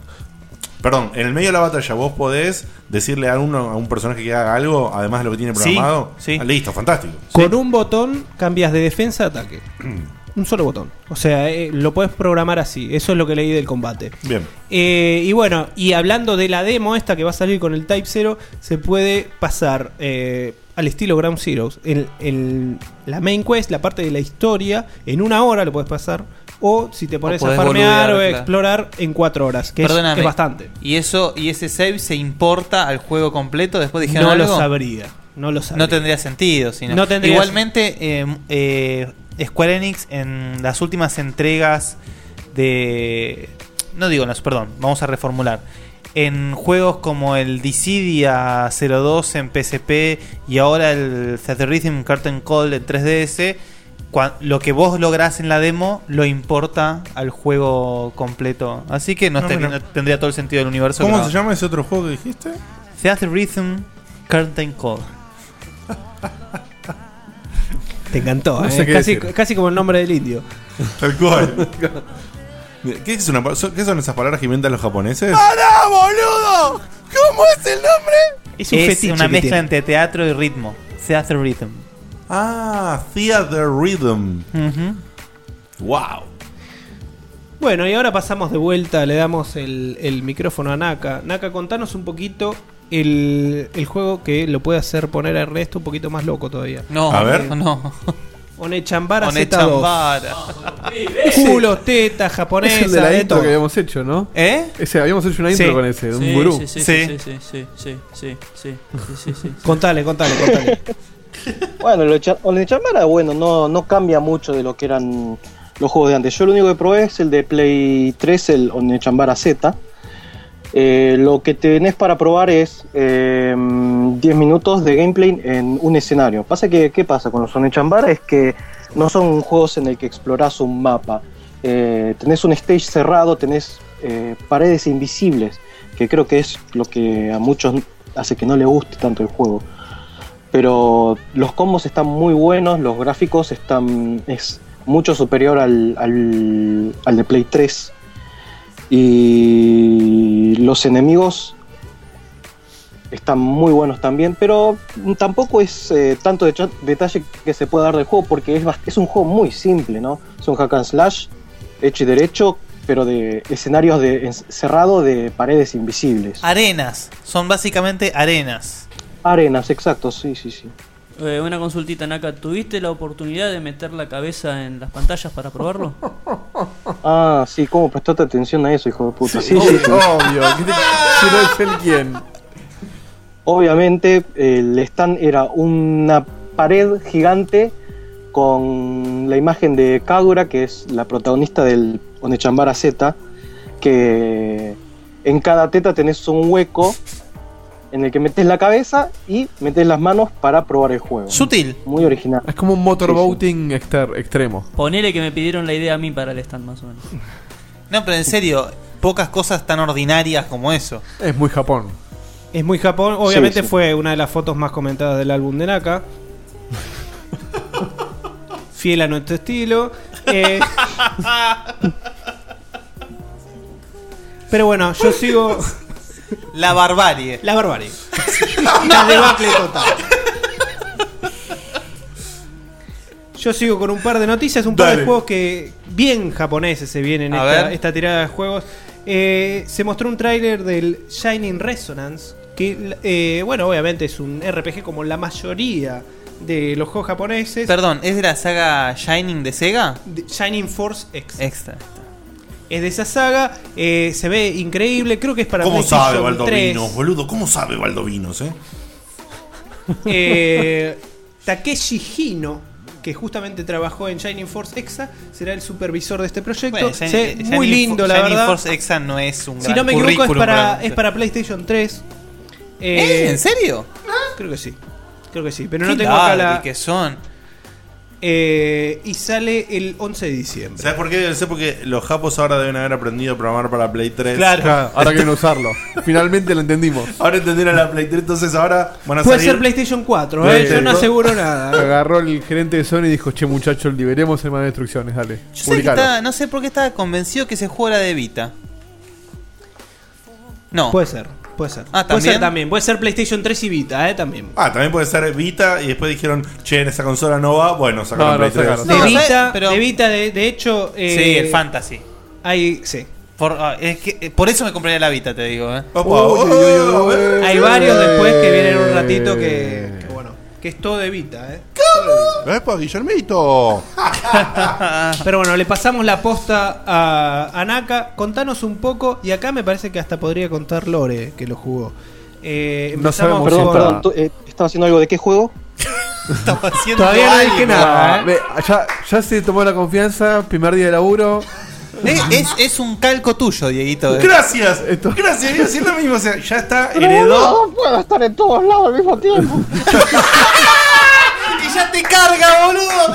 Perdón, en el medio de la batalla vos podés decirle a uno a un personaje que haga algo, además de lo que tiene Sí, programado. sí. Ah, listo, fantástico. Con un botón cambias de defensa a ataque. un solo botón. O sea, eh, lo puedes programar así. Eso es lo que leí del combate. Bien. Eh, y bueno, y hablando de la demo esta que va a salir con el Type 0, se puede pasar eh, al estilo Ground Zeroes. En, en la main quest, la parte de la historia, en una hora lo puedes pasar. O si te pones a farmear o a explorar en cuatro horas, que, es, Perdóname. que es bastante. ¿Y eso y ese save se importa al juego completo? Después dijeron No lo algo? sabría. No lo sabría. No tendría sentido. sino- No tendría- Igualmente, eh, eh, Square Enix en las últimas entregas de no digo los, perdón, vamos a reformular. En juegos como el Dissidia 02 en PSP y ahora el Theater Rhythm Curtain Call en 3DS, lo que vos lográs en la demo lo importa al juego completo. Así que no, Ah, tendría todo el sentido del universo. ¿Cómo se no. llama ese otro juego que dijiste? Theater Rhythm Curtain Call. Te encantó, No ¿eh? sé qué casi, decir. casi como el nombre del indio. Tal cual. ¿Qué, es una ¿Qué son esas palabras que inventan los japoneses? ¡Pará, boludo! ¿Cómo es el nombre? Es Es, un fetiche una mezcla tiene. entre teatro y ritmo. Theater Rhythm. Ah, Theater Rhythm. Wow. Bueno, y ahora pasamos de vuelta, le damos el, el micrófono a Naka. Naka, contanos un poquito el, el juego que lo puede hacer poner a Ernesto un poquito más loco todavía. No, A ver. no. Onechambara Z2. Onechambara. Culos, tetas, japonesa, Es el de la de intro todo. que habíamos hecho, ¿no? ¿Eh? Ese, habíamos hecho una intro Sí. con ese, de un Sí, gurú. sí, sí, sí, sí, sí, sí, sí, sí, sí, sí, sí. Contale, contale, contale. Bueno, lo echa- Onechamara, bueno, no, no cambia mucho de lo que eran los juegos de antes. Yo lo único que probé es el de Play 3, el Onechambara Z. Eh, lo que tenés para probar es eh, 10 minutos de gameplay en un escenario. Pasa que, ¿qué pasa con los Onechambara? Es que no son juegos en el que explorás un mapa. Eh, tenés un stage cerrado, tenés eh, paredes invisibles, que creo que es lo que a muchos hace que no le guste tanto el juego pero los combos están muy buenos, los gráficos están es mucho superior al, al, al de Play 3 y los enemigos están muy buenos también, pero tampoco es eh, tanto de detalle que se pueda dar del juego porque es, es un juego muy simple, ¿no? Es un hack and slash hecho y derecho, pero de escenarios de cerrado de paredes invisibles. Arenas. Son básicamente arenas. Arenas, exacto, sí, sí, sí. Eh, una consultita, Naka. ¿Tuviste la oportunidad de meter la cabeza en las pantallas para probarlo? Ah, sí, ¿cómo prestaste atención a eso, hijo de puta? Sí, sí, Obvio, sí. obvio. ¿qué te- Si no es él quién. Obviamente, el stand era una pared gigante con la imagen de Kagura, que es la protagonista del Onechambara Z, que en cada teta tenés un hueco en el que metes la cabeza y metes las manos para probar el juego. Sutil. Muy original. Es como un motorboating exter- extremo. Ponele que me pidieron la idea a mí para el stand, más o menos. No, pero en serio, pocas cosas tan ordinarias como eso. Es muy Japón. Es muy Japón. Obviamente Sí, sí. fue una de las fotos más comentadas del álbum de Naka. Fiel a nuestro estilo. Eh, pero bueno, yo sigo. La barbarie. La barbarie. La debacle total. Yo sigo con un par de noticias, un par Dale. de juegos que bien japoneses se vienen A esta, ver. esta tirada de juegos. Eh, se mostró un tráiler del Shining Resonance, que eh, bueno, obviamente es un RPG como la mayoría de los juegos japoneses. Perdón, ¿es de la saga Shining de Sega? De- Shining Force Extra. Extra. Es de esa saga, eh, se ve increíble, creo que es para ¿Cómo PlayStation sabe 3. Valdovinos, boludo? ¿Cómo sabe Valdovinos, eh? Eh, Takeshi Hino, que justamente trabajó en Shining Force Exa, será el supervisor de este proyecto. Bueno, Se Shining- ve muy lindo, la Shining verdad. Force Exa no es un si gran no me equivoco, es currículum para, es para PlayStation 3. ¿Eh? ¿En serio? Creo que sí. Creo que sí. Pero Qué no tengo acá ladri la. que son. Eh, y sale el 11 de diciembre. ¿Sabes por qué? Debe ser porque los japos ahora deben haber aprendido a programar para Play 3. Claro, ahora quieren usarlo. Finalmente lo entendimos. Ahora entendieron la Play 3, entonces ahora van a Puede salir... ser PlayStation 4, ¿eh? yo no aseguro nada. Agarró el gerente de Sony y dijo, che muchachos, liberemos el manual de instrucciones, dale. Yo sé que publicalo". está- no sé por qué estaba convencido que ese juego era de Vita. No. Puede ser, puede ser. Ah, Puede ser ¿también? también. Puede ser PlayStation 3 y Vita, ¿eh? También. Ah, también puede ser Vita y después dijeron, che, en esa consola no va. Bueno, sacaron No, no, Play 3. sacaron. De Vita. Pero- de, Vita de, de hecho. eh, Sí, el Fantasy. Hay, sí. Por, ah, es que, eh, por eso me compraría la Vita, te digo. ¿eh? Opa, oh, oh, oh, Hay varios después que vienen en un ratito que, que es todo de Vita, ¿eh? ¡Epa, Guillermito! Pero bueno, le pasamos la posta a, a Naka. Contanos un poco, y acá me parece que hasta podría contar Lore, que lo jugó. Eh, No empezamos sabemos Perdón, con- perdón, ¿tú, eh, ¿estaba haciendo algo de qué juego? Estaba haciendo Todavía no dije nada, Ah, ¿eh? ya, ya se tomó la confianza, primer día de laburo. Es, es, es un calco tuyo, Dieguito. eh. Gracias, gracias, iba a decir lo mismo, o sea, ya está, heredó. no puedo estar en todos lados al mismo tiempo. Y ya te carga, boludo.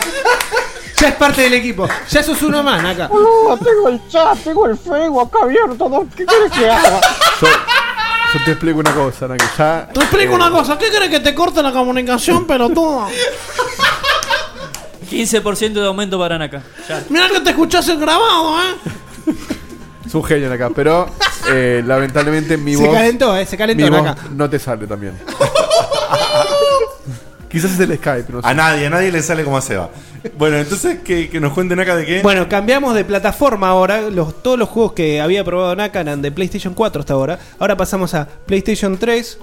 Ya es parte del equipo. Ya sos uno más, acá. Boludo, tengo el chat, tengo el Facebook acá abierto. ¿no? ¿Qué quieres que haga? Yo, yo te explico una cosa, Naki. Ya, Te explico eh, una cosa. ¿Qué crees que te corte la comunicación, pelotudo? 15% de aumento para Naka. Ya. Mira que te escuchás el grabado, ¿eh? Es un genio acá, pero eh, lamentablemente mi Se voz. calentó, eh, se calentó, mi voz Naka. no te sale también. Quizás es el Skype, no sé. A nadie, a nadie le sale como a Seba. Bueno, entonces que, que nos cuenten acá de qué. Bueno, cambiamos de plataforma ahora. Los, todos los juegos que había probado Naka eran de PlayStation 4 hasta ahora. Ahora pasamos a PlayStation 3.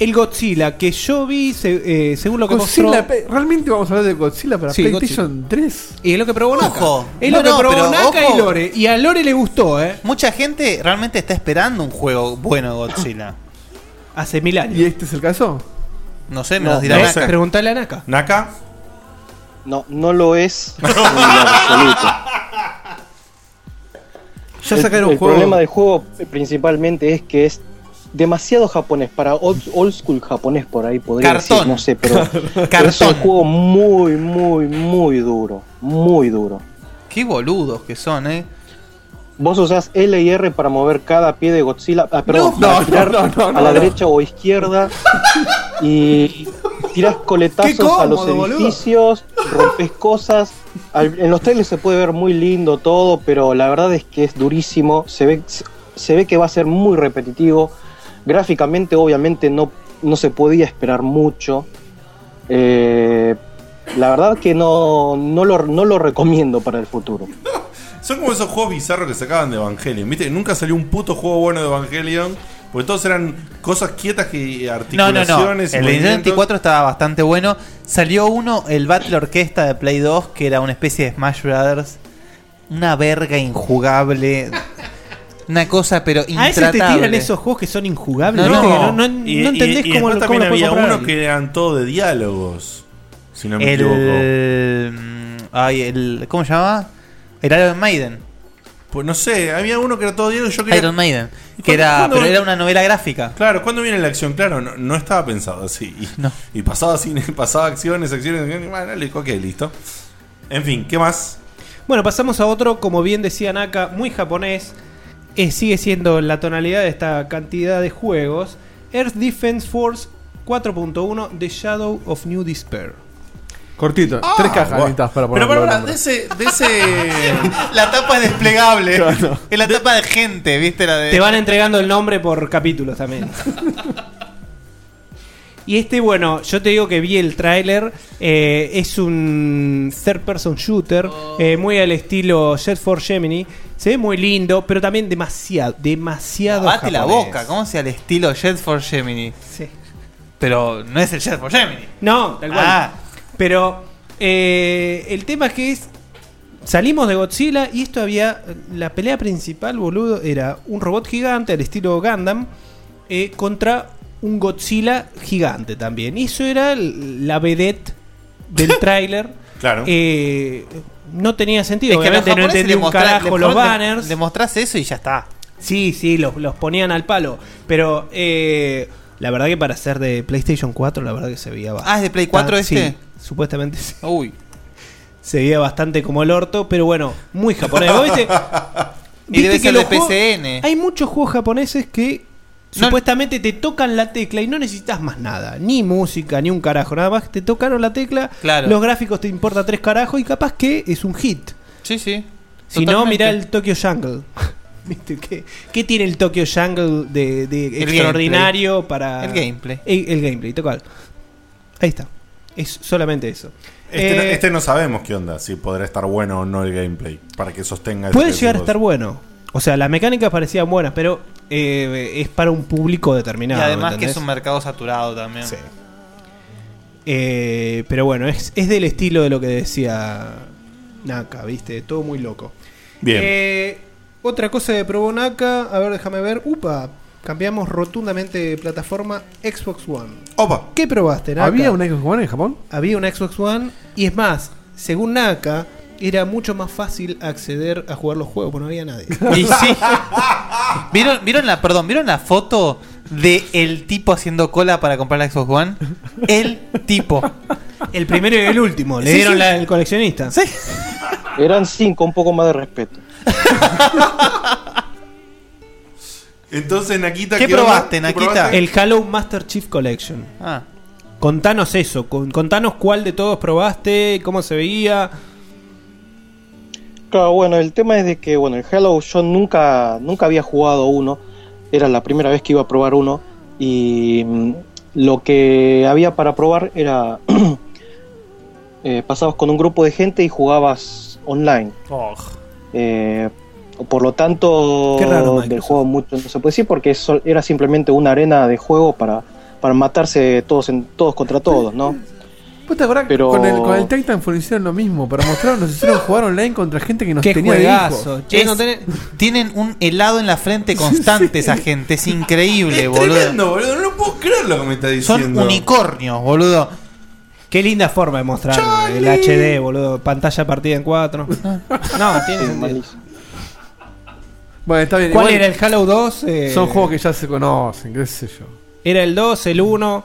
El Godzilla, que yo vi, se- eh, según lo que Godzilla, mostró... pe- ¿realmente vamos a hablar de Godzilla para Sí, PlayStation 3? Y es lo que probó Naka. Ojo. Es No, lo que no, probó pero Naka ojo. y Lore. Y a Lore le gustó, ¿eh? Mucha gente realmente está esperando un juego bueno de Godzilla. Hace mil años. ¿Y este es el caso? No sé, me No, los dirá no Naka. sé. Preguntale a Naka. ¿Naka? No, no lo es en lo absoluto. Ya el, sacaron el juego. problema del juego eh, principalmente es que es demasiado japonés para old, old school japonés por ahí podría Cartón. decir, no sé, pero es un juego muy muy muy duro, muy duro. Qué boludos que son, eh. Vos usás L y R para mover cada pie de Godzilla, ah, perdón, No, para no, girar no, no, a la derecha o izquierda y tirás coletazos a los boludo. edificios, rompes cosas. En los trailers se puede ver muy lindo todo, pero la verdad es que es durísimo. Se ve, se ve que va a ser muy repetitivo. Gráficamente, obviamente, no, no se podía esperar mucho. Eh, la verdad que no, no, lo, no lo recomiendo para el futuro. Son como esos juegos bizarros que sacaban de Evangelion. ¿Viste? Nunca salió un puto juego bueno de Evangelion. Porque todos eran cosas quietas que No, no, articulaciones no. y El de Nintendo movimientos. 64 estaba bastante bueno. Salió uno, el Battle Orquesta de Play 2, que era una especie de Smash Brothers. Una verga injugable. Una cosa, pero A veces te intratable. tiran esos juegos que son injugables. No, ¿viste? no. Que no, no, Y, no entendés y- y cómo, después cómo también lo había comprar unos alguien. que eran todo de diálogos. Si no me equivoco. El. mm, Ay, el. ¿Cómo se llama? El Iron Maiden. Pues no sé, había uno que era todo diálogo. Yo quería... Iron Maiden. ¿Y Que cuándo- era, cuándo- pero era una novela gráfica. Claro, ¿cuándo viene la acción? Claro, no, no estaba pensado así. Y, y pasaba así, pasaba acciones, acciones, acciones. Bueno, le- ok, listo. En fin, ¿qué más? Bueno, pasamos a otro, como bien decía Naka, muy japonés. Eh, sigue siendo la tonalidad de esta cantidad de juegos. Earth Defense Force 4.1 The Shadow of New Despair. Cortito, Ah, tres cajas bueno. para Pero ponerlo. para, el de ese, de ese. La tapa es desplegable. Claro. Es la tapa de gente, ¿viste? La de... Te van entregando el nombre por capítulos también. Y este, bueno, yo te digo que vi el tráiler. eh, es un third person shooter. eh, muy al estilo Jet for Gemini. Se ve muy lindo, pero también demasiado, demasiado. Bate la japonés. boca, ¿cómo sea el estilo Jet for Gemini? Sí. Pero no es el Jet for Gemini. No, tal cual. Ah. Pero eh, el tema es que es. Salimos de Godzilla y esto había. La pelea principal, boludo, era un robot gigante al estilo Gundam eh, contra un Godzilla gigante también. Y eso era la vedette del tráiler. Claro. Eh, no tenía sentido. Es que Obviamente no japoneses entendí un carajo los banners. Le mostrás eso y ya está. Sí, sí, los, los ponían al palo. Pero eh, la verdad que para ser de PlayStation 4, la verdad que se veía bastante. Ah, ¿es de Play 4 este? Sí, supuestamente sí. Uy. Se veía bastante como el orto, pero bueno, muy japonés. ¿Vos viste? Y debe Viste ser los de PCN. Hay muchos juegos japoneses que No- supuestamente te tocan la tecla y no necesitas más nada. Ni música, ni un carajo. Nada más te tocaron la tecla. Claro. Los gráficos te importa tres carajos y capaz que es un hit. Sí, sí. Si no, mirá el Tokyo Jungle. ¿Viste? ¿Qué, qué tiene el Tokyo Jungle de, de El extraordinario gameplay. para. El gameplay. El, el gameplay, total. Ahí está. Es solamente eso. Este, no- Eh, este no sabemos qué onda, si podrá estar bueno o no el gameplay. Para que sostenga puede este llegar a estar bueno. O sea, las mecánicas parecían buenas, pero eh, es para un público Y determinado. además que es un mercado saturado también. Sí. Eh, pero bueno, es, es del estilo de lo que decía Naka, ¿viste? Todo muy loco. Bien. Eh, otra cosa que probó Naka, a ver, déjame ver. Upa, cambiamos rotundamente de plataforma Xbox One. Opa. ¿Qué probaste, Naka? ¿Había un Xbox One en Japón? Había una Xbox One y es más, según Naka, era mucho más fácil acceder a jugar los juegos, porque no había nadie. Y sí. ¿Vieron, ¿Vieron la, perdón, ¿vieron la foto de el tipo haciendo cola para comprar la Xbox One? El tipo. El primero y el último. Le Sí, dieron sí. la- el coleccionista. Sí. Eran cinco, un poco más de respeto. Entonces, Nakita, ¿Qué onda? probaste, ¿Qué Nakita? probaste? El Halo Master Chief Collection. Ah. Contanos eso, con- contanos cuál de todos probaste, cómo se veía. Claro, bueno, el tema es de que, bueno, el Halo yo nunca, nunca había jugado uno, era la primera vez que iba a probar uno y mm, lo que había para probar era, eh, pasabas con un grupo de gente y jugabas online. Eh, por lo tanto, raro, del juego mucho no se puede decir porque eso era simplemente una arena de juego para, para matarse todos en, todos contra todos, ¿no? ¿Vos te acordás Pero- con el, con el Titanfall hicieron lo mismo? Para mostrar, nos hicieron jugar online contra gente que nos Qué tenía juegazo. hijos. Che, Es- no tenés- Tienen un helado en la frente constante esa gente. Es increíble, Es boludo. tremendo, boludo. No puedo creer lo que me está Son diciendo. unicornios, boludo. Qué linda forma de mostrar el HD, boludo. Pantalla partida en cuatro. No, tiene sentido. Bueno, está bien. ¿Cuál igual era el Halo 2? Eh, Son juegos que ya se conocen, qué sé yo. Era el 2, el 1.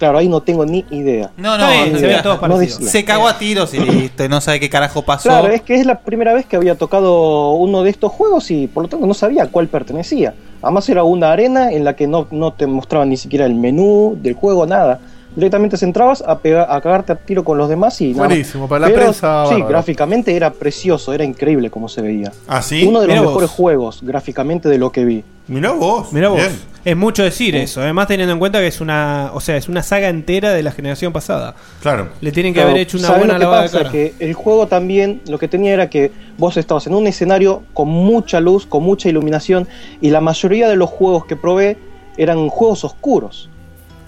Claro, ahí no tengo ni idea. No, no, bien, se todos No. Se cagó a tiros y listo. Y no sabe qué carajo pasó. Claro, es que es la primera vez que había tocado uno de estos juegos y por lo tanto no sabía a cuál pertenecía. Además era una arena en la que no, no te mostraban ni siquiera el menú del juego, nada. Directamente se entrabas a, pegar, a cagarte a tiro con los demás y nada. Buenísimo, para la Pero, prensa, Sí, bárbaro. gráficamente era precioso, era increíble como se veía. ¿Ah, sí? Uno de los vos. mejores juegos gráficamente de lo que vi. Mirá vos. Mirá vos. Bien. Es mucho decir eso, además teniendo en cuenta que es una, o sea, es una saga entera de la generación pasada. Claro. Le tienen que Claro, haber hecho una ¿sabes buena lo que de pasa? cara. Que el juego también lo que tenía era que vos estabas en un escenario con mucha luz, con mucha iluminación y la mayoría de los juegos que probé eran juegos oscuros.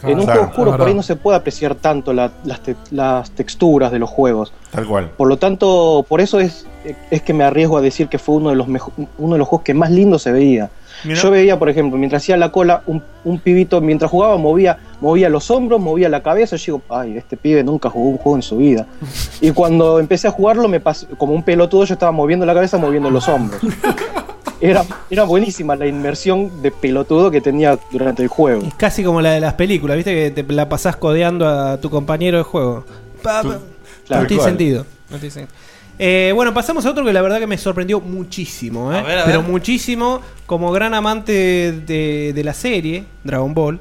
En un Claro, juego oscuro por ahí no se puede apreciar tanto la- las, te- las texturas de los juegos. Tal cual. Por lo tanto, por eso es, es que me arriesgo a decir que fue uno de los mejo- uno de los juegos que más lindo se veía. Mira. Yo veía, por ejemplo, mientras hacía la cola, un, un pibito mientras jugaba movía, movía los hombros, movía la cabeza. Yo digo, ay, este pibe nunca jugó un juego en su vida. Y cuando empecé a jugarlo, me pasó, como un pelotudo, yo estaba moviendo la cabeza, moviendo los hombros. Era, era buenísima la inmersión de pelotudo que tenía durante el juego. Es casi como la de las películas, ¿viste? Que te la pasás codeando a tu compañero de juego. Pa- pa- Claro. no tiene sentido. No tiene sentido. Eh, bueno, pasamos a otro que la verdad que me sorprendió muchísimo, ¿eh? A ver, a pero ver. muchísimo, como gran amante de, de la serie Dragon Ball,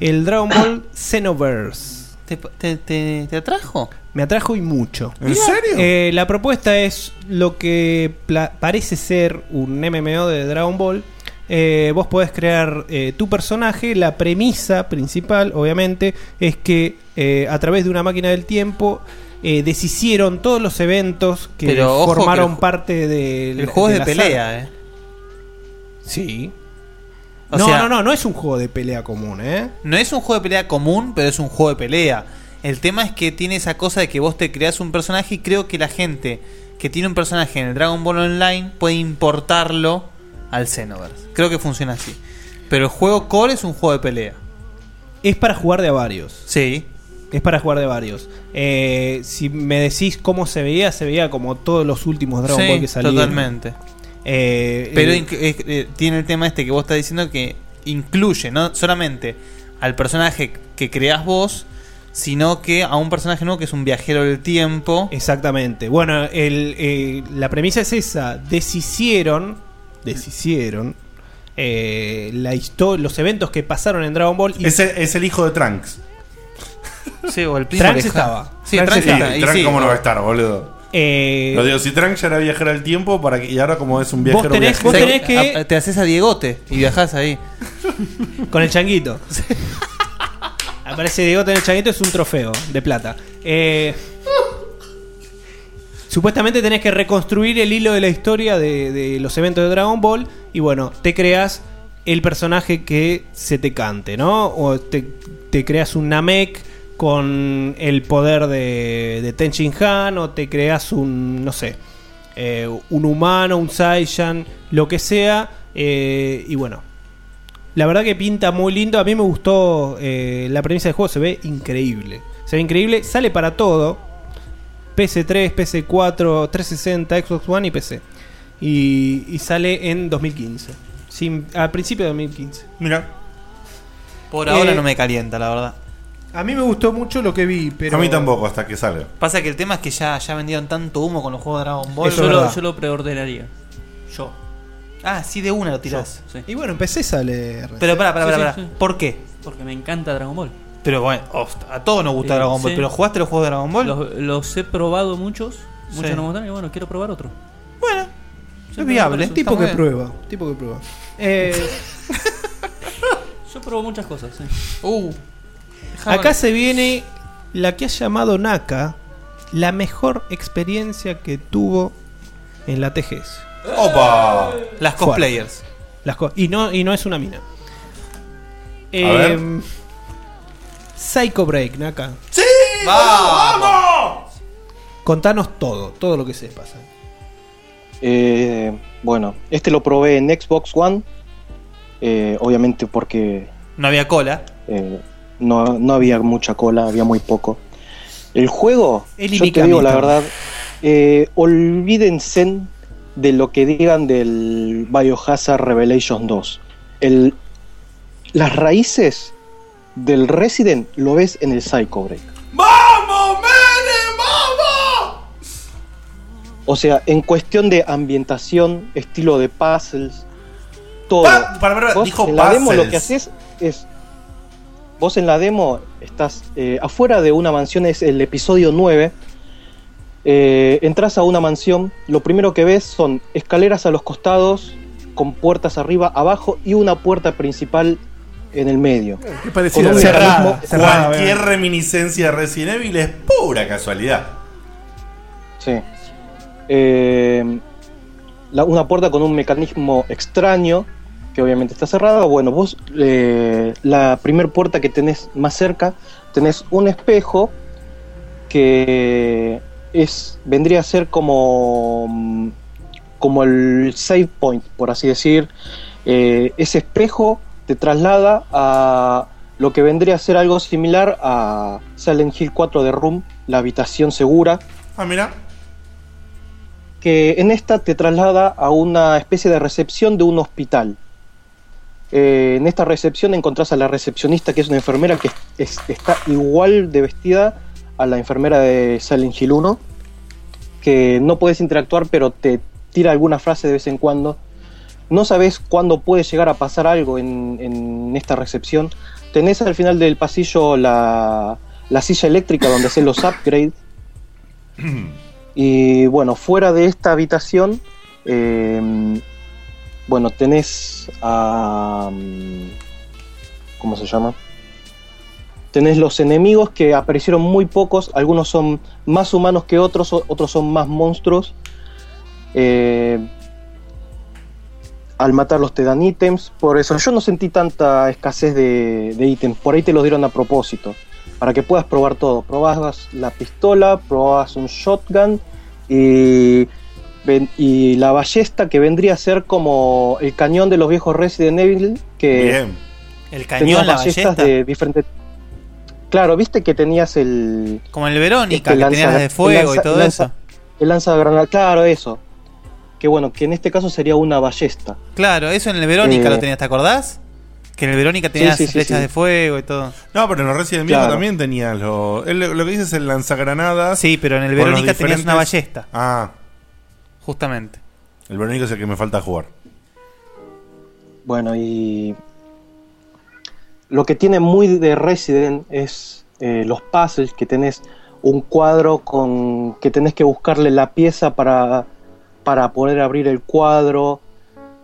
el Dragon Ball Xenoverse. ¿Te, te, te- te atrajo? Me atrajo y mucho. ¿En serio? Eh, la propuesta es lo que pla- parece ser un MMO de Dragon Ball. Eh, vos podés crear eh, tu personaje. La premisa principal, obviamente, es que eh, a través de una máquina del tiempo eh, deshicieron todos los eventos que Pero ojo que formaron el ju- parte de El juego es de la pelea, saga. eh. Sí. O no, sea- no, no, no es un juego de pelea común, ¿eh? No es un juego de pelea común, pero es un juego de pelea. El tema es que tiene esa cosa de que vos te creas un personaje y creo que la gente que tiene un personaje en el Dragon Ball Online puede importarlo al Xenoverse. Creo que funciona así. Pero el juego core es un juego de pelea. Es para jugar de a varios. Sí. Es para jugar de varios. Eh, si me decís cómo se veía, se veía como todos los últimos Dragon Sí, Ball que salieron. totalmente. Eh, Pero eh, eh, tiene el tema este que vos estás diciendo que incluye no solamente al personaje que creás vos, sino que a un personaje nuevo que es un viajero del tiempo. Exactamente. Bueno, el, eh, la premisa es esa. Deshicieron. Deshicieron. eh, la los eventos que pasaron en Dragon Ball. y- Es el, es el hijo de Trunks. Sí, o el primo Trunks estaba. Sí, Trunks Trunks estaba. Trunks, sí, ¿cómo no va a estar, boludo? Eh, Lo digo, si Trunks ya era viajero al tiempo para que, y ahora como es un viajero tenés- viajero- vos tenés que- a- te haces a Diegote y viajás ahí. Con el changuito. Aparece Diego en el changuito, es un trofeo de plata. Eh, supuestamente tenés que reconstruir el hilo de la historia de, de los eventos de Dragon Ball. Y bueno, te creas el personaje que se te cante, ¿no? O te, te creas un Namek con el poder de, de Ten Shin Han. O te creas un, no sé, eh, un humano, un Saiyan, lo que sea. eh, y bueno, la verdad que pinta muy lindo. A mí me gustó eh, la premisa del juego. Se ve increíble. Se ve increíble. Sale para todo. PS3, PS4, 360, Xbox One y PC. Y, y sale en 2015. Sin, al principio de 2015. Mira. Por ahora Eh, no me calienta, la verdad. A mí me gustó mucho lo que vi, pero. A mí tampoco, hasta que salga. Pasa que el tema es que ya, ya vendieron tanto humo con los juegos de Dragon Ball. yo, lo, yo lo preorderaría. Yo. Ah, sí, de una lo tirás. Yo, sí. Y bueno, en PC sale. Pero pará, pará, Sí, pará, sí, pará. sí. ¿Por qué? Porque me encanta Dragon Ball. Pero bueno, host- a todos nos gusta Eh, Dragon Ball. sí. ¿Pero jugaste los juegos de Dragon Ball? Los, los he probado muchos. Muchos Sí. no me gustaron y bueno, quiero probar otro. es viable. Tipo que prueba. Tipo que prueba. Eh, Yo pruebo muchas cosas, sí. Uh. Acá se viene la que ha llamado Naka la mejor experiencia que tuvo en la TGS. ¡Opa! Las cosplayers. Las co- y, no, y no es una mina. ver. Em, Psycho Break, Naka. ¡Sí! ¡Vamos! Contanos todo, todo lo que sepas. Eh, bueno, este lo probé en Xbox One. eh, obviamente porque No había cola. eh, no, no había mucha cola, había muy poco. El juego, El yo te digo la verdad, eh, olvídense de lo que digan del Biohazard Revelations 2. El, las raíces del Resident lo ves en el Psycho Break. ¡Vamos, Menem! ¡Vamos! O sea, en cuestión de ambientación, estilo de puzzles, todo. Pa- para, para, Vos dijo en la demo lo que haces es. Vos en la demo estás eh, afuera de una mansión, es el episodio 9. Eh, entras a una mansión, lo primero que ves son escaleras a los costados, con puertas arriba, abajo y una puerta principal en el medio. Qué parecido. Con un Cerrada, Cualquier reminiscencia de Resident Evil es pura casualidad. Sí. Eh, la- una puerta con un mecanismo extraño, que obviamente está cerrada. Bueno, vos, eh, la primer puerta que tenés más cerca, tenés un espejo que es vendría a ser como, como el save point, por así decir. Eh, ese espejo te traslada a lo que vendría a ser algo similar a Silent Hill 4 de Room, la habitación segura Ah, mira. que en esta te traslada a una especie de recepción de un hospital. Eh, en esta recepción encontrás a la recepcionista, que es una enfermera que es- está igual de vestida a la enfermera de Silent Hill 1, que no puedes interactuar, pero te tira alguna frase de vez en cuando. No sabes cuándo puede llegar a pasar algo en, en esta recepción. Tenés al final del pasillo la, la silla eléctrica donde haces los upgrades. Y bueno, fuera de esta habitación, eh, bueno, tenés a... mm, ¿Cómo se llama? Tenés los enemigos que aparecieron muy pocos, algunos son más humanos que otros, otros son más monstruos. Eh, al matarlos te dan ítems, por eso yo no sentí tanta escasez de, de ítems, por ahí te los dieron a propósito, para que puedas probar todo. Probabas la pistola, probabas un shotgun y, y la ballesta que vendría a ser como el cañón de los viejos Resident Evil, que Bien. El tenía cañón, la ballestas ballesta. de diferentes... Claro, viste que tenías el... Como el Verónica, este que tenías las de fuego y lanza- todo el lanza- eso. El lanzagranada, claro, eso. Que bueno, que en este caso sería una ballesta. Claro, eso en el Verónica Eh, lo tenías, ¿te acordás? Que en el Verónica tenías sí, sí, flechas sí. de fuego y todo. No, pero en los Resident Evil Claro. también tenías lo, lo que dices es el lanzagranadas. Sí, pero en el Verónica tenías una ballesta. Ah, Justamente. el Verónica es el que me falta jugar. Bueno, y lo que tiene muy de Resident es eh, los puzzles, que tenés un cuadro con que tenés que buscarle la pieza para, para poder abrir el cuadro.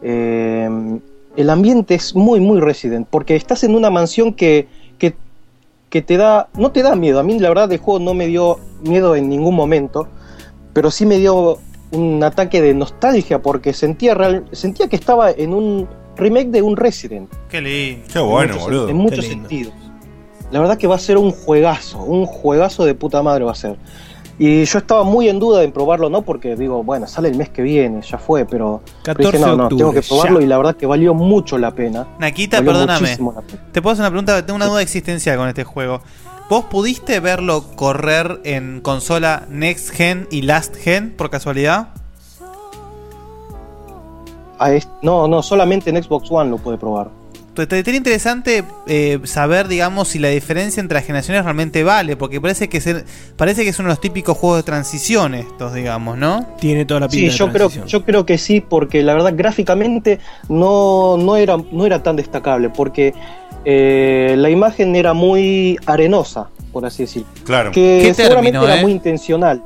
Eh, el ambiente es muy, muy Resident, porque estás en una mansión que, que, que te da, no te da miedo. A mí la verdad el juego no me dio miedo en ningún momento, pero sí me dio un ataque de nostalgia porque sentía, real- sentía que estaba en un remake de un Resident. Qué lindo. Qué bueno, en muchos, boludo. En muchos sentidos. La verdad que va a ser un juegazo, un juegazo de puta madre va a ser. Y yo estaba muy en duda en probarlo, ¿no? Porque digo, bueno, sale el mes que viene, ya fue, pero, pero 14 dije, no, de no, octubre, tengo que probarlo ya. y la verdad que valió mucho la pena. Naquita, Valió perdóname. muchísimo la pena. Te puedo hacer una pregunta, tengo una duda existencial con este juego. ¿Vos pudiste verlo correr en consola Next Gen y Last Gen por casualidad? A est- no, no, solamente en Xbox One lo puede probar. Sería interesante eh, saber, digamos, si la diferencia entre las generaciones realmente vale, porque parece que se- parece que es uno de los típicos juegos de transición estos, digamos, ¿no? Tiene toda la Sí, yo creo, yo creo que sí, porque la verdad gráficamente no, no, era, no era tan destacable, porque eh, la imagen era muy arenosa, por así decir. Claro. Que ¿Qué seguramente término, era eh? muy intencional,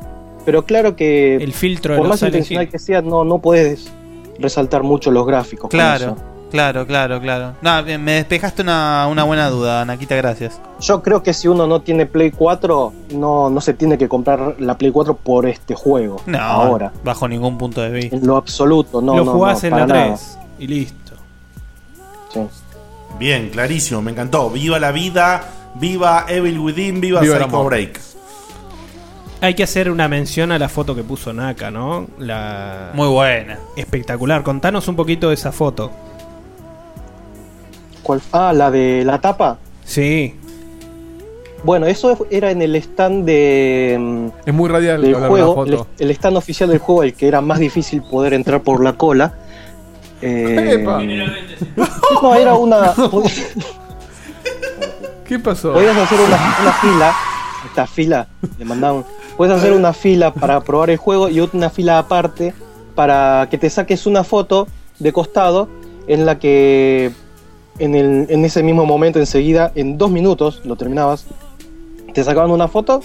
pero claro que El filtro por más intencional que sea, no, no puedes resaltar mucho los gráficos. con Claro, eso. claro, claro, claro. No, me despejaste una, una buena duda, Naquita, gracias. Yo creo que si uno no tiene Play 4, no, no se tiene que comprar la Play 4 por este juego. No, ahora. bajo ningún punto de vista. En lo absoluto, no. lo no, jugás no, en la nada. 3 y listo. Bien, clarísimo, me encantó. Viva la vida, viva Evil Within, viva, Viva Psycho. Break. Hay que hacer una mención a la foto que puso Naka, ¿no? La... Muy buena. Espectacular. Contanos un poquito de esa foto. ¿Cuál? Ah, la de la tapa. Sí. Bueno, eso era en el stand de. Es muy radial del la juego. El, el stand oficial del juego, el que era más difícil poder entrar por la cola. Eh, Epa. no, era una. ¿Qué pasó? Podías hacer una, una fila. Esta fila, le mandaban. Puedes hacer una fila para probar el juego y otra fila aparte para que te saques una foto de costado en la que en, el- en ese mismo momento, enseguida, en dos minutos, lo terminabas, te sacaban una foto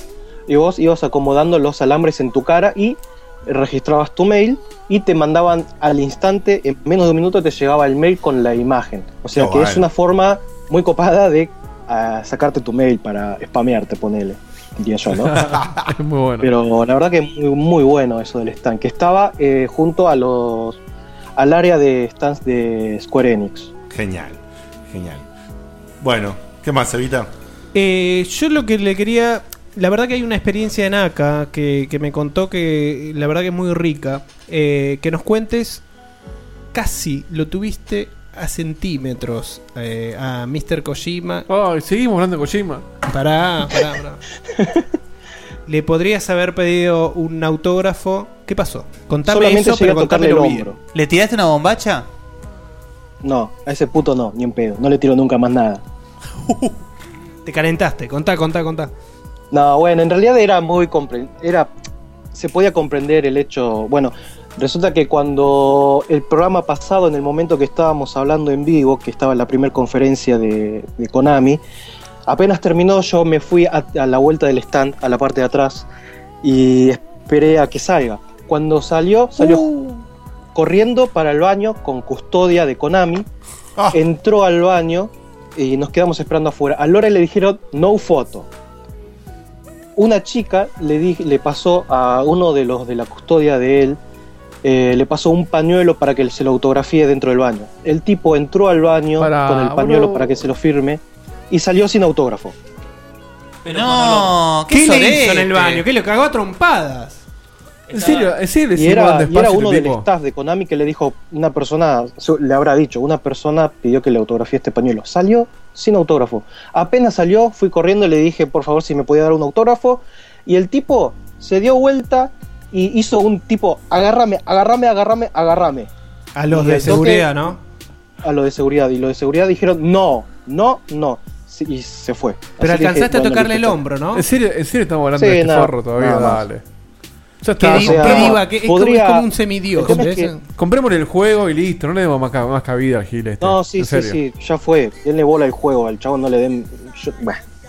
y vos ibas acomodando los alambres en tu cara y registrabas tu mail y te mandaban al instante, en menos de un minuto te llegaba el mail con la imagen. O sea que es una forma muy copada de ah, sacarte tu mail para spamearte, ponele, diría yo, ¿no? es muy bueno. Pero la verdad que muy, muy bueno eso del stand, que estaba eh, junto a los al área de stands de Square Enix. Genial, genial. Bueno, ¿qué más, Evita? Eh, yo lo que le quería. La verdad que hay una experiencia en ACA que, que me contó que la verdad que es muy rica. Eh, que nos cuentes. Casi lo tuviste a centímetros eh, a Mr. Kojima. Ay, seguimos hablando de Kojima. Pará, pará, pará. Le podrías haber pedido un autógrafo. ¿Qué pasó? Contame Solamente eso, pero contámelo el bien. hombro. ¿Le tiraste una bombacha? No, a ese puto no, ni en pedo. No le tiro nunca más nada. Te calentaste, contá, contá, contá. No, bueno, en realidad era muy era se podía comprender el hecho, bueno, resulta que cuando el programa pasado en el momento que estábamos hablando en vivo, que estaba en la primera conferencia de, de Konami, apenas terminó yo me fui a, a la vuelta del stand, a la parte de atrás y esperé a que salga. Cuando salió, salió corriendo para el baño con custodia de Konami, entró al baño y nos quedamos esperando afuera. A Lore le dijeron no foto una chica le, di- le pasó a uno de los de la custodia de él, eh, le pasó un pañuelo para que se lo autografíe dentro del baño. El tipo entró al baño Para, con el pañuelo para que se lo firme y salió sin autógrafo. no, ¿Qué, qué, le hizo en el baño? ¿Qué le cagó a trompadas? ¿En serio? ¿En serio Y era, despacio y era uno del tipo? staff de Konami que le dijo, una persona, le habrá dicho, una persona pidió que le autografíe este pañuelo. Salió sin autógrafo. Apenas salió, fui corriendo y le dije, por favor, si me podía dar un autógrafo. Y el tipo se dio vuelta y hizo un tipo, agárrame, agárrame, agárrame, agárrame. A los Y de seguridad, ¿no? A los de seguridad. Y los de seguridad dijeron, no, no, no. Y se fue. Pero Así alcanzaste a tocarle el hombro, ¿no? ¿En serio, ¿En serio estamos hablando Sí, de este nada, forro todavía? Dale. Ya ¿Qué está. o sea, qué diva? que es, como, podría- es como un semidios. Es Comprémosle el juego y listo. No le demos más, ca- más cabida al Gil este. No, sí, sí, sí, ya fue. Denle bola al juego, al chavo no le den. yo-.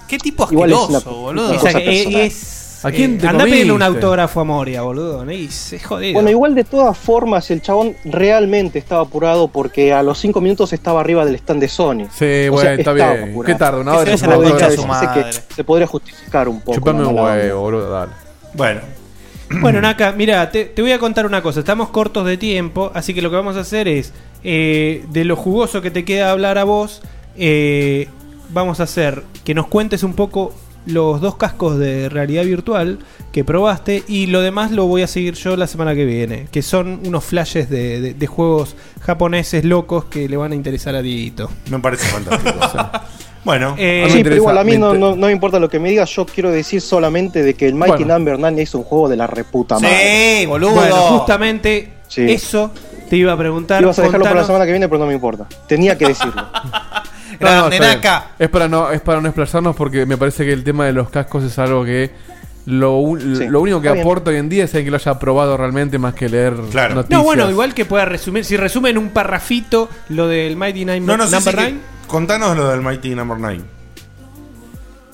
Qué tipo es asqueroso, una- boludo. una O sea, cosa que es- ¿A quién te Anda pedirle un autógrafo a Moria, boludo. ¿no? Y se jodido. Bueno, igual de todas formas, el chabón realmente estaba apurado porque a los 5 minutos estaba arriba del stand de Sony. Sí, O bueno, sea, está bien. apurado. ¿Qué tarda? ¿Una hora? se se podría justificar un poco. Chupame un huevo, boludo, dale. Bueno, Bueno, Naka, mira, te, te voy a contar una cosa. Estamos cortos de tiempo, así que lo que vamos a hacer es, eh, de lo jugoso que te queda hablar a vos, eh, vamos a hacer que nos cuentes un poco los dos cascos de realidad virtual que probaste y lo demás lo voy a seguir yo la semana que viene, que son unos flashes de, de- de juegos japoneses locos que le van a interesar a Dieguito. me parece fantástico. Bueno, Eh, sí, pero igual a mí no, no, no me importa lo que me digas, yo quiero decir solamente de que el Mighty Bueno. Number 9 es un juego de la reputa madre. Bueno, justamente Sí. eso te iba a preguntar. Ibas a dejarlo para la Contanos- semana que viene, pero no me importa. Tenía que decirlo. No. Es para no, es para no explayarnos porque me parece que el tema de los cascos es algo que lo, un- Sí, lo único que aporta hoy en día es alguien que lo haya probado realmente más que leer noticias. No, bueno, igual que pueda resumir, si resume en un parrafito lo del Mighty Nine No, no, sí, Number sí. Contanos lo del Mighty Number 9.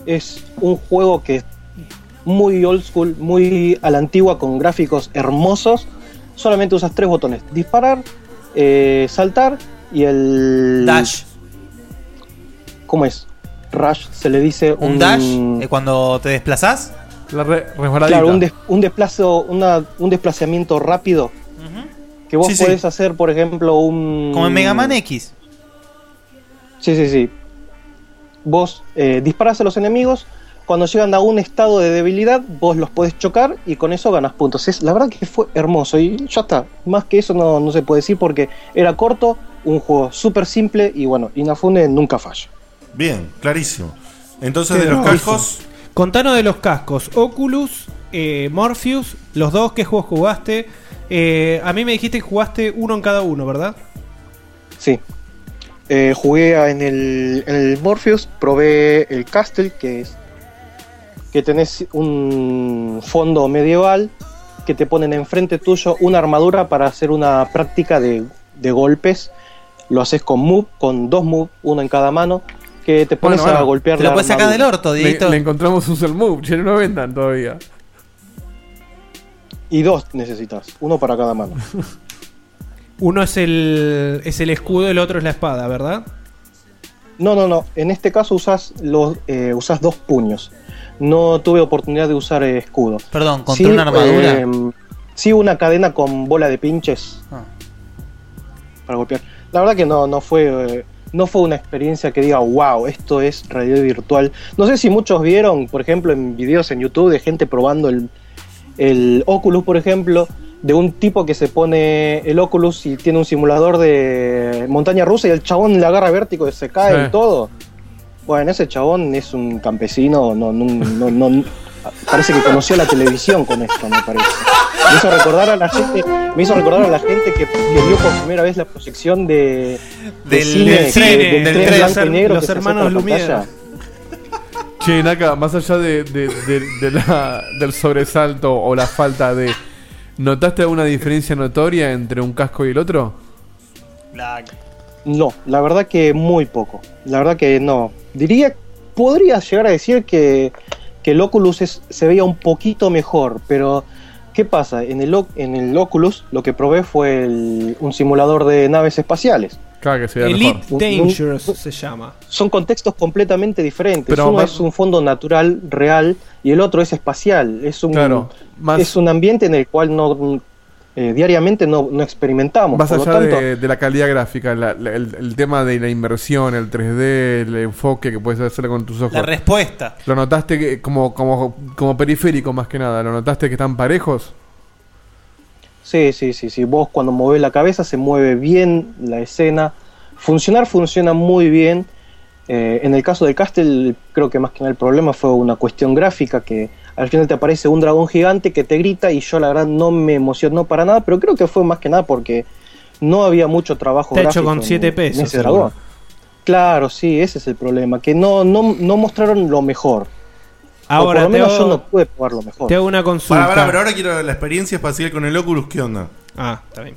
es un juego que es muy old school, muy a la antigua, con gráficos hermosos. Solamente usas tres botones: disparar, eh, saltar y el. Dash. ¿Cómo es? Rush se le dice ¿Un dash? eh, cuando te desplazás? La Claro, un, des- un desplazo, una- un desplazamiento rápido. Que vos Sí, sí. podés hacer, por ejemplo, un. Como en Mega Man X. Sí, sí, sí. Vos eh, disparás a los enemigos. Cuando llegan a un estado de debilidad, vos los podés chocar y con eso ganas puntos. Es, la verdad que fue hermoso y ya está. Más que eso no, no se puede decir porque era corto, un juego súper simple y bueno, Inafune nunca falla. Bien, clarísimo. Entonces, de los cascos. Contanos de los cascos. Oculus, eh, Morpheus, los dos, ¿qué juegos jugaste? Eh, a mí me dijiste que jugaste uno en cada uno, ¿verdad? Sí. Eh, jugué en el, en el Morpheus, probé el Castle, que es que tenés un fondo medieval que te ponen enfrente tuyo una armadura para hacer una práctica de, de golpes. Lo haces con move, con dos move, uno en cada mano, que te pones Bueno, a golpear la armadura. Le, le encontramos un cell move, che, no lo vendan todavía. Y dos necesitas, uno para cada mano. Uno es el, es el escudo, el otro es la espada, ¿verdad? No, no, no. En este caso usas los eh, usas dos puños. No tuve oportunidad de usar eh, escudo. Perdón, ¿contra una armadura? eh, sí, una cadena con bola de pinches Ah. para golpear. La verdad que no, no fue eh, no fue una experiencia que diga wow, esto es realidad virtual. No sé si muchos vieron, por ejemplo, en videos en YouTube de gente probando el, el Oculus, por ejemplo, de un tipo que se pone el Oculus y tiene un simulador de montaña rusa y el chabón le agarra vértigo y se cae Sí. y todo. Bueno, ese chabón es un campesino, no, no, no, no- parece que conoció la televisión con esto, me parece. Me hizo recordar a la gente, me hizo recordar a la gente que, que vio por primera vez la proyección de, de Del- cine, del que- cine, del del tren blanco y negro Los que hermanos Lumière. pantalla. Che, Naka, más allá de, de- de- de la- del sobresalto o la falta de. ¿Notaste alguna diferencia notoria entre un casco y el otro? No, la verdad que muy poco. La verdad que no. Diría, podría llegar a decir que, que el Oculus es- se veía un poquito mejor, pero ¿qué pasa? En el, en el Oculus lo que probé fue el- un simulador de naves espaciales. Claro que se Elite mejor. Dangerous se llama. Son contextos completamente diferentes. Pero Uno más- es un fondo natural, real, y el otro es espacial. Es un, Claro, más- es un ambiente en el cual no eh, diariamente no, no experimentamos. Más Por lo allá tanto, de, de la calidad gráfica, la- la- el, el tema de la inversión, el 3D, el enfoque que puedes hacer con tus ojos. La respuesta. ¿Lo notaste que- como, como, como periférico más que nada? ¿Lo notaste que están parejos? Sí, sí, sí, sí. Vos cuando movés la cabeza se mueve bien la escena. Funcionar funciona muy bien. Eh, en el caso del Castle, creo que más que nada el problema fue una cuestión gráfica que al final te aparece un dragón gigante que te grita y yo la verdad no me emocionó para nada, pero creo que fue más que nada porque no había mucho trabajo Está hecho gráfico con en- 7 en pesos, ese dragón. Claro, sí, ese es el problema, que no, no, no mostraron lo mejor. Ahora, o por lo menos hago- yo no pude probar lo mejor. Te hago una consulta. Para, para, pero ahora quiero la experiencia espacial con el Oculus, ¿qué onda? Ah, está bien.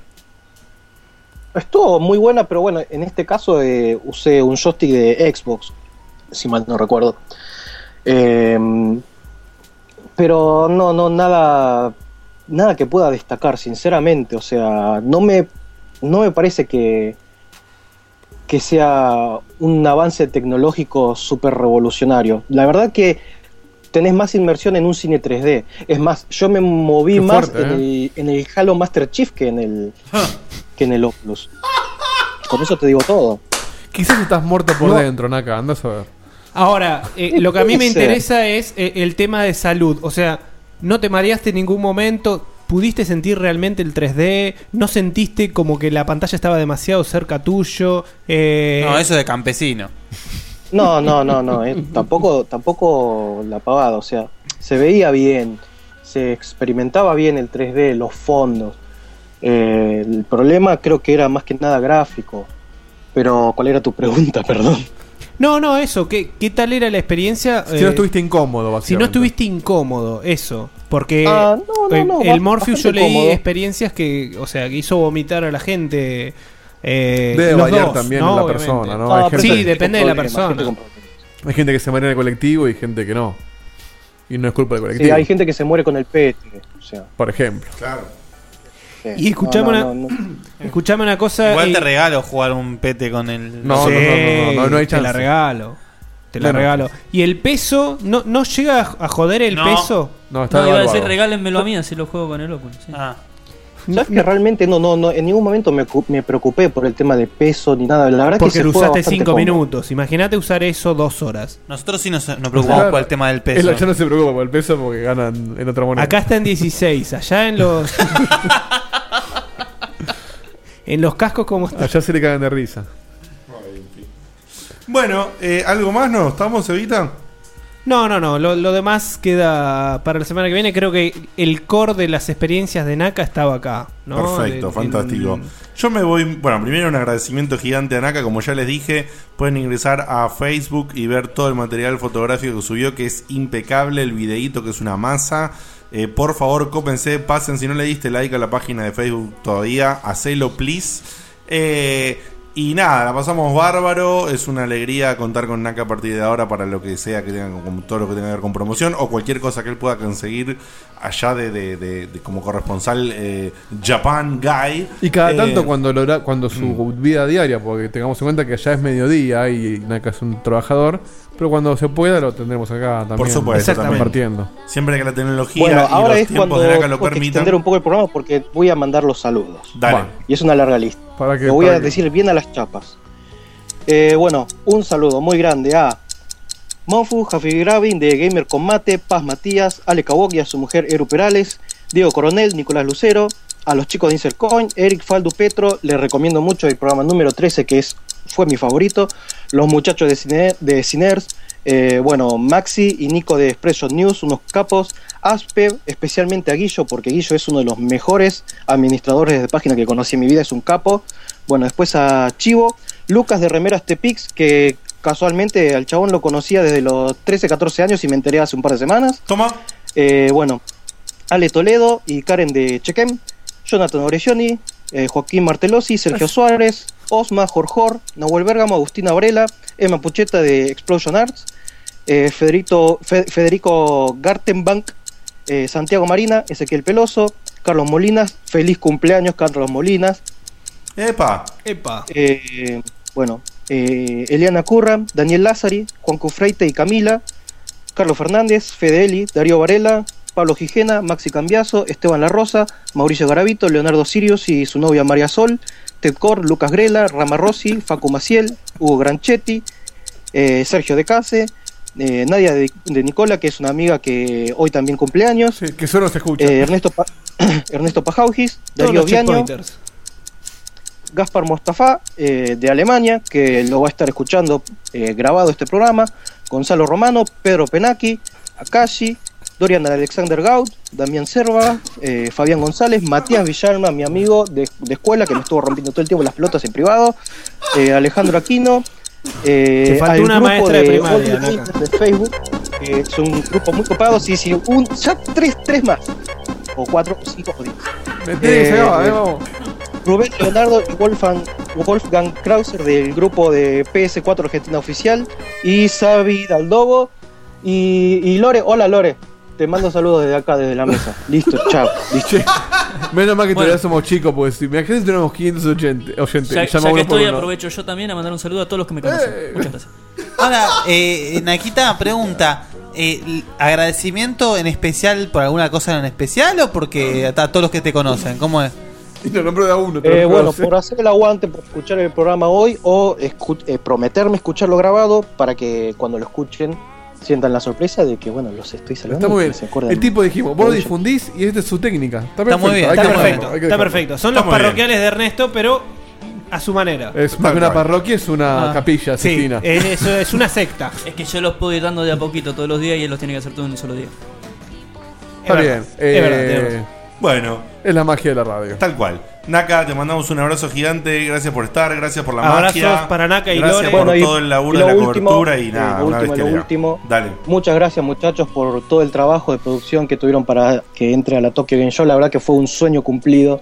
Estuvo muy buena, pero bueno, en este caso eh, usé un joystick de Xbox, si mal no recuerdo. Eh, pero no, no, nada, nada que pueda destacar, sinceramente. O sea, no me, no me parece que, que sea un avance tecnológico súper revolucionario. La verdad que tenés más inmersión en un cine 3D. Es más, yo me moví más fuerte, en, el, en el Halo Master Chief que en el, que en el Oculus. Con eso te digo todo. Quizás estás muerto por No. dentro, Naka, andás a ver. Ahora, eh, lo que a mí me interesa es eh, el tema de salud. O sea, ¿no te mareaste en ningún momento? ¿Pudiste sentir realmente el 3D? ¿No sentiste como que la pantalla estaba demasiado cerca tuyo? Eh, No, eso de campesino. No, no, no, no, eh, tampoco, tampoco la pavada, o sea, se veía bien, se experimentaba bien el 3D, los fondos. Eh, el problema creo que era más que nada gráfico. Pero, ¿cuál era tu pregunta, perdón? No, no, eso. ¿Qué, qué tal era la experiencia? Si no estuviste incómodo, Si no básicamente. estuviste incómodo, eso. Porque Ah, no, no, eh, no, el Morpheus yo leí cómodo. experiencias que, o sea, que hizo vomitar a la gente. Eh, Debe variar dos, también ¿no? la Obviamente. persona, ¿no? Hay pero Sí, gente- depende de la gente persona. Hay gente que se muere en el colectivo y gente que no. Y no es culpa del Sí, colectivo. hay gente que se muere con el pete, o sea. Por ejemplo. Claro. sí. Y escuchame No, no, una, no, no. escuchame una cosa. Igual te regalo jugar un pete con el. No, sí, no, no, no, no, no hay Te la chance. regalo. Te la Bueno. regalo. ¿Y el peso? ¿No, no llega a joder el No. peso? No, está No, iba a decir regálenmelo a mí, así lo juego con el Oculus. sí. Ah. ¿Sabes que realmente no, no, no, en ningún momento me, me preocupé por el tema de peso ni nada. La verdad Porque que se lo usaste bastante 5 cómodo. minutos. Imagínate usar eso dos horas. Nosotros sí nos, nos preocupamos Claro. por el tema del Él peso. ya no se preocupa por el peso porque ganan en otra moneda. Acá está en 16. Allá en los. en los cascos, ¿cómo está? Allá se le cagan de risa. Bueno, eh, ¿algo más no? ¿Estamos, Evita? No, no, no. Lo, lo demás queda para la semana que viene. Creo que el core de las experiencias de Naka estaba acá. ¿no? Perfecto, De- fantástico. en- Yo me voy, bueno, primero un agradecimiento gigante a Naka, como ya les dije, pueden ingresar a Facebook y ver todo el material fotográfico que subió, que es impecable, el videíto que es una masa. Eh, por favor, cópense, pasen, si no le diste like a la página de Facebook todavía, hacelo, please. Eh, y nada, la pasamos bárbaro, es una alegría contar con Naka a partir de ahora para lo que sea que tenga con todo lo que tenga que ver con promoción o cualquier cosa que él pueda conseguir allá de, de- de- de como corresponsal eh, Japan Guy. Y cada Eh, tanto cuando lo cuando su Mm. vida diaria, porque tengamos en cuenta que allá es mediodía y Naka es un trabajador, pero cuando se pueda lo tendremos acá también. Por supuesto, también. compartiendo. Siempre que la tecnología Bueno, y ahora los es tiempos cuando de Naka lo permitan. extender un poco el programa porque voy a mandar los saludos. Dale. Y es una larga lista. Para que, Lo voy para a que- decir bien a las chapas. Eh, bueno, un saludo muy grande a Monfu, Jafi Gravin de Gamer Combate, Paz Matías, Ale Kawok y a su mujer Eru Perales, Diego Coronel, Nicolás Lucero, a los chicos de Insercoin, Eric Faldu Petro, les recomiendo mucho el programa número 13 que es fue mi favorito, los muchachos de, Cine, de Ciners, eh, bueno, Maxi y Nico de Expression News, unos capos, Aspe, especialmente a Guillo, porque Guillo es uno de los mejores administradores de página que conocí en mi vida, es un capo. Bueno, después a Chivo, Lucas de Remeras Tepix, que casualmente al chabón lo conocía desde los 13, 14 años y me enteré hace un par de semanas. Toma. Eh, bueno, Ale Toledo y Karen de Chequem, Jonathan Orelloni, eh, Joaquín Martelosi, Sergio Suárez, Osma, Jorjor, Nahuel Bergamo, Agustina Varela, Emma Pucheta de Explosion Arts, eh, Federico, Fe- Federico Gartenbank, eh, Santiago Marina, Ezequiel Peloso, Carlos Molinas, feliz cumpleaños Carlos Molinas, Epa. Epa. eh, bueno, eh, Eliana Curra, Daniel Lázari, Juan Cufreite y Camila, Carlos Fernández, Fedeli, Darío Varela, Pablo Gijena, Maxi Cambiaso, Esteban La Rosa, Mauricio Garavito, Leonardo Sirius y su novia María Sol, Ted Cor, Lucas Grela, Rama Rossi, Facu Maciel, Hugo Granchetti, eh, Sergio De Case, eh, Nadia de, de Nicola, que es una amiga que hoy también cumpleaños, que solo se escucha, eh, Ernesto, Pa- Ernesto Pajaujis, Darío Viaño. Gaspar Mostafa eh, de Alemania, que lo va a estar escuchando eh, grabado este programa, Gonzalo Romano, Pedro Penaki, Akashi, Dorian Alexander Gaud, Damián Serva, eh, Fabián González, Matías Villalma, mi amigo de, de escuela, que me estuvo rompiendo todo el tiempo las pelotas en privado, eh, Alejandro Aquino, eh, Te faltó al una grupo maestra de primaria, Facebook, que es un grupo muy copado, sí, sí, un, ya tres, tres más, o cuatro, o cinco, o diez. Metele, se va, eh, vamos. Rubén Leonardo y Wolfgang, Wolfgang Krauser del grupo de PS4 Argentina Oficial y Xavi Daldobo y, y Lore, hola Lore, te mando saludos desde acá, desde la mesa. Listo, chao. Listo. Menos mal que Bueno. todavía somos chicos, porque si me imagínate tenemos 580 oyentes. Ya, ya que estoy, uno. aprovecho yo también a mandar un saludo a todos los que me conocen. Muchas gracias. Ahora, eh, Nakita pregunta: eh, ¿agradecimiento en especial por alguna cosa en especial o porque a todos los que te conocen? ¿Cómo es? Y lo nombró de a uno. Eh, bueno, por hacer el aguante, por escuchar el programa hoy o escu- eh, prometerme escucharlo grabado para que cuando lo escuchen sientan la sorpresa de que, bueno, los estoy saludando. Está muy bien. se. El tipo dijimos, vos lo difundís y esta es su técnica. Está Está muy bien, Está perfecto, está perfecto. Son Está los bien. parroquiales de Ernesto, pero A su manera. Es más que una parroquia, es una Ah, capilla sí, asesina. es, eso es una secta. Es que yo los puedo ir dando de a poquito todos los días y él los tiene que hacer todo en un solo día. Está bien. eh, Bueno. Es la magia de la radio. Tal cual. Naka, te mandamos un abrazo gigante. Gracias por estar, gracias por la Abrazos magia. para Naka y gracias Lore. por Bueno, y- todo el laburo y de lo la último, cobertura y eh, nada, lo una último, lo bestialidad. último. Dale. Muchas gracias muchachos por todo el trabajo de producción que tuvieron para que entre a la Tokyo Game Show. La verdad que fue un sueño cumplido.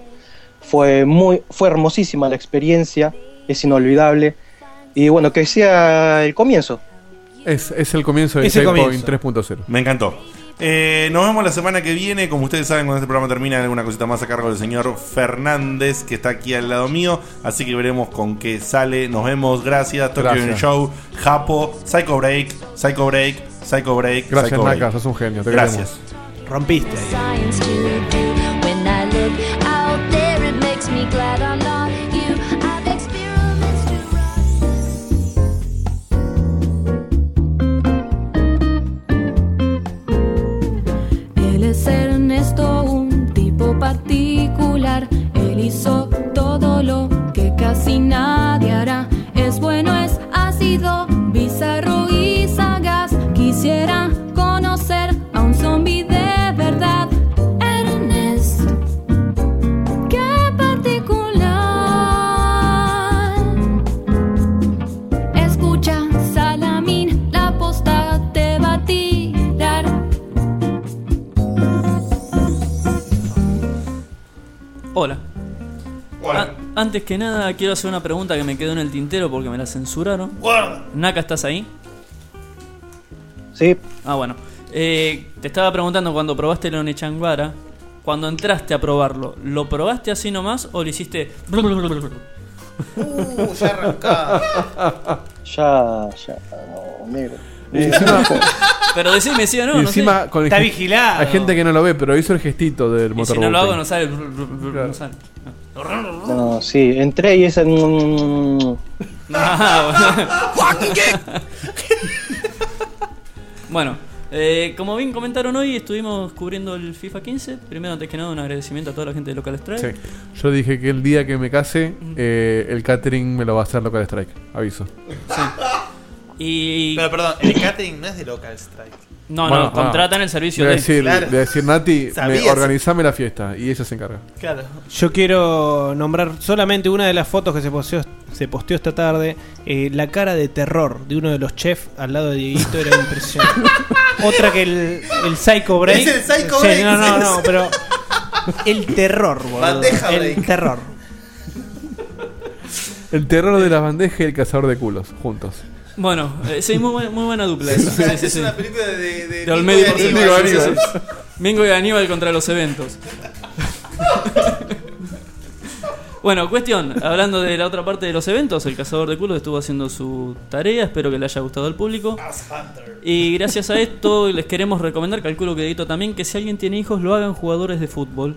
Fue muy, fue hermosísima la experiencia, es inolvidable. Y bueno, que sea el comienzo. Es, es el comienzo del Es el Checkpoint comienzo. 3.0. Me encantó. Eh, nos vemos la semana que viene. Como ustedes saben, cuando este programa termina, hay alguna cosita más a cargo del señor Fernández, que está aquí al lado mío. Así que veremos con qué sale. Nos vemos. Gracias. Tokyo Gracias. Show, Japo, Psycho Break, Psycho Break, Psycho Break. Gracias, Psycho Naka, sos un genio, te Gracias. Rompiste Hola. A- antes que nada, quiero hacer una pregunta que me quedó en el tintero porque me la censuraron. Naka, ¿estás ahí? Sí. Ah, bueno. Eh, te estaba preguntando cuando probaste el Onechanguara, cuando entraste a probarlo, ¿lo probaste así nomás o lo hiciste... Uh, ya arrancá. Ya, ya, no, negro. Y encima- Pero decime sí o no, y no encima sé. con el Está gest- vigilado. Hay gente que no lo ve, pero hizo el gestito del Y motor. si no lo hago no sale... No sale. No, sí, entré y ese. mm, Ah, bueno. Bueno, eh, como bien comentaron hoy, estuvimos cubriendo el FIFA 15. Primero, antes que nada, un agradecimiento a toda la gente de Local Strike. Sí. Yo dije que el día que me case, eh, el catering me lo va a hacer Local Strike. Aviso. Y... Pero perdón, el catering no es de Local Strike. No, Bueno, no, contratan el servicio de de... decir, Claro. de decir Nati, me, organizame la fiesta y ella se encarga. Claro. Yo quiero nombrar solamente una de las fotos que se posteó, se posteó esta tarde. Eh, la cara de terror de uno de los chefs al lado de Dieguito era impresionante. Otra que el, el Psycho Break. Es el Psycho Sí, Break, No, no, no, pero. El terror, boludo. Bandeja el break. terror. El terror de la bandeja y el cazador de culos, juntos. Bueno, eh, sí, muy, buena- muy buena dupla esa. Sí, sí, Es sí. una película de, de, De Olmedo y. Aníbal. Mingo y Aníbal contra los eventos. Bueno, cuestión, hablando de la otra parte de los eventos, el cazador de culos estuvo haciendo su tarea, espero que le haya gustado al público. Y gracias a esto les queremos recomendar, calculo que Edito también, que si alguien tiene hijos lo hagan jugadores de fútbol.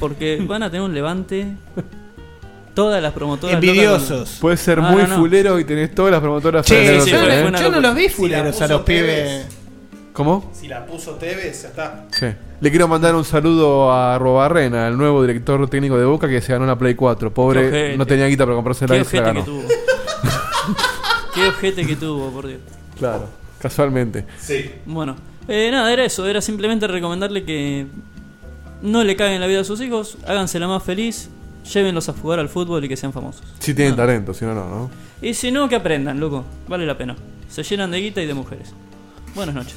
Porque van a tener un levante. Todas las promotoras. Envidiosos. Puedes ser Ah, muy no, no. fulero y tenés todas las promotoras Che, alrededor yo, ¿eh? no- yo no los vi fuleros Si la a los pibes. Tevez. ¿Cómo? Si la puso Tevez, ya está. Sí. Le quiero mandar un saludo a Robarrena, el nuevo director técnico de Boca que se ganó la Play 4. Pobre, Qué no tenía guita para comprarse la Qué y la ojete que ganó. tuvo. Qué ojete que tuvo, por Dios. Claro, casualmente. Sí. Bueno, eh, nada, era eso. Era simplemente recomendarle que no le caguen la vida a sus hijos, hágansela más feliz, llévenlos a jugar al fútbol y que sean famosos. Si tienen talento, si no, no, ¿no? Y si no, que aprendan, loco. Vale la pena. Se llenan de guita y de mujeres. Buenas noches.